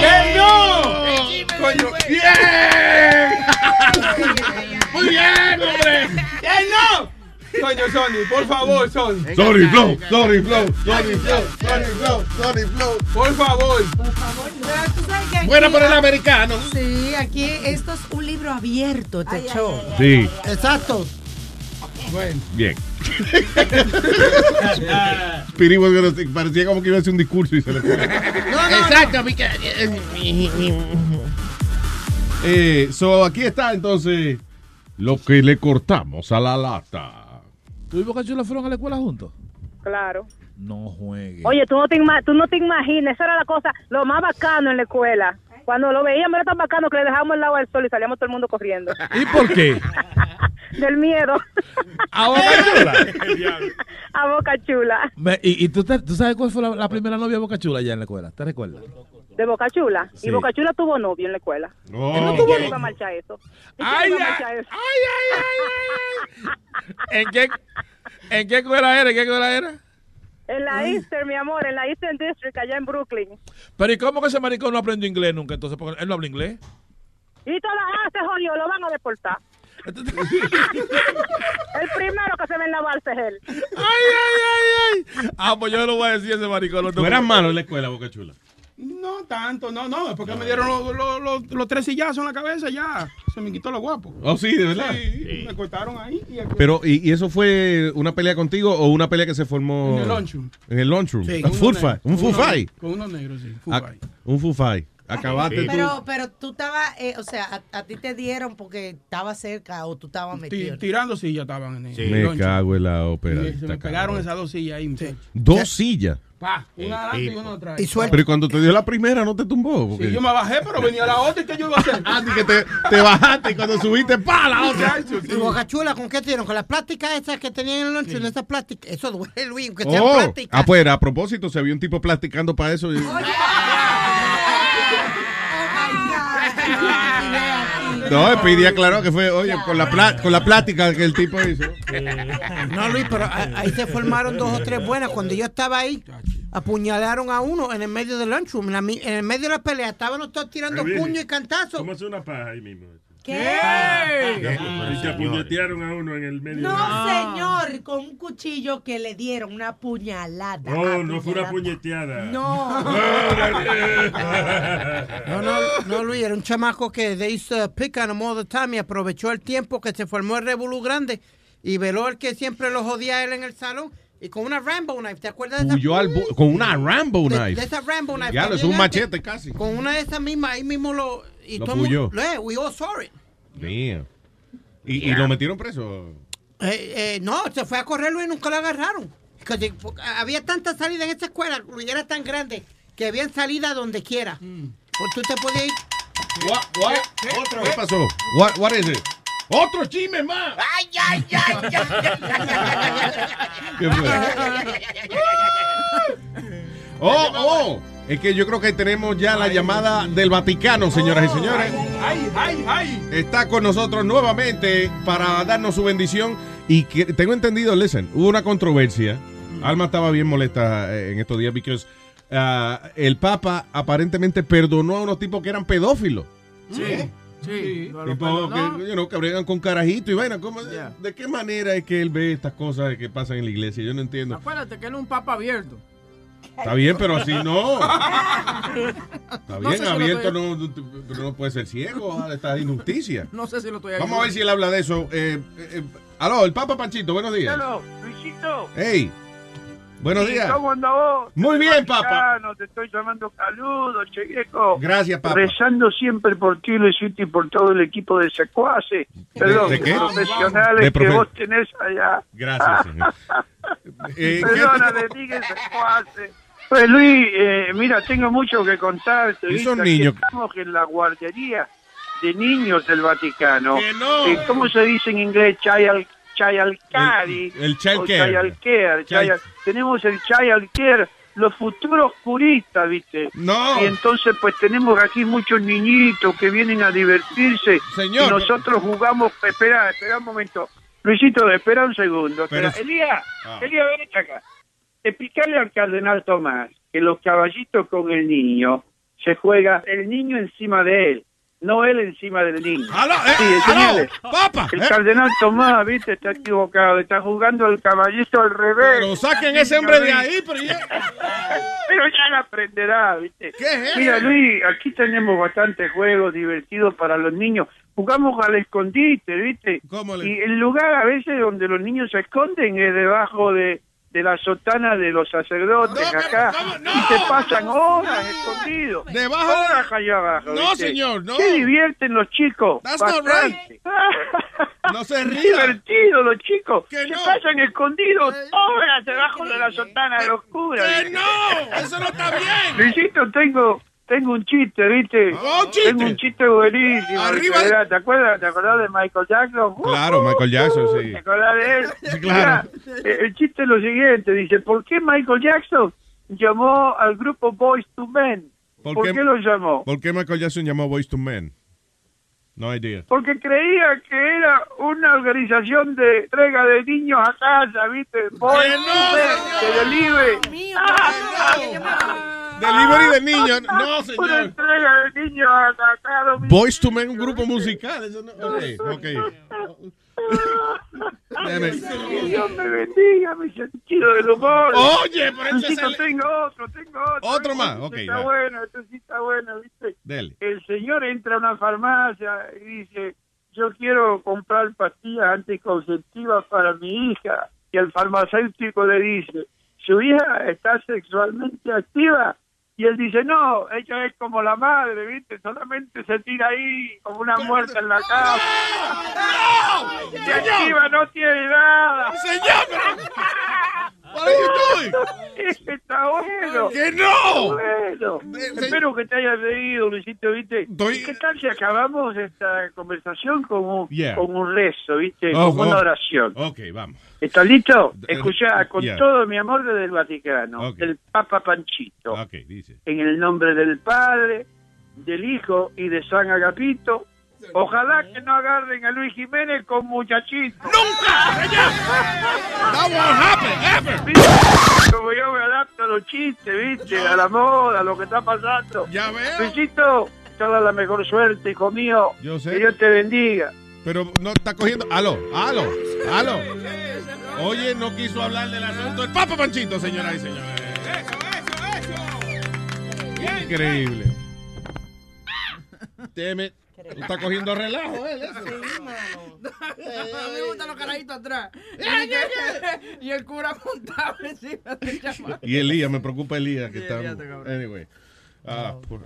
¡Que no! El chisme Coño, ¡Bien! ¡Muy bien, hombre! ¡Que no! Coño, Sony, por favor, Sony. Sorry, Flow, sorry, Flow, sorry, Flow, sorry, Flow, sorry, Flow. Por favor. Bueno, por el americano. Sí, abierto, este show. Sí, Exacto. Bueno. bien. Say- parecía como que iba a hacer un discurso y se le fue. Exacto, mi ca- eh, mi- mi- Eh, so, aquí está entonces lo que le cortamos a la lata. ¿Tú y Boca Chula fueron a la escuela juntos? Claro. No juegues. Oye, tú no, te tú no te imaginas, esa era la cosa, lo más bacano en la escuela. Cuando lo veíamos era tan bacano que le dejábamos el lado del sol y salíamos todo el mundo corriendo. ¿Y por qué? Del miedo. ¿A Boca Chula? A Boca Chula. Me- ¿Y, y tú, te- tú sabes cuál fue la, la primera novia de Boca Chula allá en la escuela? ¿Te recuerdas? De Boca Chula. Sí. Y Boca Chula tuvo novio en la escuela. No. ¿Y No tuvo iba a marchar eso? ¿Y quién Ay, iba a ay, marchar eso? ¿En qué, ¿En qué escuela era? ¿En qué escuela era? En la Eastern, mi amor, en la Eastern District, allá en Brooklyn. Pero ¿y cómo que ese maricón no aprendió inglés nunca? Entonces, porque él no habla inglés. Y toda ah, se jodió, lo van a deportar. el primero que se ve en la balsa es él. ¡Ay, ay, ay, ay! Ah, pues yo lo voy a decir a ese maricón. No ¿Tú eras malo en la escuela, Boca Chula? No tanto, no, no, porque me dieron los, los, los, los tres sillazos en la cabeza ya. Se me quitó lo guapo. Oh, sí, de verdad. Sí, me cortaron ahí. Y Pero, ¿y, y eso fue una pelea contigo o una pelea que se formó? En el lunchroom. En el lunchroom. Sí, un food unos fight. Un unos- fight. Con unos negros, sí. Ah, fight. un food fight. Acabaste tú. Pero, pero tú estabas, eh, o sea, a, a ti te dieron porque estaba cerca o tú estabas Ti- metido. tirando sillas estaban en el Me lonche. cago en la ópera. Sí, se me pegaron esas dos sillas ahí, muchachos. Dos sillas. Pa, una adelante y una atrás. Pero cuando te dio la primera no te tumbó. Porque... Sí, yo me bajé, pero venía la otra y que yo iba a hacer. Ah, que te, te bajaste y cuando subiste, pa, la otra. Y Bocachula, ¿con qué te dieron? Con las plásticas esas que tenían en el lunch, esas plásticas. Eso duele, Luis, aunque sean Oh, plásticas. ah, pues a propósito, se vio un tipo practicando para eso. y- No, PD aclaró que fue, oye, con la, pla- con la plática que el tipo hizo. No, Luis, pero ahí se formaron dos o tres buenas. Cuando yo estaba ahí, apuñalaron a uno en el medio del lunchroom. En, el medio de la pelea estaban los dos tirando puños y cantazos. ¿Cómo hace una paja ahí mismo? ¿Qué? Y se apuñetearon a uno en el medio. No, de- señor, con un cuchillo que le dieron una puñalada. No, no fue una puñeteada. No. No, no, no, Luis, era un chamaco que they used to pick on him all the time y aprovechó el tiempo que se formó el revolú grande y veló el que siempre lo jodía a él en el salón y con una Rambo knife, ¿te acuerdas de esa? Huyó al con una Rambo de, knife. de esa Rambo knife. Ya, es un machete casi. Con una de esas mismas, ahí mismo lo... Y Lo todo el mundo- puyó. eh, we all saw it. Damn. ¿Y, y lo metieron preso? Eh, eh, no, se fue a correrlo y nunca lo agarraron. Porque, había tanta salida en esa escuela, era tan grande que habían salida donde quiera. Pues tú te podías ir. ¿Otro? ¿Qué pasó? What, what is it? ¡Otro chisme más! Ay, ay, ay, ay, ¿Qué fue? Oh, oh. Es que yo creo que tenemos ya la llamada del Vaticano, señoras y señores. ¡Ay, ay, ay! Está con nosotros nuevamente para darnos su bendición. Y que, tengo entendido, listen, hubo una controversia. Alma estaba bien molesta eh, en estos días porque el Papa aparentemente perdonó a unos tipos que eran pedófilos. Sí, sí. Tipo perdonó. que, you know, que con carajito y bueno, ¿cómo- ¿de qué manera es que él ve estas cosas que pasan en la iglesia? Yo no entiendo. Acuérdate que él es un papa abierto. Está bien, pero así no. Está No bien, sé si lo abierto estoy- no, no, no puede ser ciego a esta injusticia. No sé si lo estoy Vamos a ver si él habla de eso. Eh, eh, eh, aló, el Papa Panchito, buenos días. Hello, Luisito. Hey, buenos Sí, días. ¿Cómo anda vos? Muy bien, Papa. No te estoy llamando saludos, che viejo. Gracias, Papa. Rezando siempre por ti, Luisito, y por todo el equipo de secuaces. Perdón, de qué? profesionales De profe- que vos tenés allá. Gracias, señor. Eh, Perdona, secuaces. Pues Luis, eh, mira, tengo mucho que contarte. Esos Aquí niños- Estamos en la guardería de niños del Vaticano. Que no. Eh, ¿Cómo se dice en inglés? Child, child care. El- el child care. child care, Child- child- Tenemos el child care, los futuros curistas, ¿viste? No. Y entonces pues tenemos aquí muchos niñitos que vienen a divertirse. Señor, Y nosotros jugamos... Espera, espera un momento. Luisito, espera un segundo. Pero-. Elías, Ah. Elías, ven acá. Explicarle al cardenal Tomás que los caballitos con el niño se juega el niño encima de él, no él encima del niño. Sí, enseñale. ¡Papa! El cardenal Tomás, viste, está equivocado, está jugando el caballito al revés. Pero saquen ese hombre de ahí, pero ya... Pero ya lo aprenderá, viste. ¿Qué es? Mira, Luis, aquí tenemos bastantes juegos divertidos para los niños. Jugamos al escondite, ¿viste? Y el lugar a veces donde los niños se esconden es debajo de, de la sotana de los sacerdotes acá. Y se pasan horas escondidos. Debajo de- Horas allá abajo. No, ¿viste? señor, no. Se divierten los chicos. That's not bastante. No se ría. Divertido los chicos. se no. pasan escondidos horas debajo de la sotana de los curas. ¡Que no! ¡Eso no está bien! Luisito, tengo, tengo un chiste, ¿viste? Oh, un chiste. Tengo un chiste buenísimo. Arriba. que era- ¿Te acuerdas? ¿Te acordás de Michael Jackson? Claro, Michael Jackson, sí. ¿Te acordás de él? Sí, claro. Mira, eh, el chiste es lo siguiente. Dice, ¿por qué Michael Jackson llamó al grupo Boys to Men? ¿Por, qué? lo llamó? ¿Por qué Michael Jackson llamó Boys to Men? No idea. Porque creía que era una organización de entrega de niños a casa, ¿viste? Boys ¡Que to Men, de delivery. Delivery de niños. No, Una señor. entrega de niños. Boys to Men, un grupo musical. Eso no... Ok, ok. Dios me bendiga mi sentido del humor. Oye, pero Luisito, es el- tengo otro, tengo otro. Otro más, Este ok, Está va. bueno, este sí está bueno, ¿viste? Dele. El señor entra a una farmacia y dice, yo quiero comprar pastillas anticonceptivas para mi hija. Y el farmacéutico le dice, ¿su hija está sexualmente activa? Y él dice, no, ella es como la madre, ¿viste? Solamente se tira ahí como una muerta en la cama. Y encima no tiene nada. ¡Señor! Are you doing? Está bueno. ¡Que no! Bueno. Espero que te hayas reído, Luisito, ¿viste? ¿Qué tal si acabamos esta conversación con un, Yeah. con un rezo, ¿viste? Oh, con una oración. Ok, vamos. ¿Estás listo? Escuchá, con yeah. todo mi amor desde el Vaticano, Ok. del Papa Panchito. Ok, dice. En el nombre del Padre, del Hijo y de San Agapito. Ojalá que no agarren a Luis Jiménez con muchachito. ¡Nunca! Happen, ever. Como yo me adapto a los chistes, ¿viste? A la moda, a lo que está pasando. Ya veo. Luisito, toda la mejor suerte, hijo mío. Yo sé. Que Dios te bendiga. Pero no está cogiendo. Aló, aló, aló. Oye, no quiso hablar del asunto del Papa Panchito, señoras y señores. Increíble. Teme. Está cogiendo relajo, él. eso. A mí me gustan los carajitos atrás. Y el cura montado encima del chamaco. Y Elías, me preocupa Elías que Sí, está. Anyway. Ah, por-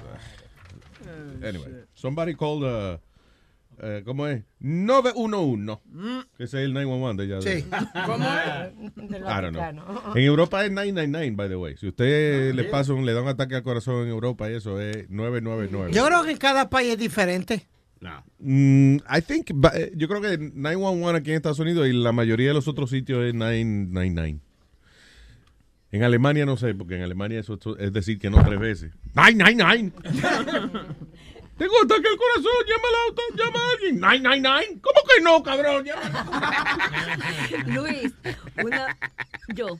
anyway. Somebody called. Uh, eh, ¿Cómo es? 911. Que ese es el 911 de allá. Sí. ¿Cómo es? Del I don't know. Vaticano. En Europa es 999, by the way. Si usted le pasa un, le da un ataque al corazón en Europa, eso es 999. Yo creo que en cada país es diferente. Mm, I think, eh, yo creo que 911 aquí en Estados Unidos y la mayoría de los otros sitios es 999. En Alemania no sé, porque en Alemania eso es decir que no tres veces. 999. Tengo ataque al corazón, llama al auto, llama a alguien. 999. ¿Cómo que no, cabrón? Luis, una. Yo.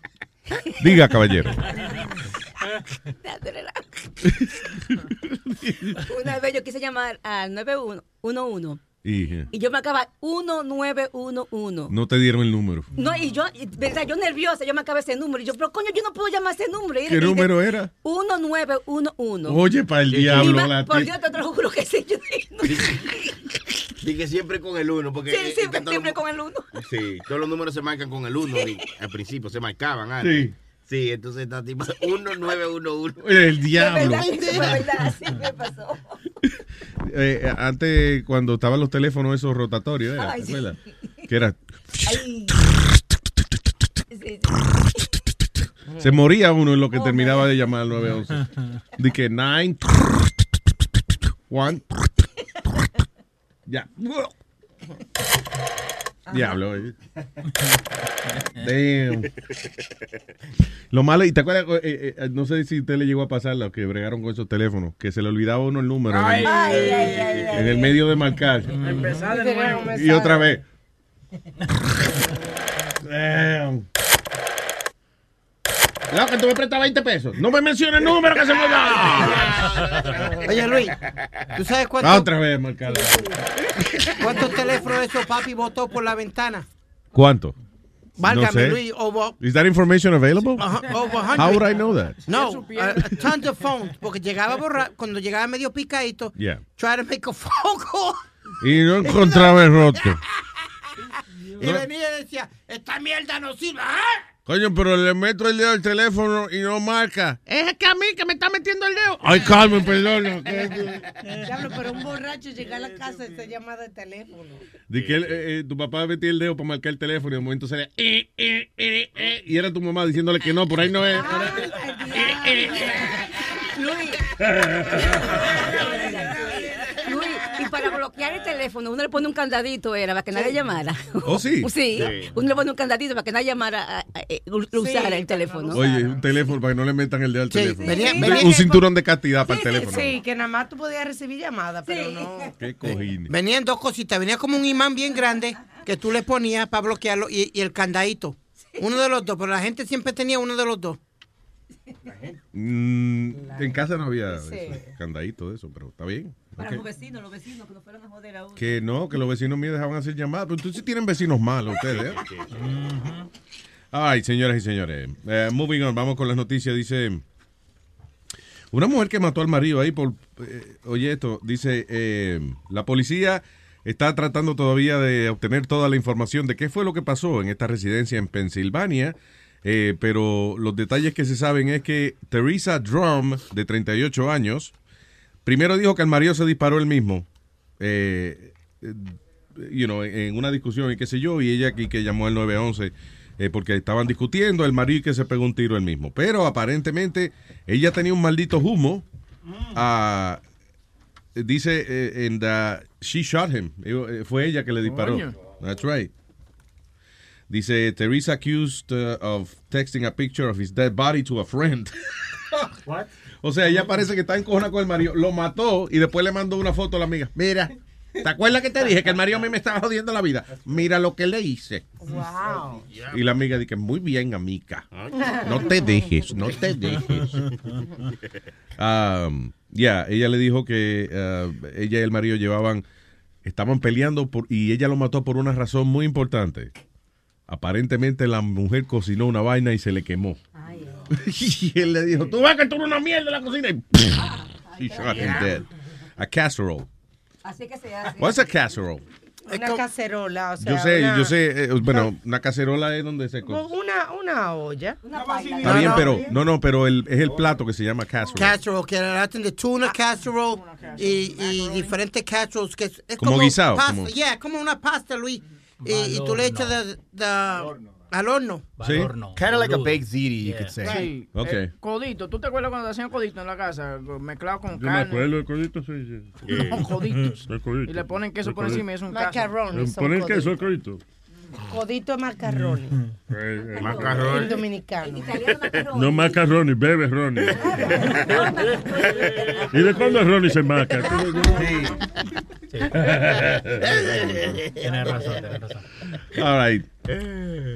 Diga, caballero. Una vez yo quise llamar al 911 Y y yo me acaba 1911. no te dieron el número. No, y yo, y, verdad, yo nerviosa, yo me acabé ese número. Y yo, pero coño, yo no puedo llamar ese número. Y ¿Qué y número de- era? 1911. Oye, para el Y diablo. la por Dios, te lo juro que sí. Yo dije, no. Que siempre con el uno, porque Sí, eh, siempre, los- con el uno. Sí, todos los números se marcan con el uno. y al principio se marcaban antes. Sí. Sí, entonces está tipo 1911. El diablo. De verdad, sí, de verdad, así me pasó. Eh, eh, antes, cuando estaban los teléfonos esos rotatorios, ¿era? Ay, ¿te sí. Que era. Ay. Sí, Se moría uno en lo que terminaba de llamar al 911. De que 9. 1. Ya. Diablo. eh. Damn. Lo malo, y te acuerdas, Eh, eh, no sé si a usted le llegó a pasar lo que bregaron con esos teléfonos, que se le olvidaba uno el número en el- Ay, ay, ay, en el medio de marcar. Empezar de nuevo. Y otra vez. Damn. No, que tú me prestas 20 pesos. No me menciones el número que se me va. Oye, Luis, ¿tú sabes cuánto- Ah, Otra vez, marcar. cuántos teléfonos esos papi botó por la ventana? ¿Cuánto? Válgame, sé. Luis, over, Is that information available? Ajá, over 100. How would I know that? No, uh, tons of phones, porque llegaba borra cuando llegaba medio picadito, Yeah. try to make a phone call, Y no encontraba el roto. y No. venía y decía, esta mierda no sirve. ¿ah? Coño, pero le meto el dedo al teléfono y no marca. Es que a mí que me está metiendo el dedo. Ay, Carmen, perdona. Diablo, pero un borracho llega a la casa y se llama de teléfono. De que él, eh, eh, tu papá metía el dedo para marcar el teléfono y de momento salía eh, eh, eh, eh, y era tu mamá diciéndole que no, por ahí no es. Luis. Luis, y para bloquear el teléfono, uno le pone un candadito, era, para que nadie llamara. ¿Oh, sí? Sí, Sí. uno le pone un candadito para que nadie llamara, eh, usara el teléfono. Oye, un teléfono para que no le metan el dedo al teléfono. venía- Un- venía- un cinturón de castidad para el teléfono. Sí, que nada más tú podías recibir llamadas, pero no. Qué cojines. Venían dos cositas, venía como un imán bien grande que tú le ponías para bloquearlo y, y el candadito. Uno de los dos, pero la gente siempre tenía uno de los dos. Mm, en casa no había Sí. candadito de eso, pero está bien. Para los vecinos, los vecinos que no fueran a joder a uno. Que no, que los vecinos míos dejaban hacer llamadas. Pero sí tienen vecinos malos, ustedes. ¿eh? Ay, señoras y señores. Eh, moving on, vamos con las noticias. Dice. Una mujer que mató al marido ahí por. eh, oye, esto. Dice. eh, la policía está tratando todavía de obtener toda la información de qué fue lo que pasó en esta residencia en Pensilvania. Eh, pero los detalles que se saben es que Teresa Drum, de 38 años, primero dijo que el marido se disparó él mismo, eh, eh, you know, en una discusión y qué sé yo, y ella aquí que llamó al 911 eh, porque estaban discutiendo, el marido y que se pegó un tiro él mismo. Pero aparentemente ella tenía un maldito humo. ah, dice eh, en she shot him. Fue ella que le disparó. Coño. That's right. Dice Teresa accused uh, of texting a picture of his dead body to a friend. O sea, ella parece que está encojona con el marido. Lo mató y después le mandó una foto a la amiga. Mira, ¿te acuerdas que te dije que el marido a mí me estaba jodiendo la vida? Mira lo que le hice. Wow. Y la amiga dice, muy bien, amiga. No te dejes, no te dejes. Um, Ya, ella le dijo que uh, ella y el marido llevaban, estaban peleando por, y ella lo mató por una razón muy importante. Aparentemente la mujer cocinó una vaina y se le quemó. y él le dijo, tú ves que tú eres una mierda en la cocina. Y he shot him dead. A casserole. Así que se hace. What's a casserole? Una cacerola, o sea, Yo sé, una, yo sé, eh, bueno, una cacerola es donde se co- Una, una olla. Está bien, pero no, no, pero el, es el plato que se llama casserole. Casserole, que hacen de tuna casserole y, y diferentes casseroles. Que es, es Como guisado, Pasta, como- yeah, como una pasta, Luis. Y, y tú le echas de, de- al horno. Sí. Kind of like a baked ziti, you could say. Sí. Ok. Eh, codito. ¿Tú te acuerdas cuando hacían codito en la casa? Mezclado con Yo me acuerdo de codito, sí, sí. No, coditos. Codito. Y le ponen queso por codito. encima y es un son ¿Ponen coditos. queso al codito? Codito macarroni. Eh, eh, En dominicano. No macarroni, bebe Ronnie. ¿Y de cuándo Ronnie se maca? Tienes razón, tienes razón. All right.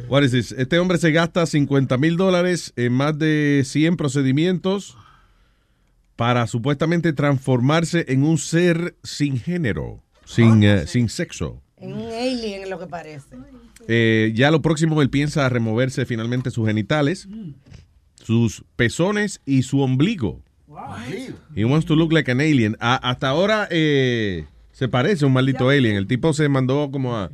What is this? Este hombre se gasta 50 mil dólares en más de 100 procedimientos para supuestamente transformarse en un ser sin género, sin, eh, sin sexo. En un alien lo que parece. Eh, ya lo próximo él piensa removerse finalmente sus genitales, sus pezones y su ombligo. He wants to look like an alien. A- hasta ahora eh, se parece a un maldito alien. El tipo se mandó como a,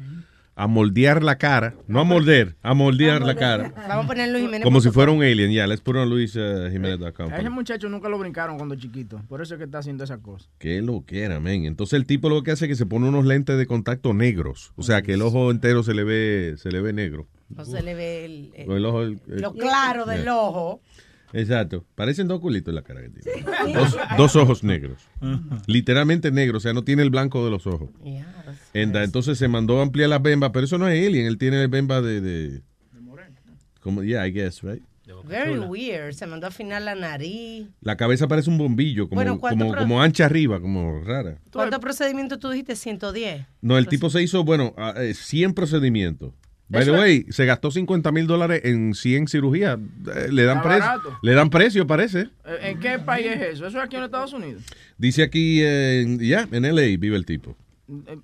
a moldear la cara. No a morder, a moldear la cara. Vamos a poner Luis Jiménez. Como si fuera un alien. Ya, let's put on luisjimenez.com. A ese muchacho nunca lo brincaron cuando chiquito. Por eso es que está haciendo esa cosa. Qué lo que era, men. Entonces el tipo lo que hace es que se pone unos lentes de contacto negros. O sea que el ojo entero se le ve, se le ve negro. No se le ve el, el- O el ojo, el- el- lo claro del Yeah. ojo. Exacto. Parecen dos culitos en la cara que tiene. Dos, dos ojos negros. Literalmente negros. O sea, no tiene el blanco de los ojos. Enda, entonces se mandó a ampliar las bembas, pero eso no es alien. Él tiene bembas de... de como, yeah, I guess, right? Very weird. Se mandó a afinar la nariz. La cabeza parece un bombillo, como, Bueno, ¿cuánto como, pro- como ancha arriba, como rara. ¿Cuántos procedimientos tú dijiste? 110. No, el tipo se hizo, bueno, ah, eh, 100 procedimientos. By the way, se gastó 50 mil dólares en 100 cirugías. Eh, Le dan, precio, le dan precio, parece. Eh, ¿En qué país es eso? ¿Eso es aquí en Estados Unidos? Dice aquí, eh, en- ya, en LA vive el tipo.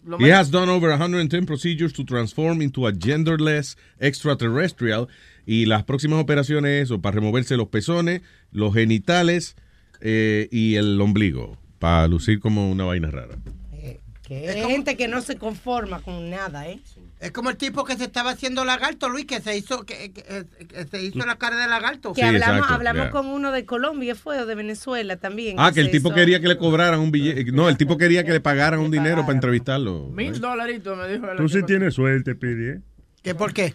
Lo He has done over 110 procedures to transform into a genderless extraterrestrial. Y las próximas operaciones, eso, para removerse los pezones, los genitales eh, y el ombligo. Para lucir como una vaina rara. Que hay gente que no se conforma con nada, ¿eh? Es como el tipo que se estaba haciendo lagarto, Luis, que se hizo, que, que- que se hizo la cara de lagarto. Que hablamos, hablamos con uno de Colombia, fue, o de Venezuela también. Ah, que el tipo hizo- quería que le cobraran un billete. No, el tipo quería que le pagaran un dinero para entrevistarlo. Mil dolaritos me dijo. Tú sí tienes suerte, Pidi, ¿eh? ¿Qué por qué?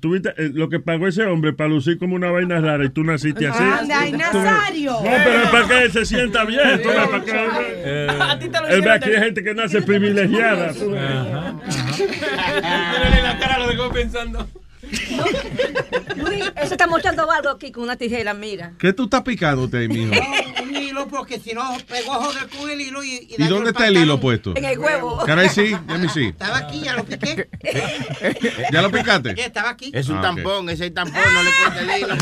Tuviste, eh, lo que pagó ese hombre para lucir como una vaina rara y tú naciste así. Anda, ay, Tú- Nazario. No, pero es para que se sienta bien. tú para que- A ti te lo Él ve aquí hay gente que nace privilegiada. tú ves. Mírale la cara, lo dejó pensando. Luis, ese está mostrando algo aquí con una tijera, mira. ¿Qué tú estás picándote ahí, mijo? Hilo, porque si no, pegó a joder con el hilo y, y ¿Y dónde el está el hilo puesto? En el huevo. Caray, sí, let me see. Estaba aquí, ya lo piqué. ¿Ya lo picaste? Sí, estaba aquí. Es un Ah, tampón, ese es el tampón, no le corta el hilo.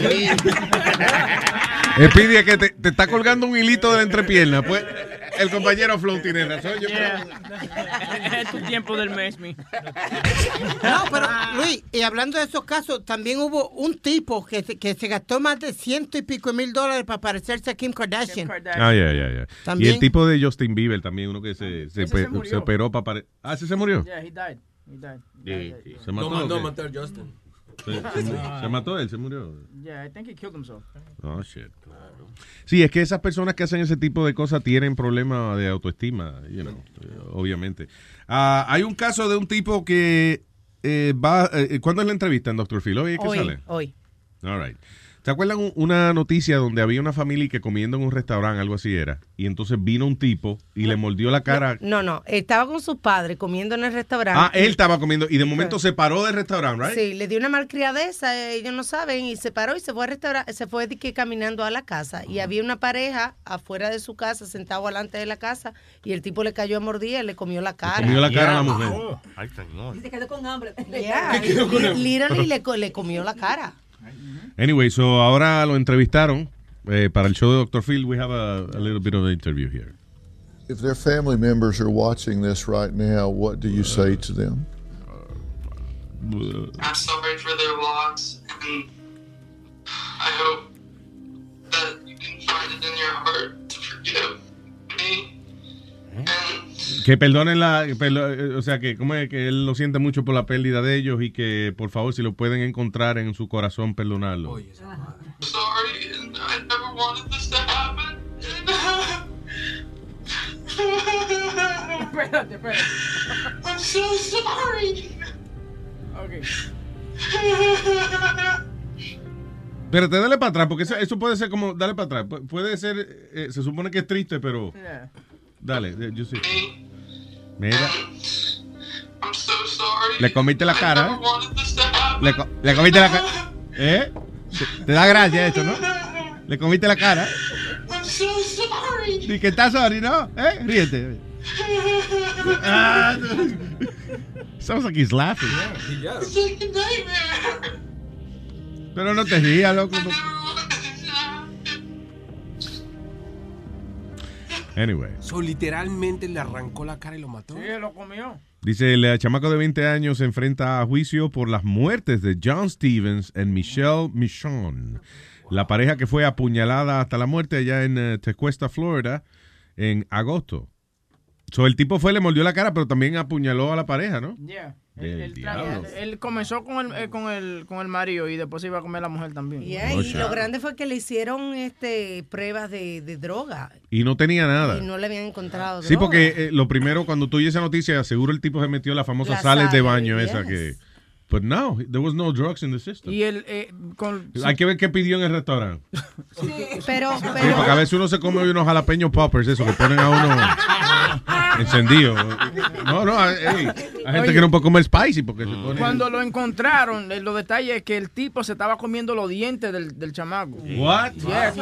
es que te, te está colgando un hilito de la entrepierna. Pues el compañero Flow tiene razón. Yo creo. Es tu tiempo del mes, mi. No, pero Luis, y hablando de esos casos, también hubo un tipo que se, que se gastó más de ciento y pico mil dólares para parecerse a Kim Kardashian. Ah, ya, ya, ya. Y el tipo de Justin Bieber también, uno que se, se, pe- se se operó para parecer. Ah, ¿ese se murió? Yeah, he died. He died. Se mató. No mandó ¿o a matar a Justin. Se, se mató él, se murió. Yeah, I think he killed himself. Oh, shit. Sí, es que esas personas que hacen ese tipo de cosas tienen problemas de autoestima, you know, eh, obviamente. Ah, hay un caso de un tipo que eh, va... eh, ¿Cuándo es la entrevista en Dr. Phil? ¿Hoy es que Hoy, sale? hoy. All right. ¿Se acuerdan un- una noticia donde había una familia que comiendo en un restaurante, algo así era, y entonces vino un tipo y le mordió la cara? No, no, estaba con sus padres comiendo en el restaurante. Ah, él estaba comiendo y de momento se paró del restaurante, right? Sí, le dio una malcriadeza, ellos no saben, y se paró y se fue al restaurante, se fue de que caminando a la casa. Y había una pareja afuera de su casa, sentado delante de la casa, y el tipo le cayó a mordir, le comió la cara. comió la cara a la mujer. Ay, señor. Y se quedó con hambre. Yeah, ¿Qué quedó con literally le, co- le comió la cara. Mm-hmm. Anyway, so ahora lo entrevistaron eh, para el show de Dr. Phil. We have a, a little bit of an interview here. If their family members are watching this right now, what do you say to them? Uh, I'm sorry for their loss, and I hope that you can find it in your heart to forgive me. Mm-hmm. Que perdonen la, perdo- eh, o sea que como es que él lo siente mucho por la pérdida de ellos y que por favor si lo pueden encontrar en su corazón perdonarlo. Sorry, and I never wanted this to happen. espérate, espérate. I'm so sorry. Okay. Espérate, dale para atrás porque eso, eso puede ser como dale para atrás. Pu- Puede ser, eh, se supone que es triste, pero Yeah. Dale, eh, yo sí. Mira, I'm so sorry. le comiste la I cara. never wanted this to happen. Le, co- le comiste la cara. ¿Eh? Te- da gracia esto, ¿no? Le comiste la cara. I'm so sorry. Y que estás sorry, ¿no? ¿Eh? Ríete. Ah, Sounds like he's laughing. It's like a nightmare. Pero no te rías, loco. no. Anyway. So, literalmente le arrancó la cara y lo mató. Sí, lo comió. Dice, el chamaco de 20 años se enfrenta a juicio por las muertes de John Stevens y Michelle Michon, la pareja que fue apuñalada hasta la muerte allá en eh, Tequesta, Florida, en agosto. So, el tipo fue, le mordió la cara, pero también apuñaló a la pareja, ¿no? Yeah. Del Él, diablo. él comenzó con el, eh, con, el, con el marido y después se iba a comer la mujer también. Yeah, y lo grande fue que le hicieron este pruebas de, de droga Y no tenía nada. y no le habían encontrado Sí, droga. porque eh, lo primero, cuando tú oyes esa noticia, seguro el tipo se metió la famosa La sales de baño yes. esa que... But no, there was no drugs in the system. Y él, eh, con, Hay que ver qué pidió en el restaurante. Pero, Sí, pero, porque a veces uno se come unos jalapeños poppers, eso, que ponen a uno encendido. No, no, hay, hay gente Oye. que no puede comer spicy porque se pone... Cuando lo encontraron, eh, los detalles es que el tipo se estaba comiendo los dientes del, del chamaco. What? Yeah,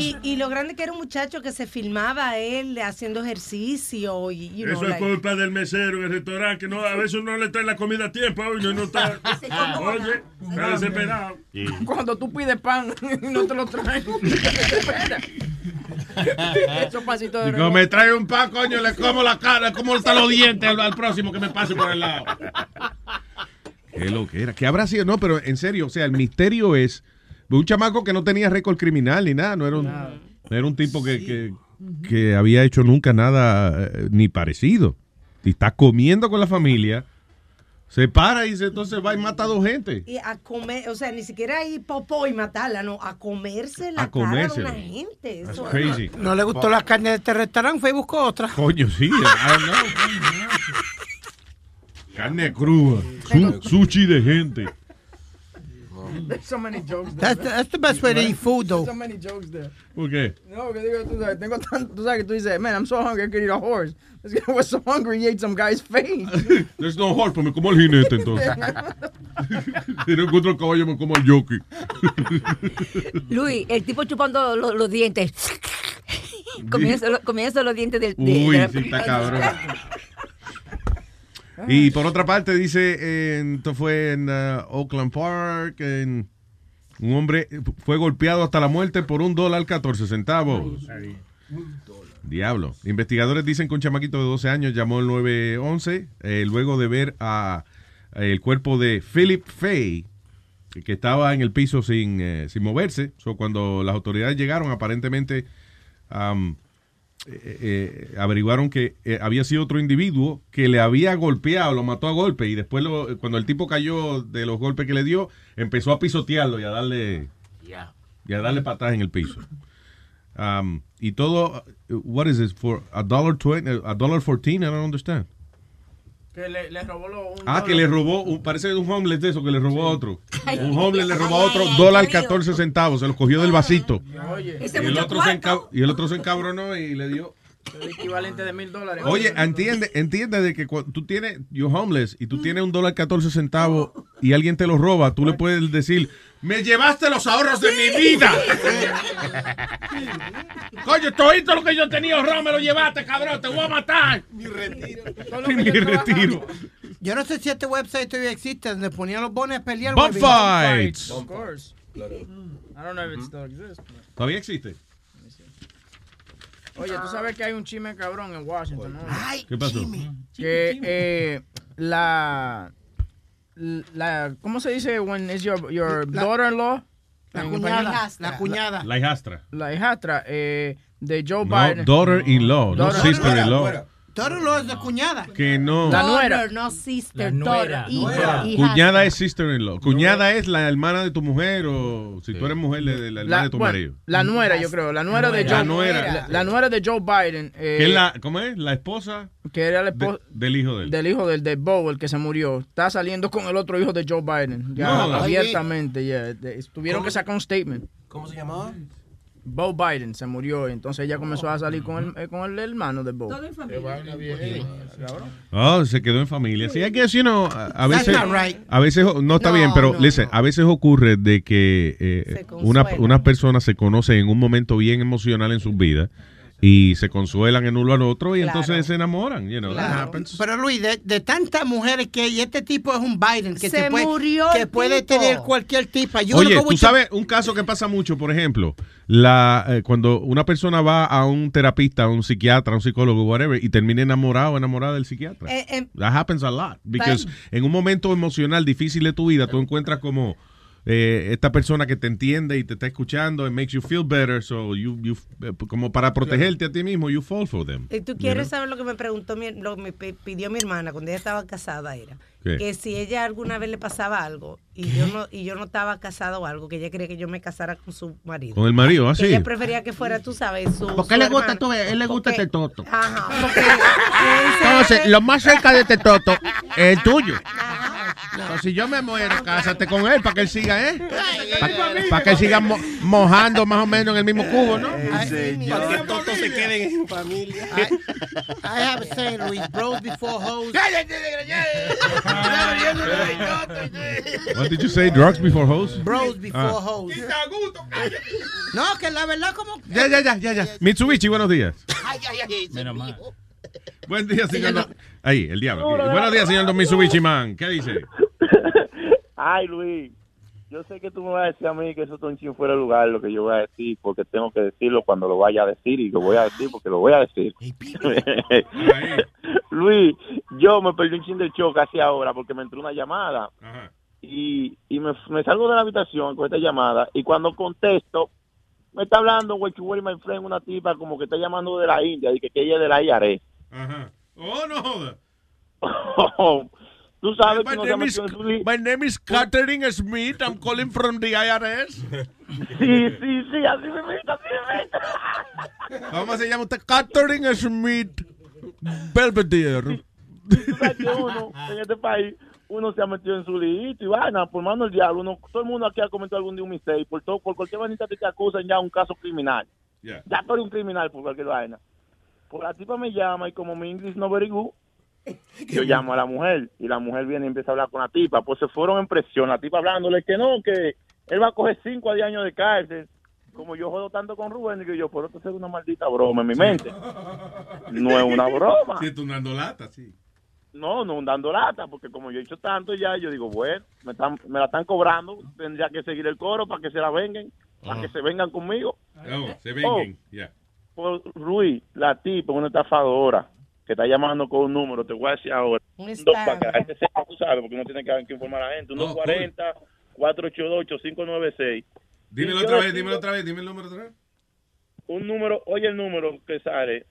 y, y lo grande que era un muchacho que se filmaba a él haciendo ejercicio y you know, Eso es like- culpa del mesero en el restaurante, que no, a veces no le trae la comida a tiempo y no, no está. Oye, está desesperado. Cuando tú pides pan y no te lo traen. Esos pasitos de Digo, me trae un pan, coño, le como la cara, como hasta los dientes al, al próximo que me pase por el lado. Qué lo que era. ¿Qué habrá sido? No, pero en serio, o sea, el misterio es un chamaco que no tenía récord criminal ni nada, no era un, no era un tipo que, que, que había hecho nunca nada eh, ni parecido. Y está comiendo con la familia, se para y dice, entonces va y mata a dos gente. y a comer, o sea, ni siquiera ir popó y matarla, no, a comerse la A cara de comérsela. una gente. Eso- crazy. No le gustó la carne de este restaurante, fue y buscó otra. Coño, sí, I don't know. Carne cruda, su- sushi de gente. There's so many jokes there. That's the, that's the best way to eat food, though. So many jokes there. ¿Por qué? No, que digo, tú sabes, tengo tan, tú sabes que tú dices, man, I'm so hungry, I could eat a horse. This guy was so hungry, he ate some guy's face. There's no horse, pues me como el jinete entonces. Si no encuentro el caballo, me como el jockey. Luis, el tipo chupando lo- los dientes. comienza, comienza los dientes del. de- Uy, de la- sí, está cabrón. Y por otra parte, dice, en- esto fue en uh, Oakland Park, en- un hombre fue golpeado hasta la muerte por un dólar 14 centavos. Diablo. Investigadores dicen que un chamaquito de 12 años llamó el 911 eh, luego de ver a, a el cuerpo de Philip Fay, que estaba en el piso sin, eh, sin moverse. So, cuando las autoridades llegaron, aparentemente am, eh, eh, averiguaron que eh, había sido otro individuo que le había golpeado, lo mató a golpe y después lo- cuando el tipo cayó de los golpes que le dio, empezó a pisotearlo y a darle y a darle patadas en el piso. Um, y todo, uh, what is this for a dollar twenty, a dollar fourteen? I don't understand. Que le, le robó lo, un Ah, que le robó, un- parece un homeless de eso que le robó a otro. Ay, Un homeless le robó a otro ay, dólar ay, 14 centavos, se lo cogió del vasito. Oye, Y el, otro se enca- y el otro se encabronó y le dio. el equivalente de mil dólares. Oye, entiende, entiende de que cuando tú tienes, you're homeless y tú tienes un dólar 14 centavos y alguien te lo roba, tú le puedes decir, me llevaste los ahorros de mi vida. Coño, todo lo que yo tenía ahorrado me lo llevaste, cabrón, te voy a matar. Mi retiro. Mi retiro. Yo no sé si este website todavía existe, donde ponían los bonos a pelear. Bum güey. fights. Of course. I don't know if it still exists. but- ¿Todavía existe? Oye, tú sabes que hay un chisme cabrón en Washington, ¿no? ¿Qué pasó? Que eh, la, la. ¿Cómo se dice when is your, your La- daughter-in-law? La cuñada. La cuñada. La hijastra. La hijastra eh, de Joe No, Biden. daughter-in-law, no Daughter- sister-in-law. Todo lo es de cuñada. Que no. La nuera. No sister, La nuera. hija, hija. Cuñada es sister-in-law. Cuñada es la hermana de tu mujer o si tú eres mujer de, la hermana de tu bueno, marido. la nuera, yo creo. La nuera de La Joe nuera. La, la nuera de Joe Biden. eh, Que la, ¿Cómo es? La esposa que era la de- esposa del hijo de él. del hijo del de Bo, el que se murió. Está saliendo con el otro hijo de Joe Biden. Ya, No. abiertamente, ya. Tuvieron ¿Cómo? que sacar un statement. ¿Cómo se llamaba? Bo Biden se murió, entonces ella comenzó a salir con el, eh, con el hermano de Bo. Oh, se quedó en familia. Sí, hay que decir, no, a, veces, a veces, no está No, bien, pero no, listen, a veces ocurre de que eh, una, unas personas se conocen en un momento bien emocional en sus vidas y se consuelan en uno al otro y Claro. entonces se enamoran, you know, that Claro. happens. Pero Luis, de, de tantas mujeres que hay, este tipo es un Biden que Se puede, murió que puede tipo. tener cualquier tipa. Yo Oye, tú sabes un caso que pasa mucho, por ejemplo, la eh, cuando una persona va a un terapista, a un psiquiatra, a un psicólogo, whatever, y termina enamorado o enamorada del psiquiatra. Eh, eh, That happens a lot. Because But- en un momento emocional difícil de tu vida, tú encuentras como eh, esta persona que te entiende y te está escuchando, it makes you feel better, so you, you eh, como para protegerte a ti mismo, you fall for them. ¿Y tú you quieres know? saber lo que me preguntó, mi, lo que me pi- pidió mi hermana cuando ella estaba casada? Era ¿Qué? que si ella alguna vez le pasaba algo y yo no y yo no estaba casada o algo, que ella quería que yo me casara con su marido. Con el marido, ¿ah, Que sí? ella prefería que fuera, tú sabes, su. ¿Por qué su le gusta tú? ves? Él le gusta Porque- este toto. Ajá, porque Entonces, lo más cerca de este toto es el tuyo. Entonces, si yo me muero, cásate con él para que él siga, ¿eh? Para que él siga mo- mojando más o menos en el mismo cubo, ¿no? Para que todos se queden en familia. I have a saying, Luis, bros before hoes. What did you say? Drugs before hoes? Bros before Ah. hoes. No, que la verdad como... Ya, ya, ya, ya, ya. Mitsubishi, buenos días. Menos mal. Buen día, señor. Ahí, el diablo. Buenos días, señor Don Mitsubishi, man. ¿Qué dice? Ay, Luis, yo sé que tú me vas a decir a mí que eso está un chin fuera de lugar lo que yo voy a decir, porque tengo que decirlo cuando lo vaya a decir y lo voy a decir porque lo voy a decir. Luis, yo me perdí un chin del show casi ahora porque me entró una llamada y, y me, me salgo de la habitación con esta llamada y cuando contesto me está hablando you my friend una tipa como que está llamando de la India y que, que ella es de la IRS. Ajá. Oh, no joda. Tú sabes My que no name is- li- My name is Catherine Smith. I'm calling from the IRS. Sí, sí, sí, así me meto, así me meto. ¿Cómo se llama usted? Catherine Smith. Belvedere. Tú sabes que uno en este país uno se ha metido en su liguito y vaina, por mano del diablo. Uno, todo el mundo aquí ha cometido algún día un mistake. Por, todo, por cualquier vainita que te acusan ya un caso criminal. Yeah. Ya tú eres un criminal por cualquier vaina. Pues la tipa me llama y como mi inglés no very good, yo llamo a la mujer y la mujer viene y empieza a hablar con la tipa. Pues se fueron en presión. La tipa hablándole que no, que él va a coger 5 a 10 años de cárcel. Como yo jodo tanto con Rubén, digo yo, por esto es una maldita broma en mi mente. No es una broma. Sí, tú dando lata, sí. No, no dando lata, porque como yo he hecho tanto ya, yo digo, bueno, me, están, me la están cobrando, tendría que seguir el coro para que se la vengan, para Ah. que se vengan conmigo. Oh, se vengan. Ya. Por Ruiz, la tipa, una estafadora, que está llamando con un número, te voy a decir ahora. Un Dos para que la gente sepa, tú sabes, porque uno tiene que, que informar a la gente. 140 488 596 Dímelo otra vez, dímelo otra vez, dime el número otra vez. un número, oye el número que sale,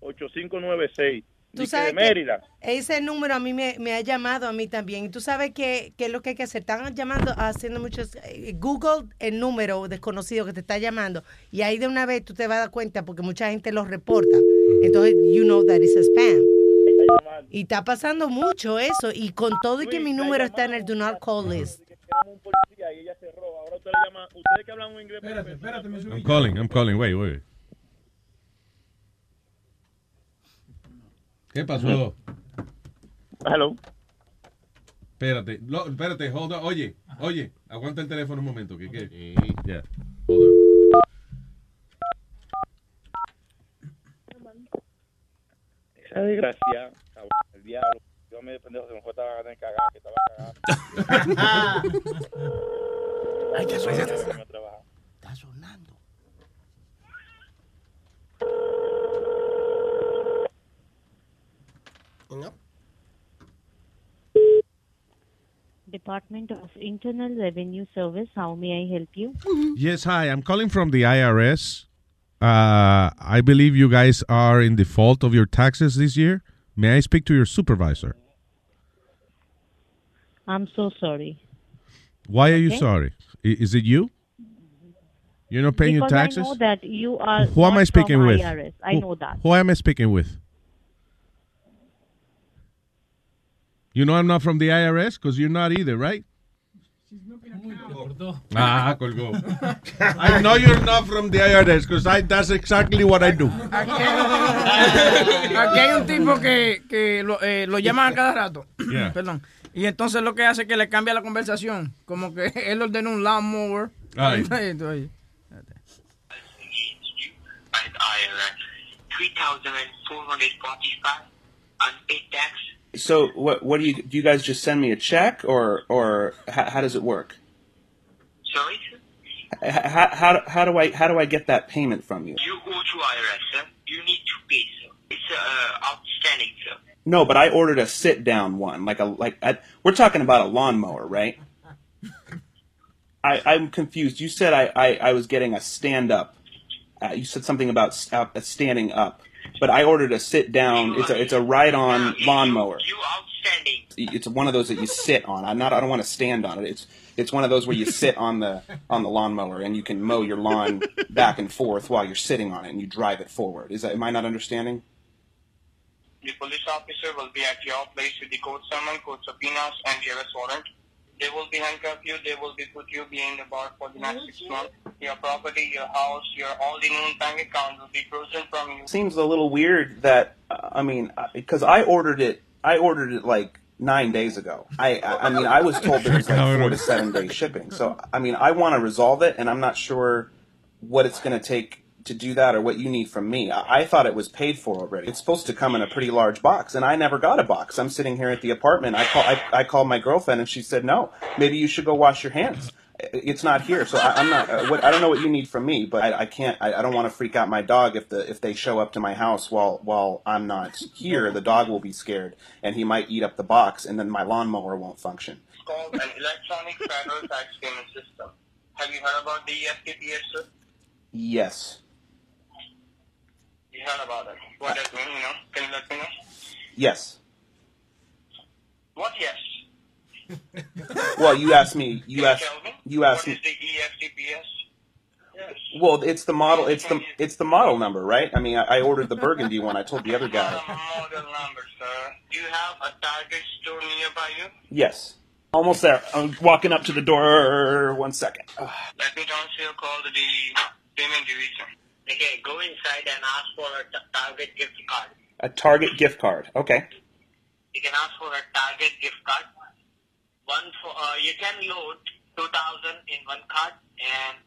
240-482-8596. Tú sabes de que Mérida. ese número a mí me, me ha llamado a mí también. Y tú sabes que, que es lo que hay que hacer. Están llamando, haciendo muchos. eh, Google el número desconocido que te está llamando. Y ahí de una vez tú te vas a dar cuenta porque mucha gente lo reporta. Entonces, you know that it's a spam. Y está pasando mucho eso. Y con todo y que mi número está en el do not call list. policía y ella cerró. Ahora usted le llama, ustedes que hablan un inglés. Espérate, espérate, I'm calling, I'm calling, wait, wait. ¿Qué pasó? Hello. Espérate, lo- espérate, hold on. Oye, oye, aguanta el teléfono un momento. que qué? Ya. Esa desgracia, el diablo. Yo me pendejo, se me fue, estaba a cagar, que estaba cagado. Ay, ya suena. Está sonando. Department of Internal Revenue Service. How may I help you? Yes, hi. I'm calling from the IRS. Uh, I believe you guys are in default of your taxes this year. May I speak to your supervisor? I'm so sorry. Why are you Okay. sorry? Is it you? You're not paying because your taxes? I know that you are Who am I speaking with? IRS. I Who- know that. Who am I speaking with? You know I'm not from the IRS because you're not either, right? Ah, colgó. I know you're not from the IRS because that's exactly what I do. Aquí, aquí hay un tipo que, que lo, eh, lo llaman a cada rato. Yeah. Perdón. Y entonces lo que hace es que le cambia la conversación. Como que él ordenó un lawnmower. Ay. Entonces, and IRS. 3,445 unpaid tax. So what what do you do? You guys just send me a check, or or how, how does it work? Sorry, How, how how do I how do I get that payment from you? You go to IRS, sir. You need to pay, sir. It's uh, outstanding, sir. No, but I ordered a sit down one, like a like I, we're talking about a lawnmower, right? I I'm confused. You said I I, I was getting a stand up. Uh, you said something about uh, standing up, but I ordered a sit down. It's a it's a ride on lawnmower. You outstanding. It's one of those that you sit on. I'm not. I don't want to stand on it. It's it's one of those where you sit on the on the lawnmower and you can mow your lawn back and forth while you're sitting on it and you drive it forward. Is that? Am I not understanding? The police officer will be at your place with the court summons, court subpoenas, and the arrest warrant. They will be handcuff you. They will be put you behind the bar for the next six months. Your property, your house, your all the known bank account will be frozen from you. Seems a little weird that uh, I mean because I ordered it. I ordered it like nine days ago. I I, I mean I was told there was like four to seven day shipping. So I mean I want to resolve it, and I'm not sure what it's going to take to do that or what you need from me. I, I thought it was paid for already. It's supposed to come in a pretty large box, and I never got a box. I'm sitting here at the apartment. I call I, I called my girlfriend, and she said no. Maybe you should go wash your hands. It's not here, so I, I'm not. Uh, what, I don't know what you need from me, but I, I can't. I, I don't want to freak out my dog if the if they show up to my house while while I'm not here. The dog will be scared, and he might eat up the box, and then my lawnmower won't function. Called an electronic federal tax payment system. Have you heard about the E EFTPS, sir? Yes, You heard about it. What does it mean, you know? Can you let me know? yes. What yes? Well, you asked me. You asked. You asked me. What is the E EFTPS? Yes. Well, it's the model. It's the it's the model number, right? I mean, I, I ordered the burgundy one. I told the other guy. Model number, sir. Do you have a Target store nearby you? Yes. Almost there. I'm walking up to the door. One second. Let me transfer your call to the payment division. Okay, go inside and ask for a t- Target gift card. A Target gift card. Okay. You can ask for a Target gift card. One for uh, you can load two thousand in one card, and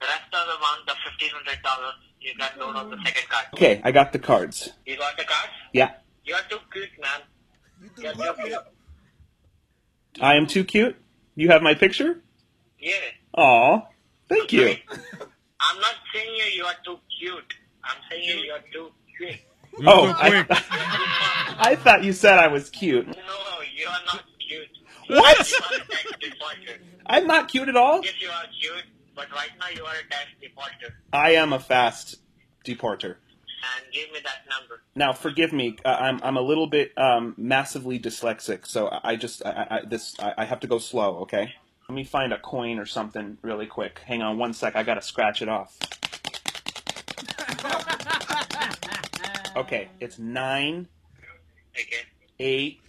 the rest of the amount, the fifteen hundred dollars, you can load on the second card. Okay, I got the cards. You got the cards? Yeah. You are too cute, man. You are too cute. I am too cute. You have my picture. Yeah. Aw, thank you. I'm not saying you you are too cute. I'm saying you you are too cute. Oh, I, I thought you said I was cute. No, you are not cute. What? You are a tax defaulter. I'm not cute at all. Yes, you are cute. but right now you are a dash defaulter. I am a fast deporter. And give me that number. Now, forgive me. Uh, I'm I'm a little bit um, massively dyslexic, so I I just I, I, I- this I, I have to go slow. Okay. Let me find a coin or something really quick. Hang on one sec. I gotta scratch it off. Okay, it's nine, eight.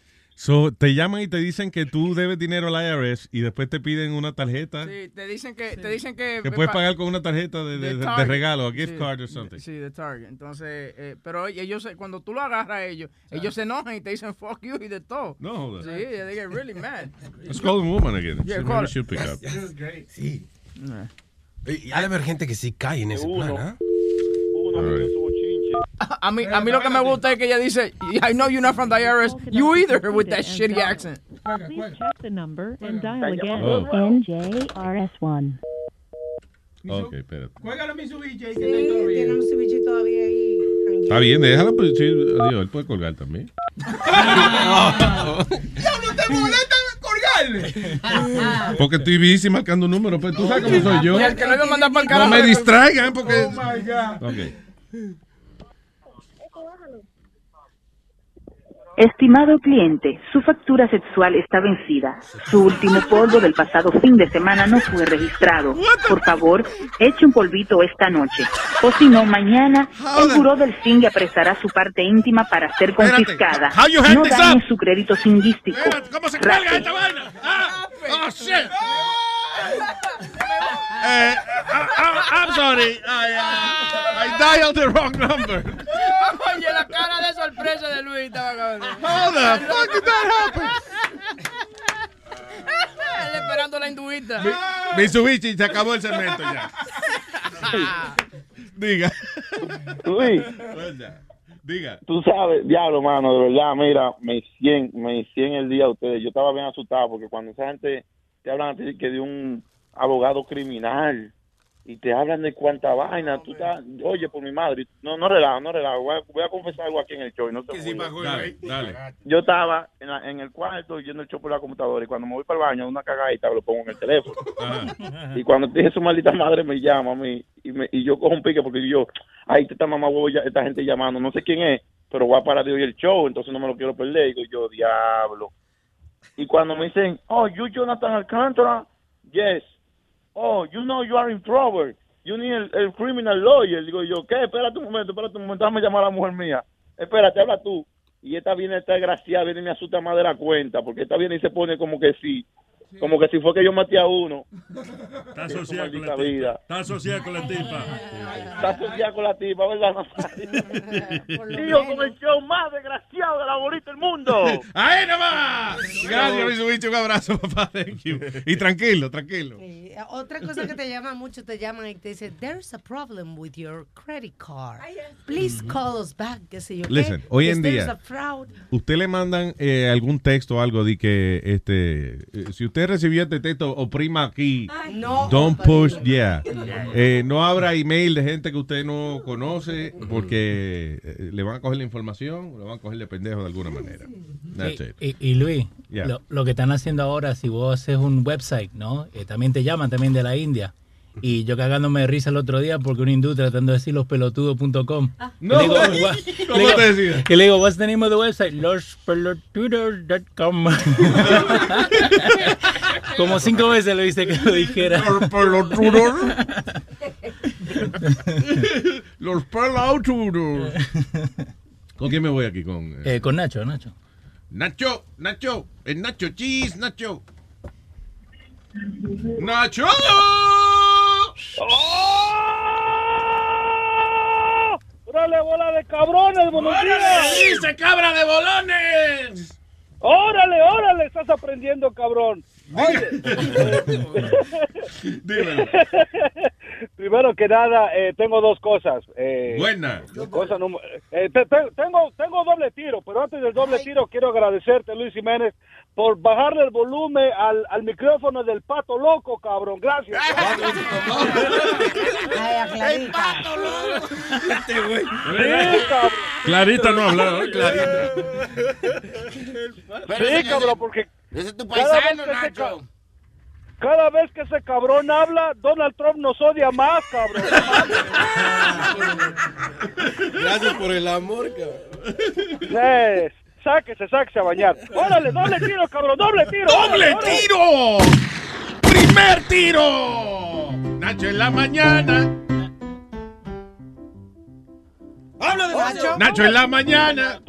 So, te llaman y te dicen que tú debes dinero al IRS y después te piden una tarjeta Sí, te dicen que, te dicen que, que puedes pagar con una tarjeta de, de- de Target. regalo, a gift Sí, card or something. Sí, de Target. Entonces, eh, pero ellos, se- cuando tú lo agarras a ellos, ellos se enojan y te dicen fuck you y de todo. No, joder. Sí, they get really mad. Let's call the woman again. Yeah, See, call she'll pick up. Sí. Y ha de haber gente que sí cae en ese plan, ¿ah? A mí, a mí lo que me gusta es que ella dice, I know you're not from the IRS, you either with that shitty accent. Please check the number and dial again. Oh. NJRS1. Ok, espérate. Juégalo Mitsubishi. Sí, tiene un Mitsubishi todavía ahí. Está bien, déjala, pues sí, adiós, él puede colgar también. ¡Diablo, te molesta! Porque estoy busy marcando números, pues tú sabes cómo soy yo. Y el que lo iba a mandar para el No me distraigan porque... Oh my God. Ok. Estimado cliente, su factura sexual está vencida. Su último polvo del pasado fin de semana no fue registrado. Por favor, eche un polvito esta noche. O si no, mañana el buró del SING apresará su parte íntima para ser confiscada. No dañe su crédito singuístico. ¿Cómo se esta vaina? Ah, shit. Eh, I, I- I'm sorry. I, uh, I dialed the wrong number. Oye, la cara de sorpresa de Luis estaba cabrón. How the fuck did that happen? Él esperando la hinduita. Mitsubishi, se acabó el cemento ya. Diga. Luis, Diga. tú sabes, diablo, mano, de verdad, mira, me hicieron, me hicieron el día a ustedes. Yo estaba bien asustado porque cuando esa gente te hablan a ti que de un abogado criminal y te hablan de cuánta vaina, tú estás, oye, por mi madre, no, no relajo, no relajo, voy a, voy a confesar algo aquí en el show y no se burlen. Dale, dale. Yo estaba en, la- en el cuarto yendo el show por la computadora y cuando me voy para el baño, una cagadita, lo pongo en el teléfono. Y cuando dije su maldita madre me llama a mí y, me, y yo cojo un pique porque yo, ahí está mamá huevo, ya- esta gente llamando, no sé quién es, pero voy a parar de oír el show, entonces no me lo quiero perder. Y digo yo, diablo. Y cuando me dicen, oh, you Jonathan Alcántara, yes. Oh, you know you are in trouble. You need el, criminal lawyer. Digo yo, ¿qué? Espérate un momento, espérate un momento, déjame llamar a la mujer mía. Espérate, habla tú. Y esta viene, esta desgraciada, viene y me asusta más de la cuenta, porque esta viene y se pone como que sí. Como que si fue que yo maté a uno. Está asociado con la tipa. vida. Está asociado con la tipa. Está asociada con la tipa, ¿verdad? Tío, con el show más desgraciado de la bolita del mundo. ¡Ahí nomás! Gracias, Mitsubishi. Un abrazo, papá. Thank you. Y tranquilo, tranquilo. Otra cosa que te llama mucho, te llaman y te dicen, there's a problem with your credit card. Please call us back. ¿Qué sé yo qué. Listen, hoy en día-. Usted le mandan eh, algún texto o algo de que este eh, si usted recibió este texto oprima aquí no, don't push yeah Eh, no abra email de gente que usted no conoce porque eh, le van a coger la información le van a coger de pendejo de alguna manera That's it. Y, y Luis, Yeah. lo, lo que están haciendo ahora, si vos haces un website, ¿no? Eh, también te llaman también de la India. Y yo cagándome de risa el otro día porque un hindú tratando de decir lospelotudos.com. No. Le? ¿Cómo le digo- te decía? Y le digo, what's the name of the website? Lospelotudos.com. Como cinco veces le dice que lo dijera. Lospelotudos. Los pelautudos. ¿Con quién me voy aquí? Con eh, Eh, con Nacho, Nacho. Nacho, Nacho, el Nacho Cheese, Nacho. Nacho. ¡Órale, bola de cabrones, buenos días! dice cabra de bolones! ¡Órale, órale! Estás aprendiendo, cabrón. Oye, Dímelo. primero que nada, eh, tengo dos cosas. Eh, Buena. Cosa número- eh, te- te- tengo, tengo doble tiro, pero antes del doble tiro quiero agradecerte, Luis Jiménez, por bajarle el volumen al, al micrófono del pato loco, cabrón. Gracias. Ay, Clarita. Sí, cabrón. Clarita no ha hablado. ¿eh? Sí, cabrón, porque Ese es tu cada vez paisano, que ese Nacho. ca- Cada vez que ese cabrón habla, Donald Trump nos odia más, cabrón. Gracias por el amor, cabrón. Yes. Sáquese, sáquese a bañar. Órale, doble tiro, cabrón, doble tiro. ¡Doble órale, órale. tiro! ¡Primer tiro! Nacho en la mañana. Habla de Nacho. Nacho en la mañana.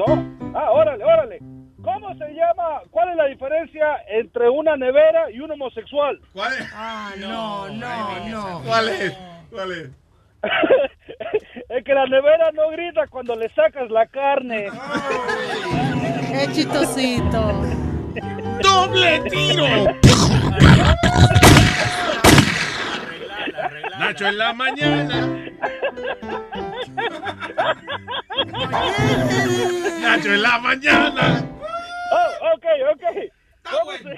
Ah, órale, órale. ¿Cómo se llama? ¿Cuál es la diferencia entre una nevera y un homosexual? ¿Cuál es? Ah, no, no, no. ¿Cuál es? ¿Cuál es? es que la nevera no grita cuando le sacas la carne. Qué chistosito. ¡Doble tiro! Nacho en la mañana. Nacho en la mañana. Oh, ok, ok. ¿Cómo se,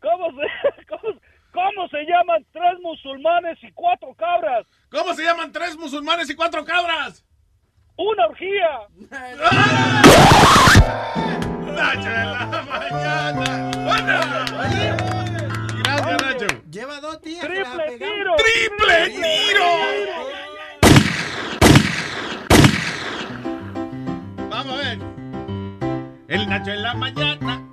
cómo, se, cómo, cómo se llaman tres musulmanes y cuatro cabras? ¿Cómo se llaman tres musulmanes y cuatro cabras? ¡Una orgía! Nacho en la mañana. Gracias, Nacho. Lleva dos días. ¡Triple tiro! ¡Triple tiro! Vamos a ver. El Nacho en la mañana.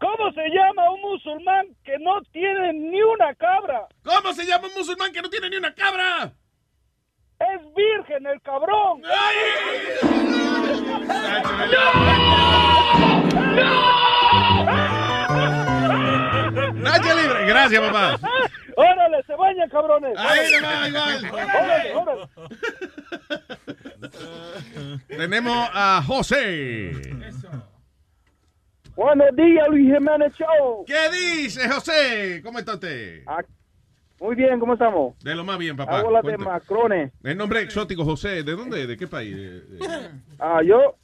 ¿Cómo se llama un musulmán que no tiene ni una cabra? ¿Cómo se llama un musulmán que no tiene ni una cabra? Es virgen el cabrón. Nacho libre. Gracias, papá. ¡Órale, se bañan, cabrones! Ahí nomás, igual. ¡Órale, órale! Tenemos a José. Buenos días, Luis Jiménez Show. ¿Qué dice, José? ¿Cómo está usted? Muy bien, ¿cómo estamos? De lo más bien, papá. Hago las de. Macrones. El nombre exótico, José. ¿De dónde? ¿De qué país? Ah, yo,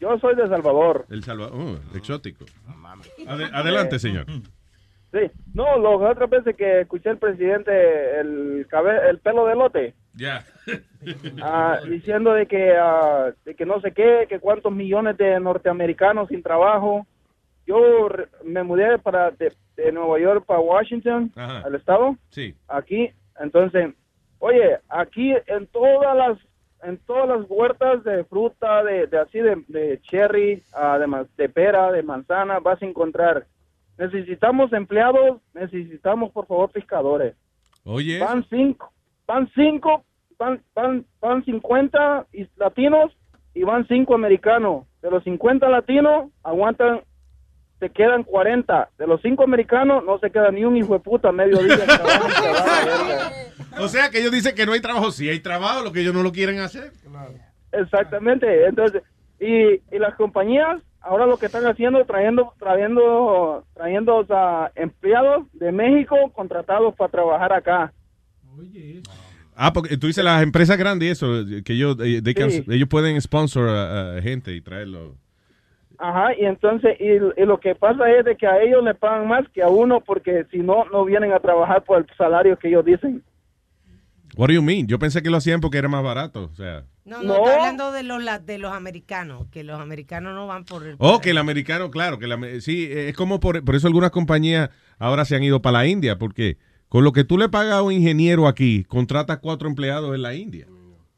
yo soy de Salvador. El Salvador. Oh, exótico. Ade- adelante, señor. Sí. No, las otras veces que escuché al presidente el, cabe- el pelo de lote. Ya. ah, diciendo de que, ah, de que no sé qué, que cuántos millones de norteamericanos sin trabajo. Yo me mudé para de, de Nueva York para Washington, Ajá. al estado, Sí. aquí. Entonces, oye, aquí en todas las en todas las huertas de fruta, de, de así de, de cherry, ah, de, pera, de manzana, vas a encontrar. Necesitamos empleados, necesitamos por favor pescadores. Oye. Van cinco, van cinco, van, van, van 50 y- latinos y van cinco americanos. De los 50 latinos, aguantan, se quedan 40. De los cinco americanos, no se queda ni un hijo de puta a mediodía. trabajan y se van a la verga. O sea que ellos dicen que no hay trabajo. Sí hay trabajo, lo que ellos no lo quieren hacer. Exactamente. Entonces, y, y las compañías ahora lo que están haciendo, trayendo, trayendo, trayendo a empleados de México contratados para trabajar acá. Ah, porque tú dices las empresas grandes y eso, que ellos, eh, they can- Sí. ellos pueden sponsor a, a gente y traerlo. Ajá, y entonces, y, y lo que pasa es de que a ellos le pagan más que a uno porque si no, no vienen a trabajar por el salario que ellos dicen. What do you mean? Yo pensé que lo hacían porque era más barato, o sea. No, no, está hablando de los, de los americanos, que los americanos no van por el... Oh, que el americano, claro, que la, sí, es como por, por eso algunas compañías ahora se han ido para la India, porque con lo que tú le pagas a un ingeniero aquí, contratas cuatro empleados en la India.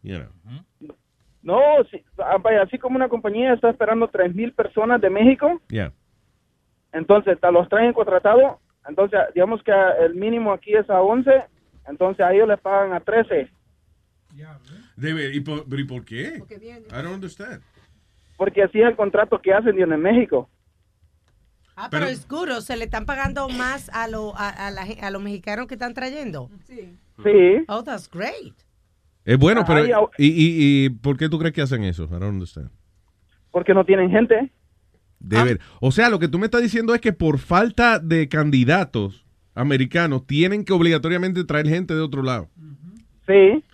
You know. No, sí, ah, vaya, así como una compañía está esperando tres mil personas de México, Yeah. entonces te los traen contratados, entonces digamos que el mínimo aquí es a 11, entonces a ellos les pagan a 13, Debe- ¿y, por, pero ¿y por qué? I don't understand. porque así es el contrato que hacen en México. Ah, pero, es good, o se le están pagando más a, lo, a, a la a los mexicanos que están trayendo. Sí. Oh, that's great. Es bueno, Ajá, pero y ¿y, y, y por qué tú crees que hacen eso? I don't understand. Porque no tienen gente. De ver- O sea, lo que tú me estás diciendo es que por falta de candidatos americanos tienen que obligatoriamente traer gente de otro lado. Sí.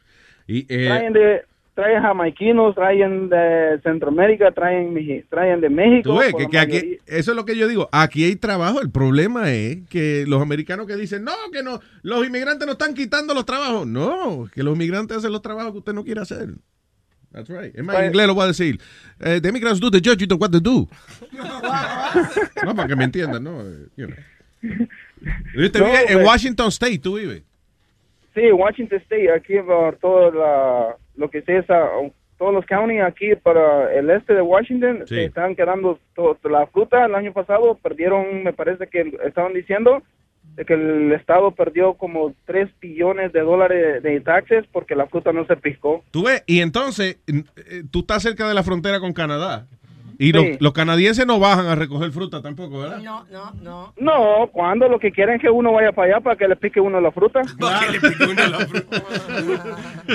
Y, eh, traen de traen jamaiquinos, traen de Centroamérica, traen, traen de México. Ves que, que aquí, eso es lo que yo digo. Aquí hay trabajo. El problema es que los americanos que dicen, no, que no, los inmigrantes no están quitando los trabajos. No, que los inmigrantes hacen los trabajos que usted no quiere hacer. That's right. En Pues- inglés lo voy a decir. Eh, the immigrants do the job you don't want to do. no, para que me entiendan, ¿no? Eh, you know. Usted No, vive en pues- Washington State, tú vives. Sí, Washington State, aquí por todo la, lo que sea, esa- todos los counties aquí para el este de Washington Sí. se están quedando to- la fruta el año pasado perdieron, me parece que estaban diciendo de que el estado perdió como 3 billones de dólares de taxes porque la fruta no se piscó. Tú ves, y entonces eh, tú estás cerca de la frontera con Canadá. Y lo- Sí. los canadienses no bajan a recoger fruta tampoco, ¿verdad? No, no, no. No, cuando lo que quieren es que uno vaya para allá para que le pique uno la fruta.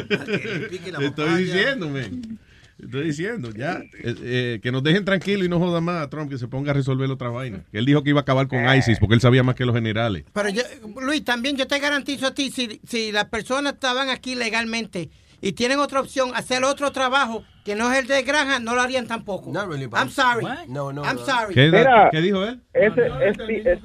Te estoy diciendo, men. Estoy diciendo, ya. eh, eh, que nos dejen tranquilos y no jodan más a Trump que se ponga a resolver otra vaina. Que él dijo que iba a acabar con ISIS porque él sabía más que los generales. Pero yo, Luis, también yo te garantizo a ti, si, si las personas estaban aquí legalmente y tienen otra opción, hacer otro trabajo que no es el de granja, no lo harían tampoco. I'm sorry. No, no, I'm no. sorry. ¿Qué, Mira, ¿qué dijo él? Ese, es- es-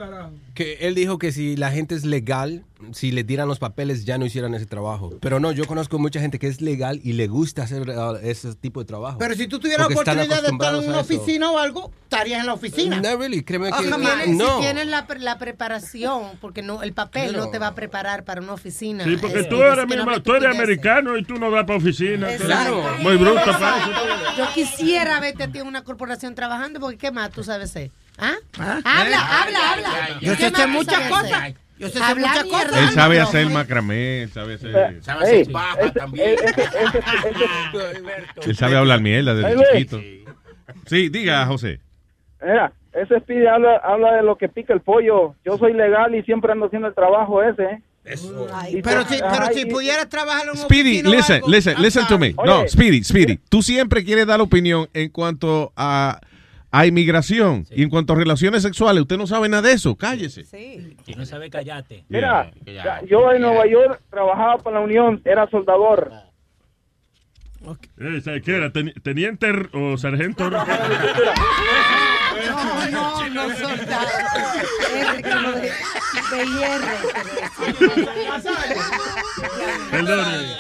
Que él dijo que si la gente es legal, si le dieran los papeles ya no hicieran ese trabajo. Pero no, yo conozco mucha gente que es legal y le gusta hacer uh, ese tipo de trabajo. Pero si tú tuvieras Porque están oportunidad de estar en una oficina o algo, estarías en la oficina. No, really, créeme que no. Si tienes la, pre- la preparación, porque no el papel no. te va a preparar para una oficina. Sí, porque Es- tú es eres, no tú eres americano y tú no das para oficina. Exacto. Muy bruto para eso. Yo quisiera verte a ti en una corporación trabajando, porque ¿qué más tú sabes hacer? ¿Ah? Habla, habla, habla. Yo ¿Qué sé hacer muchas cosas. Yo sé hacer muchas cosas. Él sabe hacer macramé, él sabe hacer... Sabe hacer paja también. Él sabe hablar mierda Ay, desde chiquito. Sí, diga, José. Mira, ese Speedy habla, habla de lo que pica el pollo. Yo soy legal y siempre ando haciendo el trabajo ese. ¿eh? Y Pero si, pero ay, si pudieras trabajar en una Speedy, listen, algo, listen, listen to me. sorry. No, Oye. Speedy, Speedy. Tú siempre quieres dar opinión en cuanto a, a inmigración y en cuanto a relaciones sexuales. Usted no sabe nada de eso. Cállese. Sí. Si no sabe, callate. Mira, yo en Nueva York trabajaba para la Unión, era soldador. Eh, ¿sabe ¿Qué era? Teni- ¿Teniente o sargento? No, no, no soldado. De, hierro. Perdone.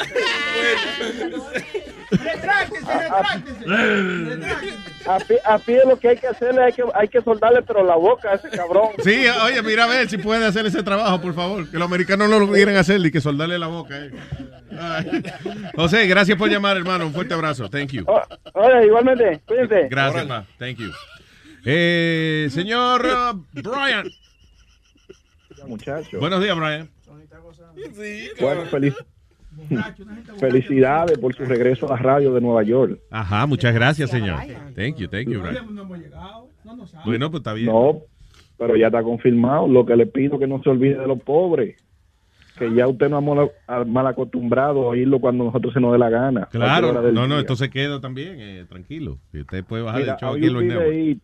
A, pi- a pie lo que hay que hacerle, hay que, hay que soldarle pero la boca a ese cabrón. Sí, oye, mira a ver si puede hacer ese trabajo, por favor. Que los americanos no lo quieren hacer y que soldarle la boca. eh. Ay. José, gracias por llamar, hermano. Un fuerte abrazo. Thank you. O- Oye, igualmente, cuídense. Gracias, ma. Thank you. Eh, señor uh, Brian. Muchachos. Buenos días, Brian. Bueno, feliz- felicidades por su regreso a la radio de Nueva York. Ajá, muchas gracias, señor. Thank you, thank you, Brian. Bueno, pues está bien. No, pero ya está confirmado. Lo que le pido que no se olvide de los pobres. Que ya usted no ha mal, acostumbrado a oírlo cuando nosotros se nos dé la gana. Claro, no, no, día. esto se queda también, eh, tranquilo. Y usted puede bajar Mira, el show aquí había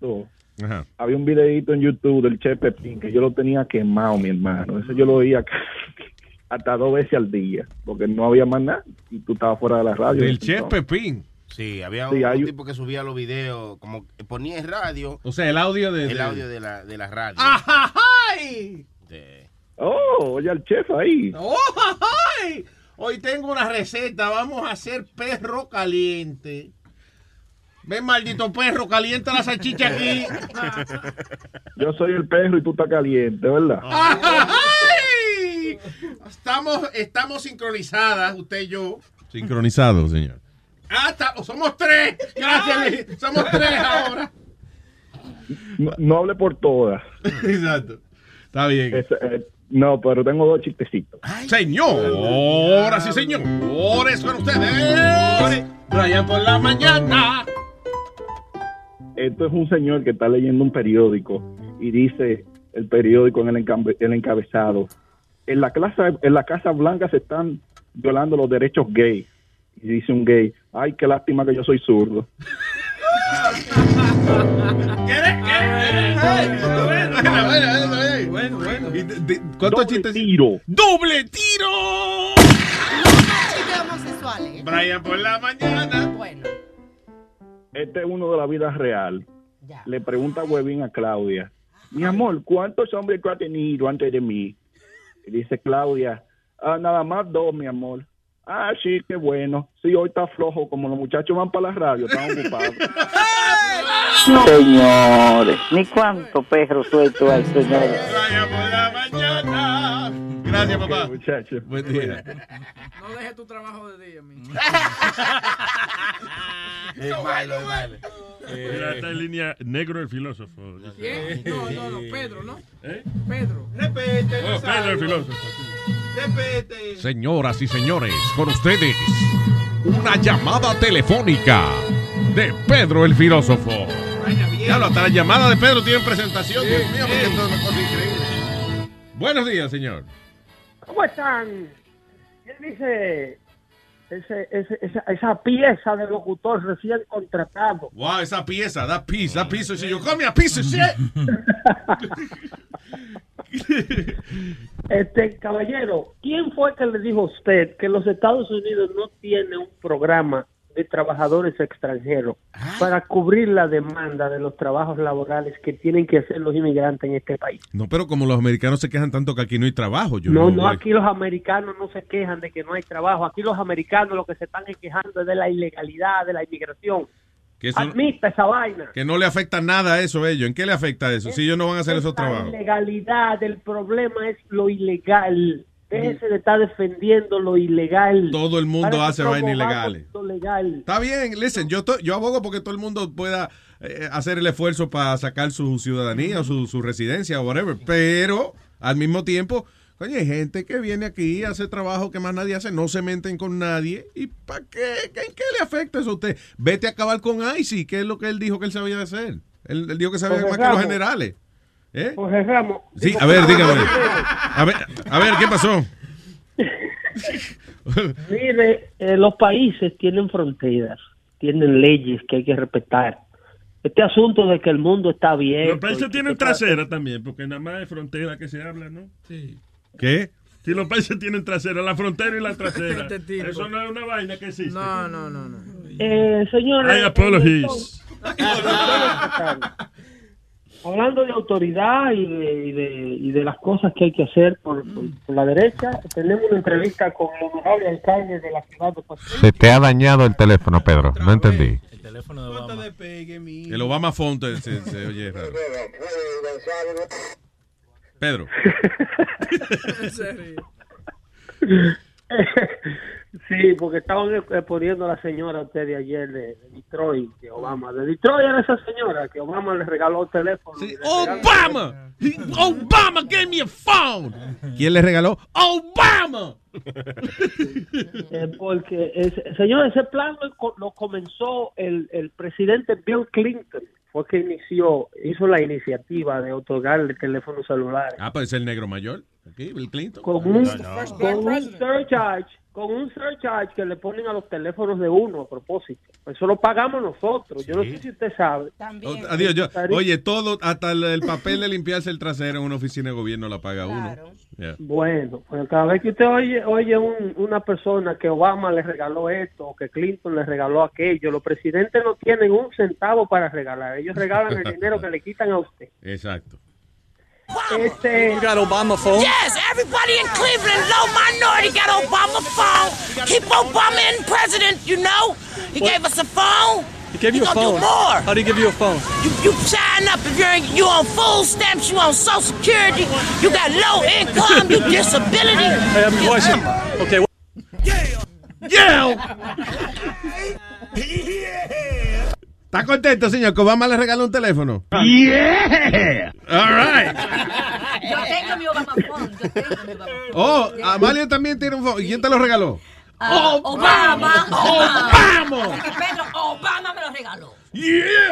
Ajá. había un videíto en YouTube del Che Pepín que yo lo tenía quemado, mi hermano. Eso yo lo oía hasta dos veces al día, porque no había más nada y tú estabas fuera de la radio. Del Entonces, Pepín. Sí, había Sí, un, hay un un- tipo que subía los videos, como que ponía en radio, O sea, el audio de... el de- audio de la, de la radio. ¡Ay! De- Oh, oye al chef ahí. ¡Oh, ay! Hoy tengo una receta. Vamos a hacer perro caliente. Ven, maldito perro, calienta la salchicha aquí. Yo soy el perro y tú estás caliente, ¿verdad? ¡Ay! Estamos, estamos sincronizadas, usted y yo. Sincronizados, señor. Ah, está- somos tres. Gracias, Luis. Somos tres ahora. No, no hable por todas. Exacto. Está bien. Es- eh, no, pero tengo dos chistecitos. Señoras y señores, con ustedes. Brian por la mañana. Esto es un señor que está leyendo un periódico y dice el periódico en el, encabezado. En la, casa, en la Casa Blanca se están violando los derechos gay. Y dice un gay, ay, qué lástima que yo soy zurdo. Bueno, bueno. ¿Cuántos chistes? Tiro. ¡Doble tiro! Chistes homosexuales. ¿eh? Brian por la mañana. Bueno. Este es uno de la vida real. Le pregunta Webin a Claudia, mi amor, ¿cuántos hombres tú has tenido antes de mí? Y dice Claudia, "Ah, nada más dos, mi amor. Ah, sí, qué bueno. Sí, hoy está flojo, como los muchachos van para la radio, están ocupados. Señores, ni cuánto perro suelto hay, señores. Gracias, papá. Ok, muchachos. Buen día. No dejes tu trabajo de día, mi. Es malo, es malo. Mira, está en línea negro el filósofo. ¿Quién? No, no, no, Pedro, ¿no? ¿Eh? Pedro. Repete, Oh, Pedro el filósofo. Repete. Señoras y señores, con ustedes, una llamada telefónica de Pedro el filósofo. Claro, hasta la llamada de Pedro tiene presentación. Dios mío, porque esto es una cosa increíble. Buenos días, señor. ¿Cómo están? ¿Quién dice ese, ese- esa, esa pieza de locutor recién contratado? Wow, esa pieza, that piece, that piece of shit. You call me a piece of shit. Este caballero, ¿quién fue que le dijo a usted que los Estados Unidos no tiene un programa de trabajadores extranjeros para cubrir la demanda de los trabajos laborales que tienen que hacer los inmigrantes en este país? No, pero como los americanos se quejan tanto que aquí no hay trabajo, yo no, no, aquí los americanos no se quejan de que no hay trabajo. Aquí los americanos lo que se están es quejando es de la ilegalidad de la inmigración. Que, eso- Admita esa vaina. que no le afecta nada a eso a ellos. ¿En qué le afecta eso? Si ellos no van a hacer esos La trabajos. ilegalidad, el problema es lo ilegal. Déjese de estar defendiendo lo ilegal. Todo el mundo hace vainas ilegales. Legal. Está bien, listen, yo, to- yo abogo porque todo el mundo pueda eh, hacer el esfuerzo para sacar su ciudadanía o su, su residencia o whatever, pero al mismo tiempo, coño, hay gente que viene aquí a hacer trabajo que más nadie hace, no se meten con nadie, ¿y para qué? ¿Qué- ¿En qué le afecta eso a usted? Vete a acabar con ICI, que es lo que él dijo que él sabía hacer. Él, él dijo que sabía más que los generales. ¿Eh? Jorge Ramos. Sí, a ver, dígame. A ver, a ver, ¿qué pasó? Mire, eh, los países tienen fronteras, tienen leyes que hay que respetar. Este asunto de que el mundo está bien. Los países tienen trasera también, porque nada más es frontera que se habla, ¿no? Sí. ¿Qué? Si los países tienen trasera, la frontera y la trasera. Este tipo. Eso no es una vaina que existe. No, no, no, no. Eh, señores, I apologize. Hablando de autoridad y de, y de, y de las cosas que hay que hacer por, por- por la derecha, tenemos una entrevista con el honorable alcalde de la ciudad de Puerto Rico. Se te ha dañado el teléfono, Pedro. No entendí. El teléfono de Obama. El Obama Phone te- se, se oye raro. Pedro. Sí, porque estaban eh, poniendo a la señora usted de ayer de, de Detroit, de Obama. De Detroit era esa señora que Obama le regaló el teléfono. regaló- Obama. Obama gave me a phone. ¿Quién le regaló? Obama. Eh, porque, ese- señor, ese plan lo, co- lo comenzó el, el presidente Bill Clinton. Fue que inició, hizo la iniciativa de otorgarle teléfonos celulares. Ah, pues es el negro mayor. Aquí, Bill Clinton. con un, con un surcharge, con un surcharge que le ponen a los teléfonos de uno a propósito. Eso lo pagamos nosotros. Yo no sé si usted sabe. Oh, Adiós, yo, oye, todo, hasta el, el papel de limpiarse el trasero en una oficina de gobierno la paga uno. Yeah. Bueno, pues cada vez que usted oye, oye un- una persona que Obama le regaló esto o que Clinton le regaló aquello, los presidentes no tienen un centavo para regalar. Ellos regalan el dinero que le quitan a usted. Exacto. Este, You got Obama phone? Yes, everybody in Cleveland, low minority got Obama phone. Keep Obama in president, you know. He What? gave us a phone. He gave you He a phone. do more. How do you give you a phone? You, you sign up if you're in, you on food stamps, you on Social Security, you got low income, you disability. Hey, I have a question. Okay. ¿Está contento, señor? Que Obama le regaló un teléfono. Yeah. All right. Yo tengo mi Obama phone. Yo tengo mi Obama phone. Oh, Amalia también tiene un phone. ¿Y quién te lo regaló? Ah, Obama. Obama. Pedro, Obama me lo regaló.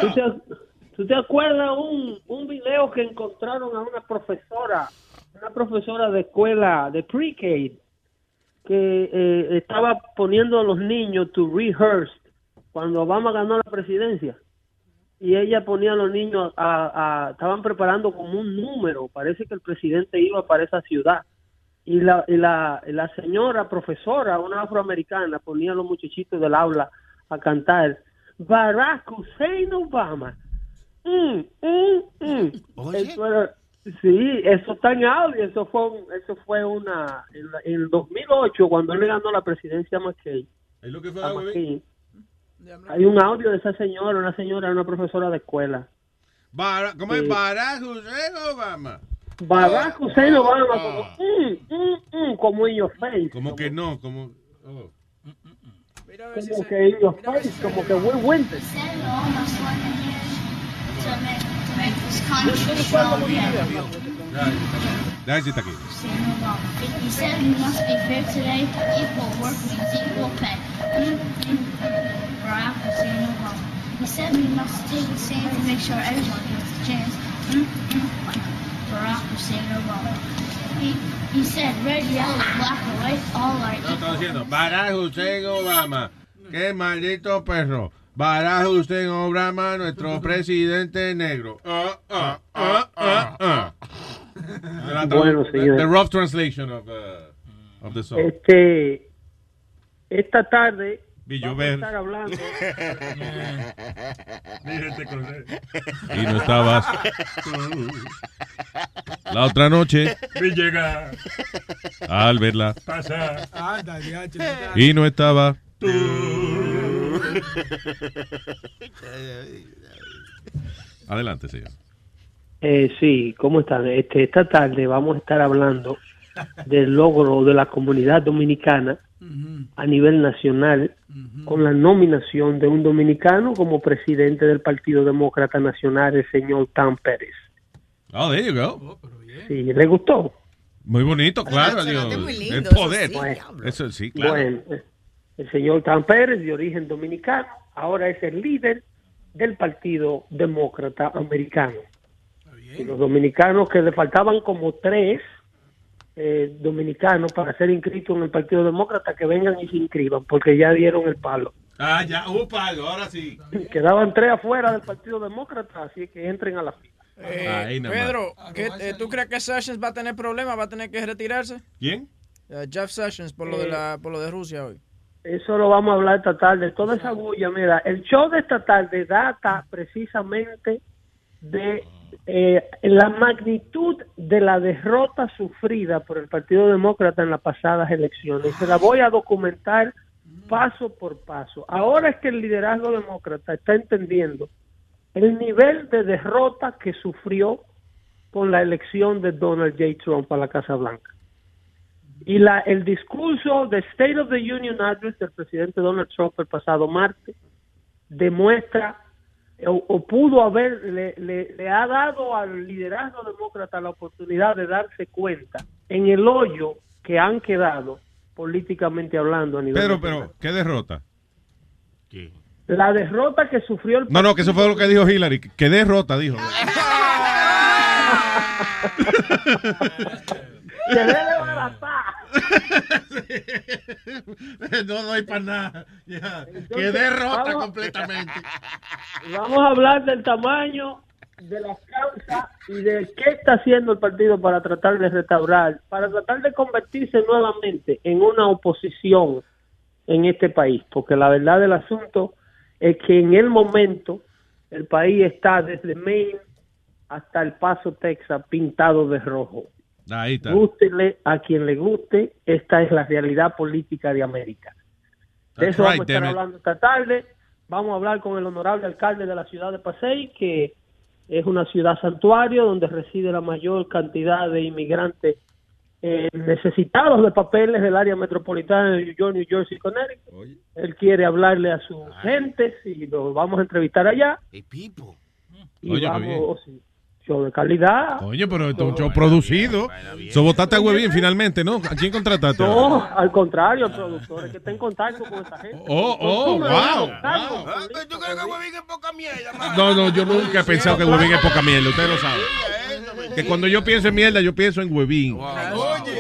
¿Tú te, tú te acuerdas un, un video que encontraron a una profesora, una profesora de escuela de pre-K, que eh, estaba poniendo a los niños to rehearse cuando Obama ganó la presidencia? Y ella ponía a los niños, a, a- estaban preparando como un número, parece que el presidente iba para esa ciudad. Y la, y la, señora profesora, una afroamericana, ponía a los muchachitos del aula a cantar Barack Hussein Obama. Mm, mm, mm. Eso era- sí, eso está en audio. Eso fue, un- eso fue una. En, la- en el 2008, cuando él le ganó la presidencia a McCain. ¿Es lo que fue a la bebé? McCain, Hay un audio de esa señora, una señora, una profesora de escuela. Bara- ¿Cómo es? Sí. Barack Hussein Obama. Barack Hussein Obama como, mm, mm, mm, como your face. Como que no, como... oh. Como que your face, como que we win this. Déjame decirte aquí. He said we must be fair today. Equal work means equal pay. Barack Hussein Obama. He said we must take a stand to make sure everyone gets a chance. Barack Hussein Obama. He, he said red, yellow, black, or white, all are No, está diciendo, Barack Hussein Obama. Qué maldito perro. Barack Hussein Obama, nuestro presidente negro. Ah, ah, ah, Bueno, señor. The rough translation of, uh, of the song. Este, esta tarde Vi vamos a llover. estar hablando. Y no estabas. La otra noche, Vi llegar. al verla, Pasar. Anda, diache, y no estaba. Adelante, señor. Eh, sí, ¿cómo están? Este, esta tarde vamos a estar hablando del logro de la comunidad dominicana a nivel nacional con la nominación de un dominicano como presidente del Partido Demócrata Nacional, el señor Tan Pérez. Oh, there you go. Sí, ¿le gustó? Muy bonito, claro. Digo, muy el eso poder. sí. Eso sí, claro. Bueno, eh, el señor Tan Pérez, de origen dominicano, ahora es el líder del Partido Demócrata Americano. Y los dominicanos que le faltaban como tres eh, dominicanos para ser inscritos en el Partido Demócrata, que vengan y se inscriban, porque ya dieron el palo. Ah, ya, un palo, ahora sí. Quedaban tres afuera del Partido Demócrata, así que entren a la fila. Eh, Ahí. Pedro, ¿qué- eh, ¿tú crees que Sessions va a tener problemas? ¿Va a tener que retirarse? ¿Quién? Jeff Sessions por lo, de la, por lo de Rusia hoy. Eso lo vamos a hablar esta tarde. Toda esa bulla, mira, el show de esta tarde data precisamente de eh, la magnitud de la derrota sufrida por el Partido Demócrata en las pasadas elecciones. Se la voy a documentar paso por paso. Ahora es que el liderazgo demócrata está entendiendo el nivel de derrota que sufrió con la elección de Donald J. Trump a la Casa Blanca. Y la, el discurso de State of the Union Address del presidente Donald Trump el pasado martes demuestra o, o pudo haber, le, le- le ha dado al liderazgo demócrata la oportunidad de darse cuenta en el hoyo que han quedado políticamente hablando a nivel nacional. pero, ¿qué derrota? La derrota que sufrió el No, no, que eso fue lo que dijo Hillary. Que derrota, dijo. Se debe baratar. no, no hay para nada. Ya. Entonces, Que derrota vamos- completamente. Vamos a hablar del tamaño de las causas y de qué está haciendo el partido para tratar de restaurar, para tratar de convertirse nuevamente en una oposición en este país, porque la verdad del asunto es que en el momento el país está desde Maine hasta El Paso, Texas, pintado de rojo. Ahí está. Gústele a quien le guste, esta es la realidad política de América. De That's eso right, vamos a estar hablando esta tarde. Vamos a hablar con el honorable alcalde de la ciudad de Pasey, que es una ciudad santuario donde reside la mayor cantidad de inmigrantes eh, necesitados de papeles del área metropolitana de New York, New Jersey, Connecticut. Él quiere hablarle a sus gentes y lo vamos a entrevistar allá. Y Oye, qué vamos, sí, show de calidad. Oye, pero esto es un show producido. So votaste a Huevín finalmente, ¿no? ¿A quién contrataste? No, al contrario, el productor es que está en contacto con esta gente. Oh, oh, wow, ves buscando, ¿Tú crees que Huevín es poca mierda? No, no, yo nunca he pensado que Huevín es poca mierda, usted lo sabe. Que cuando yo pienso en mierda, yo pienso en Huevín. Oye, oye.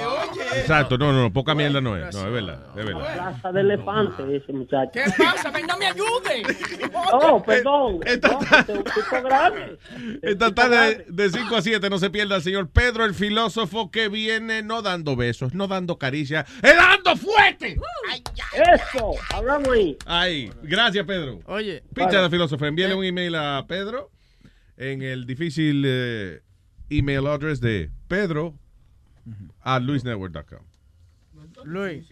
Exacto, no, no, poca mierda no es. No, es verdad, es verdad. Plaza de elefante ese muchacho. ¿Qué pasa? Ven, no me ayude. Oh, perdón. No, es un tipo grande. Esta tarde de 5 a 7 no se pierda el señor Pedro, el filósofo que viene no dando besos, no dando caricias, ¡eh, dando fuerte! Eso, hablamos ahí. Ay, gracias Pedro. Oye, Pincha de filósofo, envíale un email a Pedro en el difícil eh, email address de Pedro a luisnetwork.com. Luis.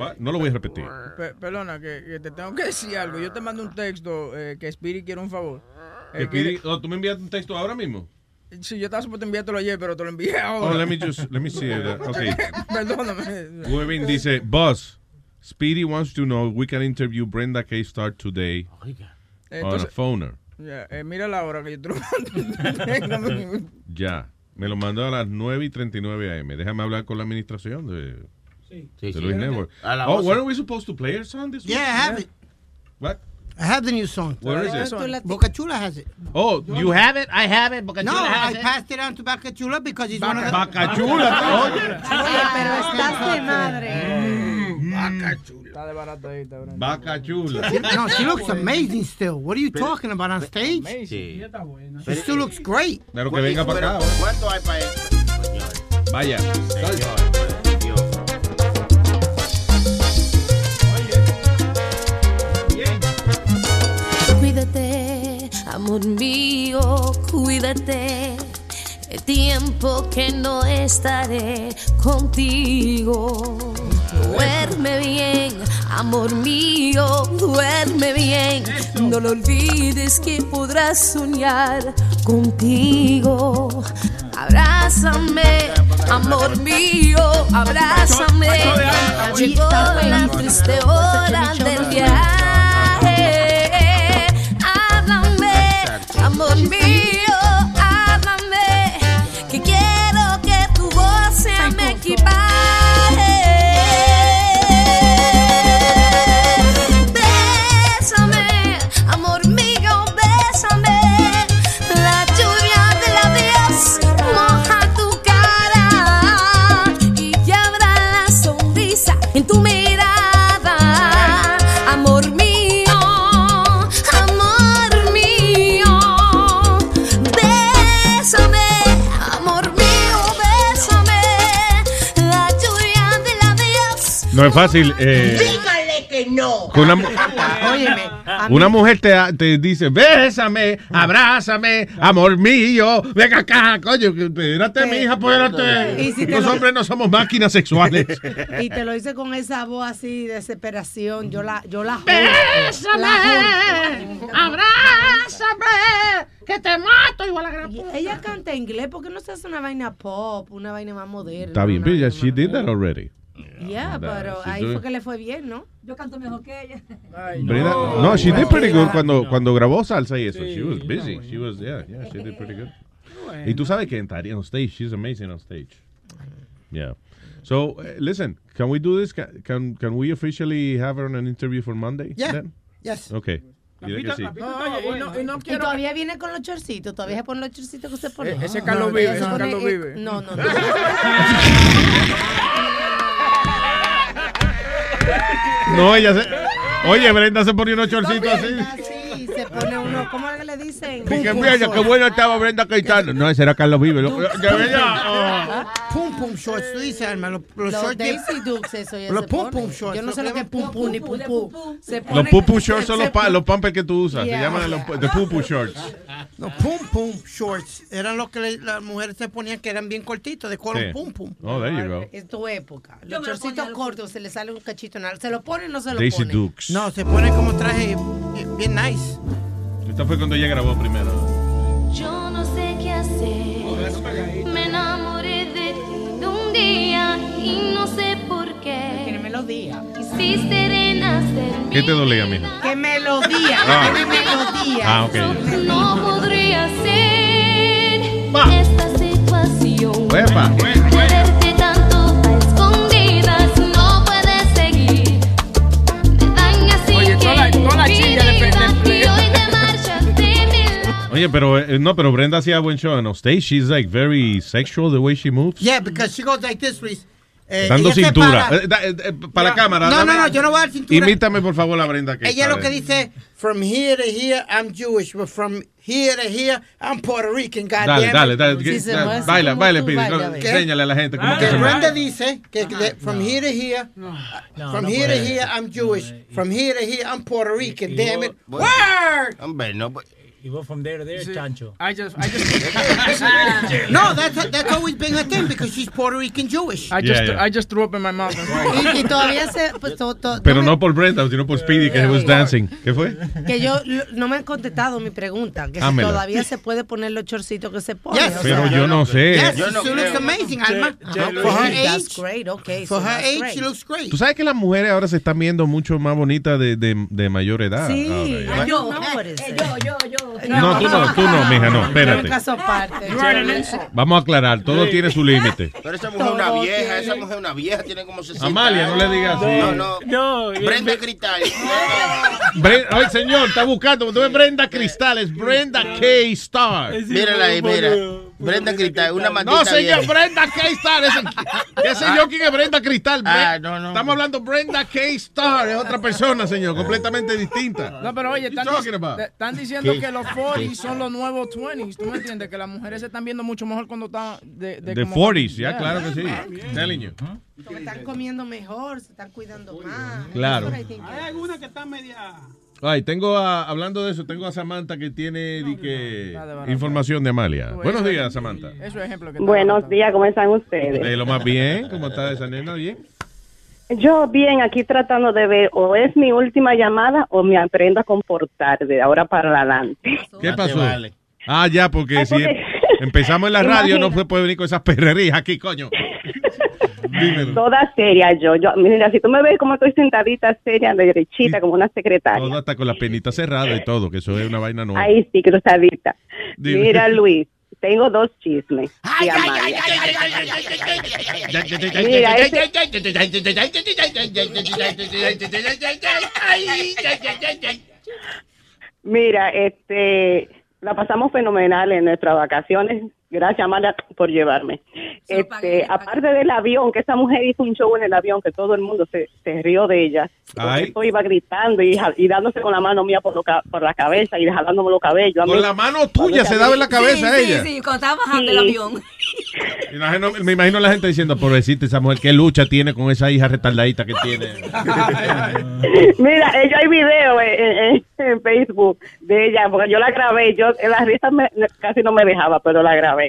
Va, No lo voy a repetir. Pe- perdona, que, que te tengo que decir algo. Yo te mando un texto eh, que Spirit quiere un favor. Quiere- pidi- oh, ¿Tú me envías un texto ahora mismo? Sí, yo estaba supuesto enviártelo ayer, pero te lo envié ahora. Oh, let me just, let me see that. Okay. Perdóname. Webin dice, Boss, Speedy wants to know we can interview Brenda K. Star today on a Entonces- phoner. Ya, eh, mira la hora que yo te lo mando. Ya. Me lo mandó a las 9 y 39 AM. Déjame hablar con la administración de, Sí. de Sí, Luis sí. Network. A la Oh, weren't we supposed to play a song this Yeah, week? I have it. What? I have the new song. Where is it? Boca Chula has it. Oh, you have it? I have it. Boca no, Chula has I it. passed it on to Boca Chula because he's one of the... Boca Chula, oye. Pero estás de madre. Vaca chula. Está de barato ahí, está barato. Vaca chula. no, she looks amazing still. What are you talking about on stage? Sí. She still looks great. Pero que venga para acá. ¿Cuánto hay para esto? Vaya. Cuídate, amor mío, cuídate. El tiempo que no estaré contigo. Duerme bien, amor mío, duerme bien. No lo olvides que podrás soñar contigo. Abrázame, amor mío, abrázame. Llegó la triste hora del viaje. Háblame, amor mío, No es fácil. Eh, Dígale que no. una, Óyeme, una mujer te, te dice, bésame, abrázame, amor mío, venga acá, coño, espérate, mi hija, espérate. Y si te Los lo- hombres no somos máquinas sexuales. Y te lo hice con esa voz así de desesperación. Yo la, yo la juro. Bésame, La juro. abrázame, que te mato igual a gran Y Ella canta inglés porque no se hace una vaina pop, una vaina más moderna. Está bien, pero she did that already. Yeah, Nah, pero ahí doing- fue que le fue bien, ¿no? Yo canto mejor que ella. Brenda- no, she did pretty good cuando, cuando grabó salsa y eso. She was busy. She was, yeah, yeah, she did pretty good. Y tú sabes que estaría on stage. She's amazing on stage. Yeah. So, uh, listen, can we do this? Can, can can we officially have her on an interview for Monday? Yeah. then? Yes. Okay. Sí. No, y no, y no Y quiero. todavía viene con los chorcitos, todavía se ponen los chorcitos que se ponen. Eh, ese Carlos Vive, ese pone, Carlos Vive. No, no, no. No, ella se. Oye, Brenda se ponía unos chorcitos así. Sí, se pone ¿cómo le dicen? Dije, mira, qué bueno estaba Brenda Caetano. No, ese era Carlos Vive. Lo- de verdad, Pum pum shorts, tú dices, Alma. Los, los Los shorts. Daisy Dukes, eso ya Los se pum pum shorts. Yo no sé lo que es pum pum ni pum pum. Los ponen- pupu shorts son los, pa- pon- los pampers que tú usas. Se llaman los de pupu shorts. Los pum pum shorts eran los que le- las mujeres se ponían que eran bien cortitos, de color Sí. pum pum. Oh, there you go. Es tu época. Los me chorcitos cortos se le sale un cachito en algo. ¿Se lo ponen o no se lo Daisy ponen? Dukes. No, se pone como traje bien nice. Esta fue cuando ella grabó primero. Yo no sé qué hacer. Me enamoré de ti de un día y no sé por qué. Tiene melodía. Hiciste renacer ¿Qué te dolía, mija? ¿Qué melodía? Ah. Tiene melodía. Ah, ok. No podría ser esta situación. Epa. Quererte tanto a escondidas no puedes seguir. Me dañas sin Oye, toda la- toda la querer chilla Oye, pero eh, no, pero Brenda hacía buen show on stage. She's like very sexual the way she moves. Yeah, because she goes like this, Luis. Eh, Dando cintura. para- Eh, da- eh, eh, para la cámara. No, dame- no, no, yo no voy a dar cintura. Imítame, por favor, a Brenda. Que Ella lo que dice, from here to here, I'm Jewish, but from here to here, I'm Puerto Rican, Dale, goddamn dale, it. dale. que- da- baila, baila, Pidi. Enséñale a la gente cómo que Brenda dice que de- from here to here, No, from no here to here, I'm Jewish. From here to here, I'm Puerto Rican, damn it. Bueno. Word! Hombre, no. You go from there to there, chancho. I just, I just. No, that's, that's always been her thing because she's Puerto Rican Jewish. I just, Yeah, yeah. I just threw up in my mouth. Y, y todavía se. Pues, to- to- Pero me- no por Brenda, sino por Speedy, que was dancing. ¿Qué fue? Que yo no me han contestado mi pregunta. Que si todavía se puede poner los chorcitos que se ponen. Yes. Pero sea. yo no sé. Yes, Yo no she looks amazing, Alma. Ajá, For her That's age, great, okay. for so her that's age, great. she looks great. Tú sabes que las mujeres ahora se están viendo mucho más bonitas de, de, de mayor edad. Sí, ahora is it. Yo, yo, yo. No, tú no, tú no, mija, no, espérate. Caso aparte. Vamos a aclarar, todo tiene su límite. Pero esa mujer es una vieja, esa mujer es una vieja, tiene como 60 Amalia, no le digas así. No, no. No, Brenda Cristal. Ay, señor, está buscando. No es Brenda Cristal, es Brenda K. Star. Mírala ahí, mira. Brenda Cristal, una maldita No, señor, vieja. Brenda K. Star. Ese- ¿Qué sé yo quién es Brenda Cristal? Ah, no, no. Estamos hablando Brenda K. Star, es otra persona, señor, completamente distinta. No, pero oye, están, diciendo ¿Qué? que los 40s son los nuevos 20s. ¿Tú me entiendes? Que las mujeres se están viendo mucho mejor cuando están de, de, De como- 40s, ya, Yeah. claro que sí. Telling you. Porque están comiendo mejor, se están cuidando más. Claro. Hay algunas que están media. Ay, tengo a, hablando de eso, tengo a Samantha que tiene di que, información de Amalia. Buenos días, Samantha. Eso es ejemplo que Buenos días, ¿cómo están ustedes? De lo más bien, ¿cómo está esa nena? Bien. Yo bien, aquí tratando de ver o es mi última llamada o me aprendo a comportar de ahora para adelante. ¿Qué te pasó? vale. Ah, ya, porque Ay, si porque- em- empezamos en la radio no se puede venir con esas perrerías aquí, coño. Dímelo. Toda seria yo. yo. Mira, si tú me ves como estoy sentadita, seria, derechita, como una secretaria. Todo hasta con la penita cerrada y todo, que eso es una vaina nueva. Ahí sí, cruzadita. Dime. Mira, Luis, tengo dos chismes. Mira, este, la pasamos fenomenal en nuestras vacaciones. Gracias, Amalia, por llevarme. Este, aparte del avión, que esa mujer hizo un show en el avión que todo el mundo se, se rió de ella. Esto iba gritando y, dándose con la mano mía por, lo por la cabeza y jalándome los cabellos. Con mí- la mano tuya se daba en la cabeza ella. Sí, sí, cuando estaba bajando el avión. Me imagino, me imagino la gente diciendo, pobrecita esa mujer, qué lucha tiene con esa hija retardadita que tiene. Mira, eh, yo hay video en, en- en Facebook de ella, porque yo la grabé, yo en las risas me- casi no me dejaba, pero la grabé.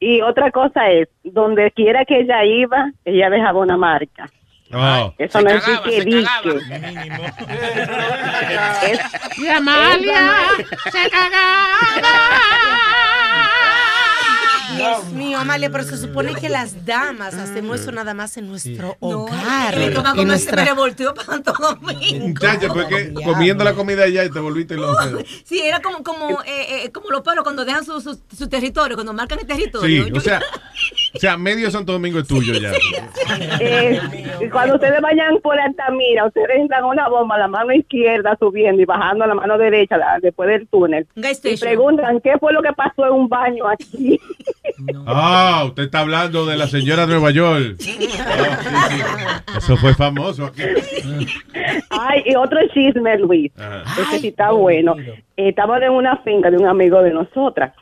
Y otra cosa es, donde quiera que ella iba, ella dejaba una marca. Oh. Eso no es que dique. Y Amalia se Dios mío, Amalia, pero se supone que las damas hacemos eso nada más en nuestro hogar. El estómago en me, se me nuestra... revolteó para Santo Domingo. Muchacha, porque comiendo la comida allá y te volviste loco. Sí, era como, como, eh, eh, como los perros cuando dejan su, su, su territorio, cuando marcan el territorio. Sí, Yo- o sea, o sea, medio Santo Domingo es tuyo ya. Eh, y cuando ustedes vayan por Altamira, ustedes entran a una bomba, la mano izquierda subiendo y bajando a la mano derecha la- después del túnel. Y preguntan, ¿qué fue lo que pasó en un baño aquí? Ah, usted está hablando de la señora de Nueva York. Oh, sí, sí. Eso fue famoso aquí. Ay, y otro chisme, Luis. Ajá. Este sí está bueno. Eh, Estamos en una finca de un amigo de nosotras.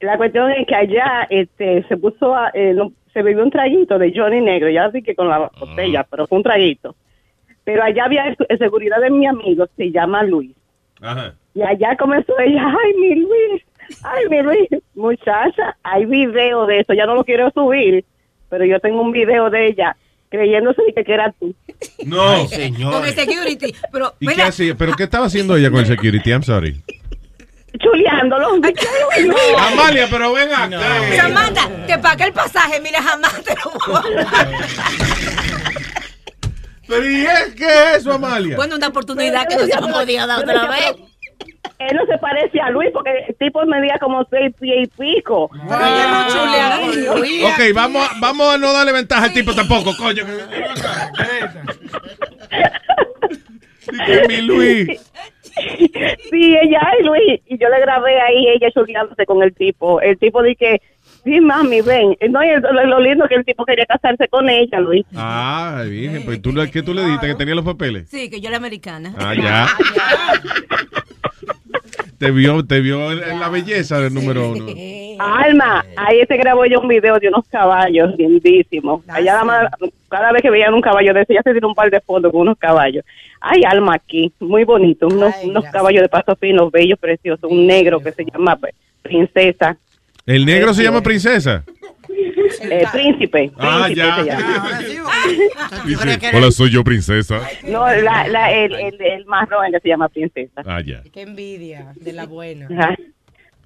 La cuestión es que allá este, se puso, a- eh, no- se bebió un traguito de Johnny Negro, ya así que con la botella, pero fue un traguito. Pero allá había el- el seguridad de mi amigo, se llama Luis. Ajá. Y allá comenzó ella, ay, mi Luis, ay, mi Luis, muchacha, hay video de eso, ya no lo quiero subir, pero yo tengo un video de ella creyéndose que era tú. No. Con el security. Pero, ¿Y qué mira, hacía? ¿Pero qué estaba haciendo ella con el security? I'm sorry. Chuleándolo. Amalia, pero ven acá. Samantha, te pagué el pasaje, mira, jamás te lo voy a dar. Pero ¿y es qué es eso, Amalia? Bueno, una oportunidad que no se podía dar otra vez. Él no se parece a Luis porque el tipo medía como seis pies y pico. Ok, vamos a, vamos a no darle ventaja al tipo tampoco, coño. Dice mi Luis. Sí, ella, ay Luis, y yo le grabé ahí ella chuleándose con el tipo. El tipo dije, sí, mami, ven. No, y lo, lo lindo que el tipo quería casarse con ella, Luis. Ah, virgen, pues tú, le- ¿qué tú le dijiste? ¿Que tenía los papeles? Sí, que yo era americana. Ah, ya. Te vio, te vio en, la belleza del número uno. Alma, ahí se grabó yo un video de unos caballos lindísimos. Allá la ma- cada vez que veían un caballo de ese, ya se tiró un par de fotos con unos caballos. Hay Alma aquí, muy bonito, unos, unos caballos de paso fino, bellos, preciosos, un negro que se llama pues, Princesa, El negro se llama princesa. Eh, Príncipe, Ah, Príncipe ya. se llama. Dice, hola, soy yo princesa. No, la, la, el, el, el marrón que se llama Princesa. Ah, ya. Qué envidia de la buena. Ajá.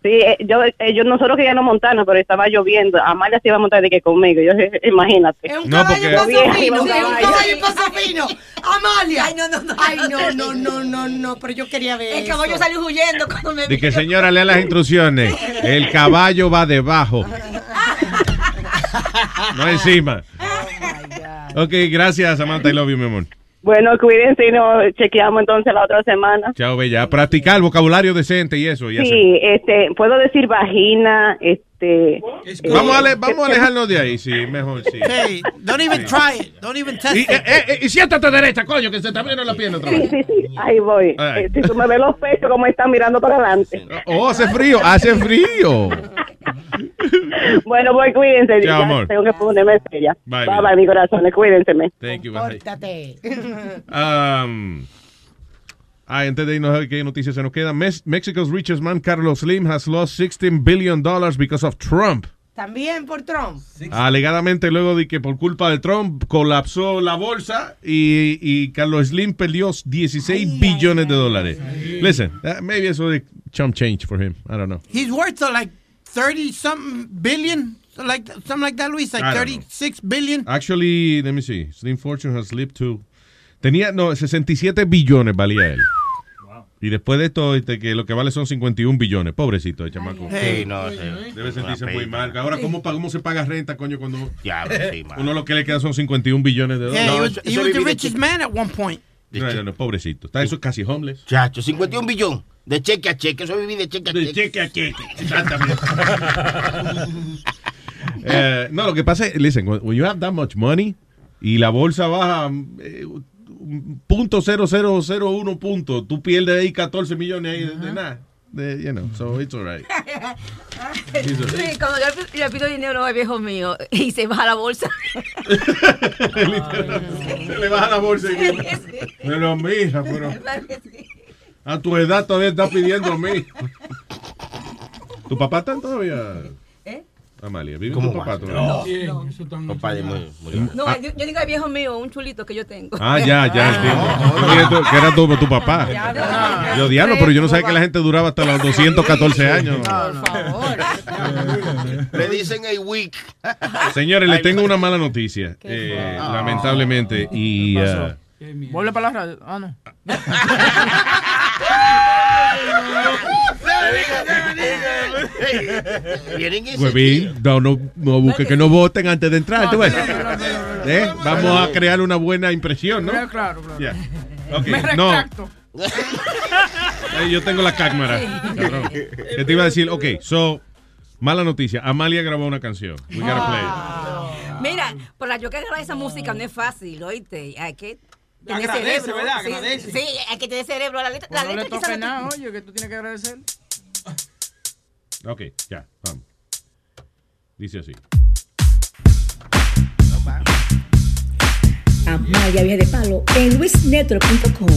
Sí, eh, yo, eh, yo nosotros queríamos montarnos, pero estaba lloviendo. Amalia se iba a montar de que conmigo. Yo, imagínate. Es un No, caballo porque- paso fino, es un caballo. paso fino. Amalia. Ay, no, no, no. Ay, no, no, no, no, no, pero yo quería ver El caballo eso. salió huyendo cuando me De que señora lea las instrucciones. El caballo va debajo. No encima. Ok, gracias, Samantha. I love you, mi amor. Bueno, cuídense y nos chequeamos entonces la otra semana. Chao, bella. Practicar vocabulario decente y eso. Ya sé. Sí, este, puedo decir vagina, este. eh, Vamos, a, vamos a alejarnos de ahí, sí, mejor, sí. Hey, don't even try it. Don't even test Y, it. eh, eh, y siéntate derecha, coño, que se te abriendo la pierna otra Sí, vez. sí, sí, ahí voy. Eh, si tú me ves los pechos como están mirando para adelante. Oh, hace frío, hace frío. Bueno, pues cuídense. Chao, ya amor. Tengo que ponerme seria. Bye, bye, bye, mi corazón. Cuídense. Thank you, bye. Pórtate. Um, ah, antes de irnos qué noticias se nos quedan. Mexico's richest man, Carlos Slim, has lost 16 billion dollars because of Trump. También por Trump. Alegadamente luego de que por culpa de Trump colapsó la bolsa y, y Carlos Slim perdió 16 billones de dólares. Listen, uh, maybe eso de chump change for him. I don't know. He's worth like 30 something billion, like something like that, Luis, like I don't know. 36 billion. Actually, let me see. Slim Fortune has slipped to. Tenía, no, 67 billones valía él. Y después de esto, este, que lo que vale son 51 billones. Pobrecito de chamaco. Hey, no, sí. Debe sentirse muy mal. Ahora, ¿cómo, pa- ¿cómo se paga renta, coño, cuando Diablo, sí, man. uno lo que le queda son 51 billones de Yeah, dólares? he was, eso- he was the richest man at one point. No, no, no, pobrecito. Está eso casi homeless. Chacho, 51 billón. De cheque a cheque. Eso viví de cheque a cheque. cheque a cheque. Exactamente. Eh, no, lo que pasa es, listen, when you have that much money y la bolsa baja eh, punto cero cero cero uno punto, tú pierdes ahí 14 millones ahí de, de nada. De, you know, so it's alright. Sí, cuando yo le pido dinero al viejo mío y se baja la bolsa. Se le baja la bolsa y Pero mija, pero a tu edad todavía estás pidiendo a mí. ¿Tu papá está todavía? ¿Eh? Amalia, ¿vive ¿Cómo tu papá todavía? No. Papá de muy, muy- No, Ah. yo, yo digo al viejo mío, un chulito que yo tengo. Ah, ya, ya entiendo. Dije tú- que era tu, tu papá. Yo diablo, pero yo no sabía que la gente duraba hasta los 214 años. Le dicen a week. Señores, les tengo una mala noticia, eh, lamentablemente. Y uh, Vuelve para la radio. Ah, no. Huevín, no, no, no busque que no voten antes de entrar. tú ves. ¿Eh? Vamos a crear una buena impresión, ¿no? Claro, claro. Ya. Ok, Me no. Eh, yo tengo la cámara. cabrón. Te iba a decir, ok, so, mala noticia. Amalia grabó una canción. We gotta play it. Mira, por la yo que grabar esa música no es fácil, oíste. Hay que tener Agradece, cerebro. ¿verdad? Sí, Agradece. Sí, hay que tener cerebro. La letra, la Pues no le letra toque quizás no nada, te- oye, que tú tienes que agradecer. Ok, ya, vamos. Dice así. Amaya Vieja de Palo en luisnetwork.com.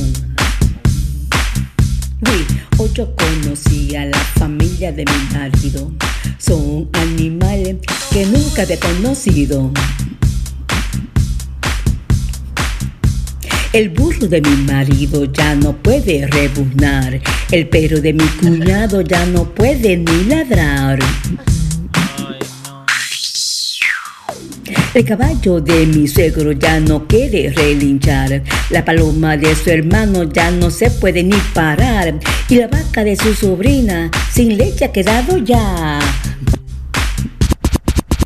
Uy, hoy yo conocí a la familia de mi marido. Son animales que nunca he conocido. El burro de mi marido ya no puede rebuznar. El perro de mi cuñado ya no puede ni ladrar. El caballo de mi suegro ya no quiere relinchar. La paloma de su hermano ya no se puede ni parar. Y la vaca de su sobrina sin leche ha quedado ya.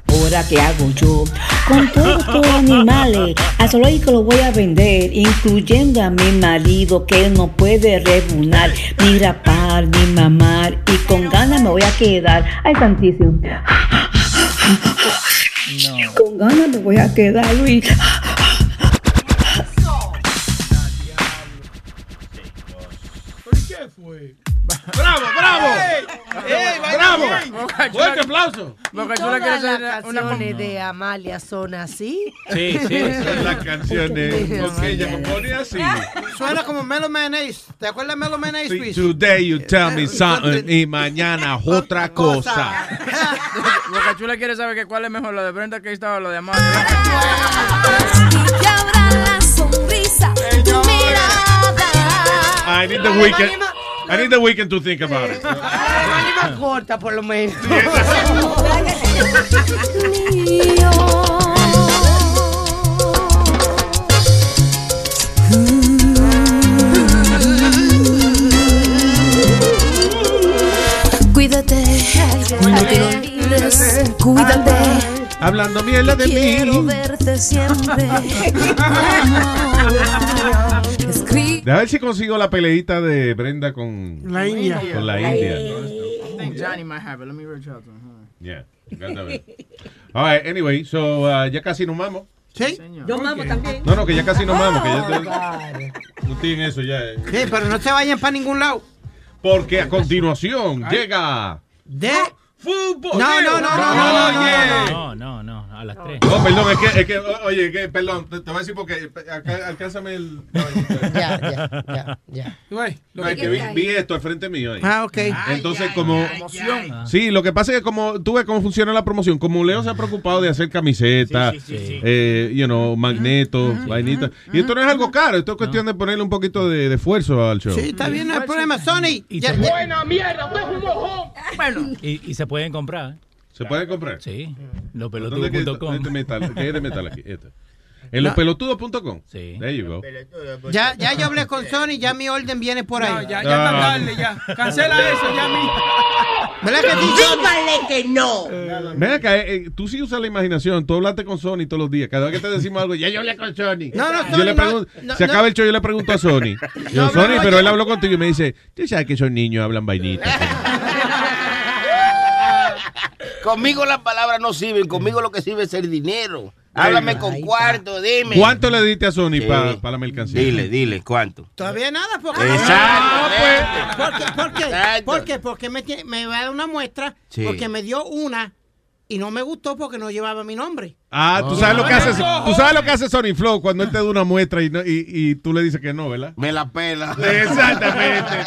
Ahora, ¿qué hago yo? Con todos estos animales, a zoológico lo voy a vender, incluyendo a mi marido que él no puede rebunar, ni rapar, ni mamar, y con ganas me voy a quedar. Ay, santísimo. Con ganas me voy a quedar, Luis. ¿Por qué fue? ¡Bravo, bravo! Fuerte aplauso. Todas las una, canciones de Amalia son así. Sí, sí. Las canciones. Porque ella compone así. Suena como Melo Mayonnaise. ¿Te acuerdas de Melo Mayonnaise, Luis? Today you tell me something y mañana otra cosa. Boca Chula quiere saber que cuál es mejor, lo de Brenda que estaba o lo de Amalia. Y habrá la sonrisa, tu mirada. I need the weekend. I need the weekend to think about it. Corta, por lo menos. Cuídate, no te olvides, cuídate. Hablando mierda de Quiero mí. verte siempre. A ver si consigo la peleita de Brenda con La India. Con la India. I think Johnny might have it. Let me reach out to him. Yeah. All right, anyway, so uh, ya casi nos vamos. ¿Sí? Yo mamo también. No, no, que ya casi nos vamos. Que ya Oh, estoy, no estoy en eso ya. eh. Sí, pero no se vayan para ningún lado. Porque a continuación llega. De. Fútbol. No, no, no, no, no, no, no, no, no, a las 3. No, perdón, es que, es que oye, que, perdón, te, te voy a decir porque acá, alcánzame el. Ya, ya, ya, ya. No, es que vi, vi esto al frente mío ahí. Ah, ok. Entonces, como. Sí, lo que pasa es que como tú ves cómo funciona la promoción, como Leo se ha preocupado de hacer camisetas, Sí, sí, sí, sí. eh, you know, magnetos, vainitas. Y esto no es algo caro, esto es cuestión de ponerle un poquito de, de esfuerzo al show. Sí, está bien, no hay problema. Sony. ya- ya- Buena mierda, usted es un mojón. Bueno. Y, y se pueden comprar. ¿Se pueden comprar? Sí. ¿Dónde es que- Lopelotudo.com. este metal? ¿Qué es de metal aquí? Este. En lospelotudos.com. Sí. There you go. Ya, ya yo hablé con Sony, ya mi orden viene por ahí. Ya, ya está tarde, ya. Cancela eso, ya mi. ¿Verdad que sí? Dígale que no. Ven acá, eh, eh, tú sí usas la imaginación. Tú hablaste con Sony todos los días. Cada vez que te decimos algo, ya yo hablé con Sony. No, no, yo Sony, le no, pregunto, no, se no. acaba el show, yo le pregunto a Sony. Yo, No, Sony, no, pero yo- él habló contigo y me dice, tú sabes que esos niños hablan vainitas. Conmigo las palabras no sirven, conmigo lo que sirve es el dinero. Háblame con cuarto, dime. ¿Cuánto le diste a Sony Sí. para la mercancía? Dile, dile, ¿cuánto? Todavía nada, porque. Exacto, ¿Por qué? ¿Por qué? Exacto. ¿Por qué? Porque me, tiene- me va a dar una muestra, Sí. porque me dio una y no me gustó porque no llevaba mi nombre. Ah, tú sabes lo que hace, tú sabes lo que hace Sony Flow cuando él te da una muestra y, no- y, y tú le dices que no, ¿verdad? Me la pela. Exactamente.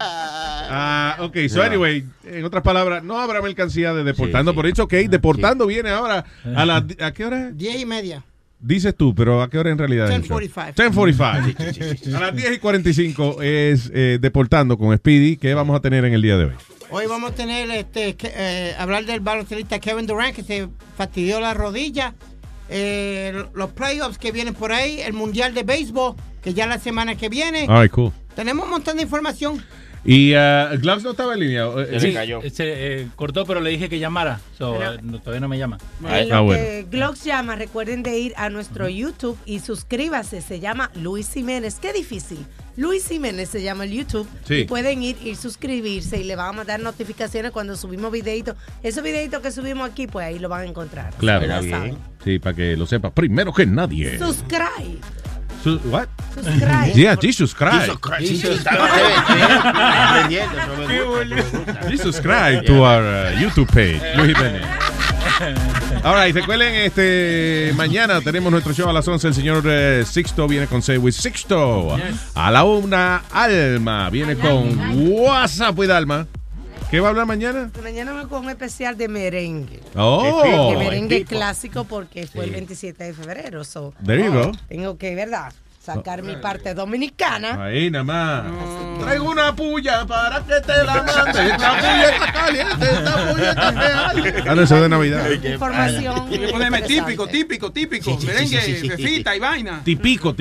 Ah, ok, so anyway, en otras palabras, no habrá mercancía de deportando, por eso, ok, deportando viene ahora a la, ¿a qué hora? Diez y media. Dices tú, pero ¿a qué hora en realidad? es el show? 10:45. 10:45. A las 10 y 45 es eh, deportando con Speedy. ¿Qué vamos a tener en el día de hoy? Hoy vamos a tener este que, eh, hablar del baloncelista Kevin Durant que se fastidió la rodilla, eh, los playoffs que vienen por ahí, el mundial de béisbol que ya la semana que viene. All right, cool. Tenemos un montón de información. Y uh, Gloves no estaba en línea. eh, Sí, eh, se eh, cortó, pero le dije que llamara. So, Pero- eh, no- todavía no me llama. En Ah, lo bueno. que Glocks llama, recuerden de ir a nuestro YouTube y suscríbase. Se llama Luis Jiménez. Qué difícil. Luis Jiménez se llama el YouTube. Sí. Y pueden ir y suscribirse y le van a mandar notificaciones cuando subimos videitos. Esos videitos que subimos aquí, pues ahí lo van a encontrar. Claro. Saben. Sí, para que lo sepa. Primero que nadie. Subscribe. Su- what? Subscribe. Yeah, Jesus Christ. Jesus Christ. Jesus, subscribe to our uh, YouTube page, Luis Jiménez. Ahora, y recuerden, este, mañana tenemos nuestro show a las 11. El señor eh, Sixto viene con Say with Sixto. A la una, Alma viene con WhatsApp with Alma. ¿Qué va a hablar mañana? Mañana me con un especial de merengue. Oh. De merengue clásico porque fue el 27 de febrero. So, There you go. Tengo que, ¿verdad? Sacar mi parte dominicana. Ahí nada más. Traigo una puya para que te la mande. Esta puya está caliente, esta puya está real. Ah, no, eso es de Navidad. Información. Interesante. típico, típico, típico. Sí, sí, Merengue, sí, sí, sí, sí. fefita y vaina. Tipico.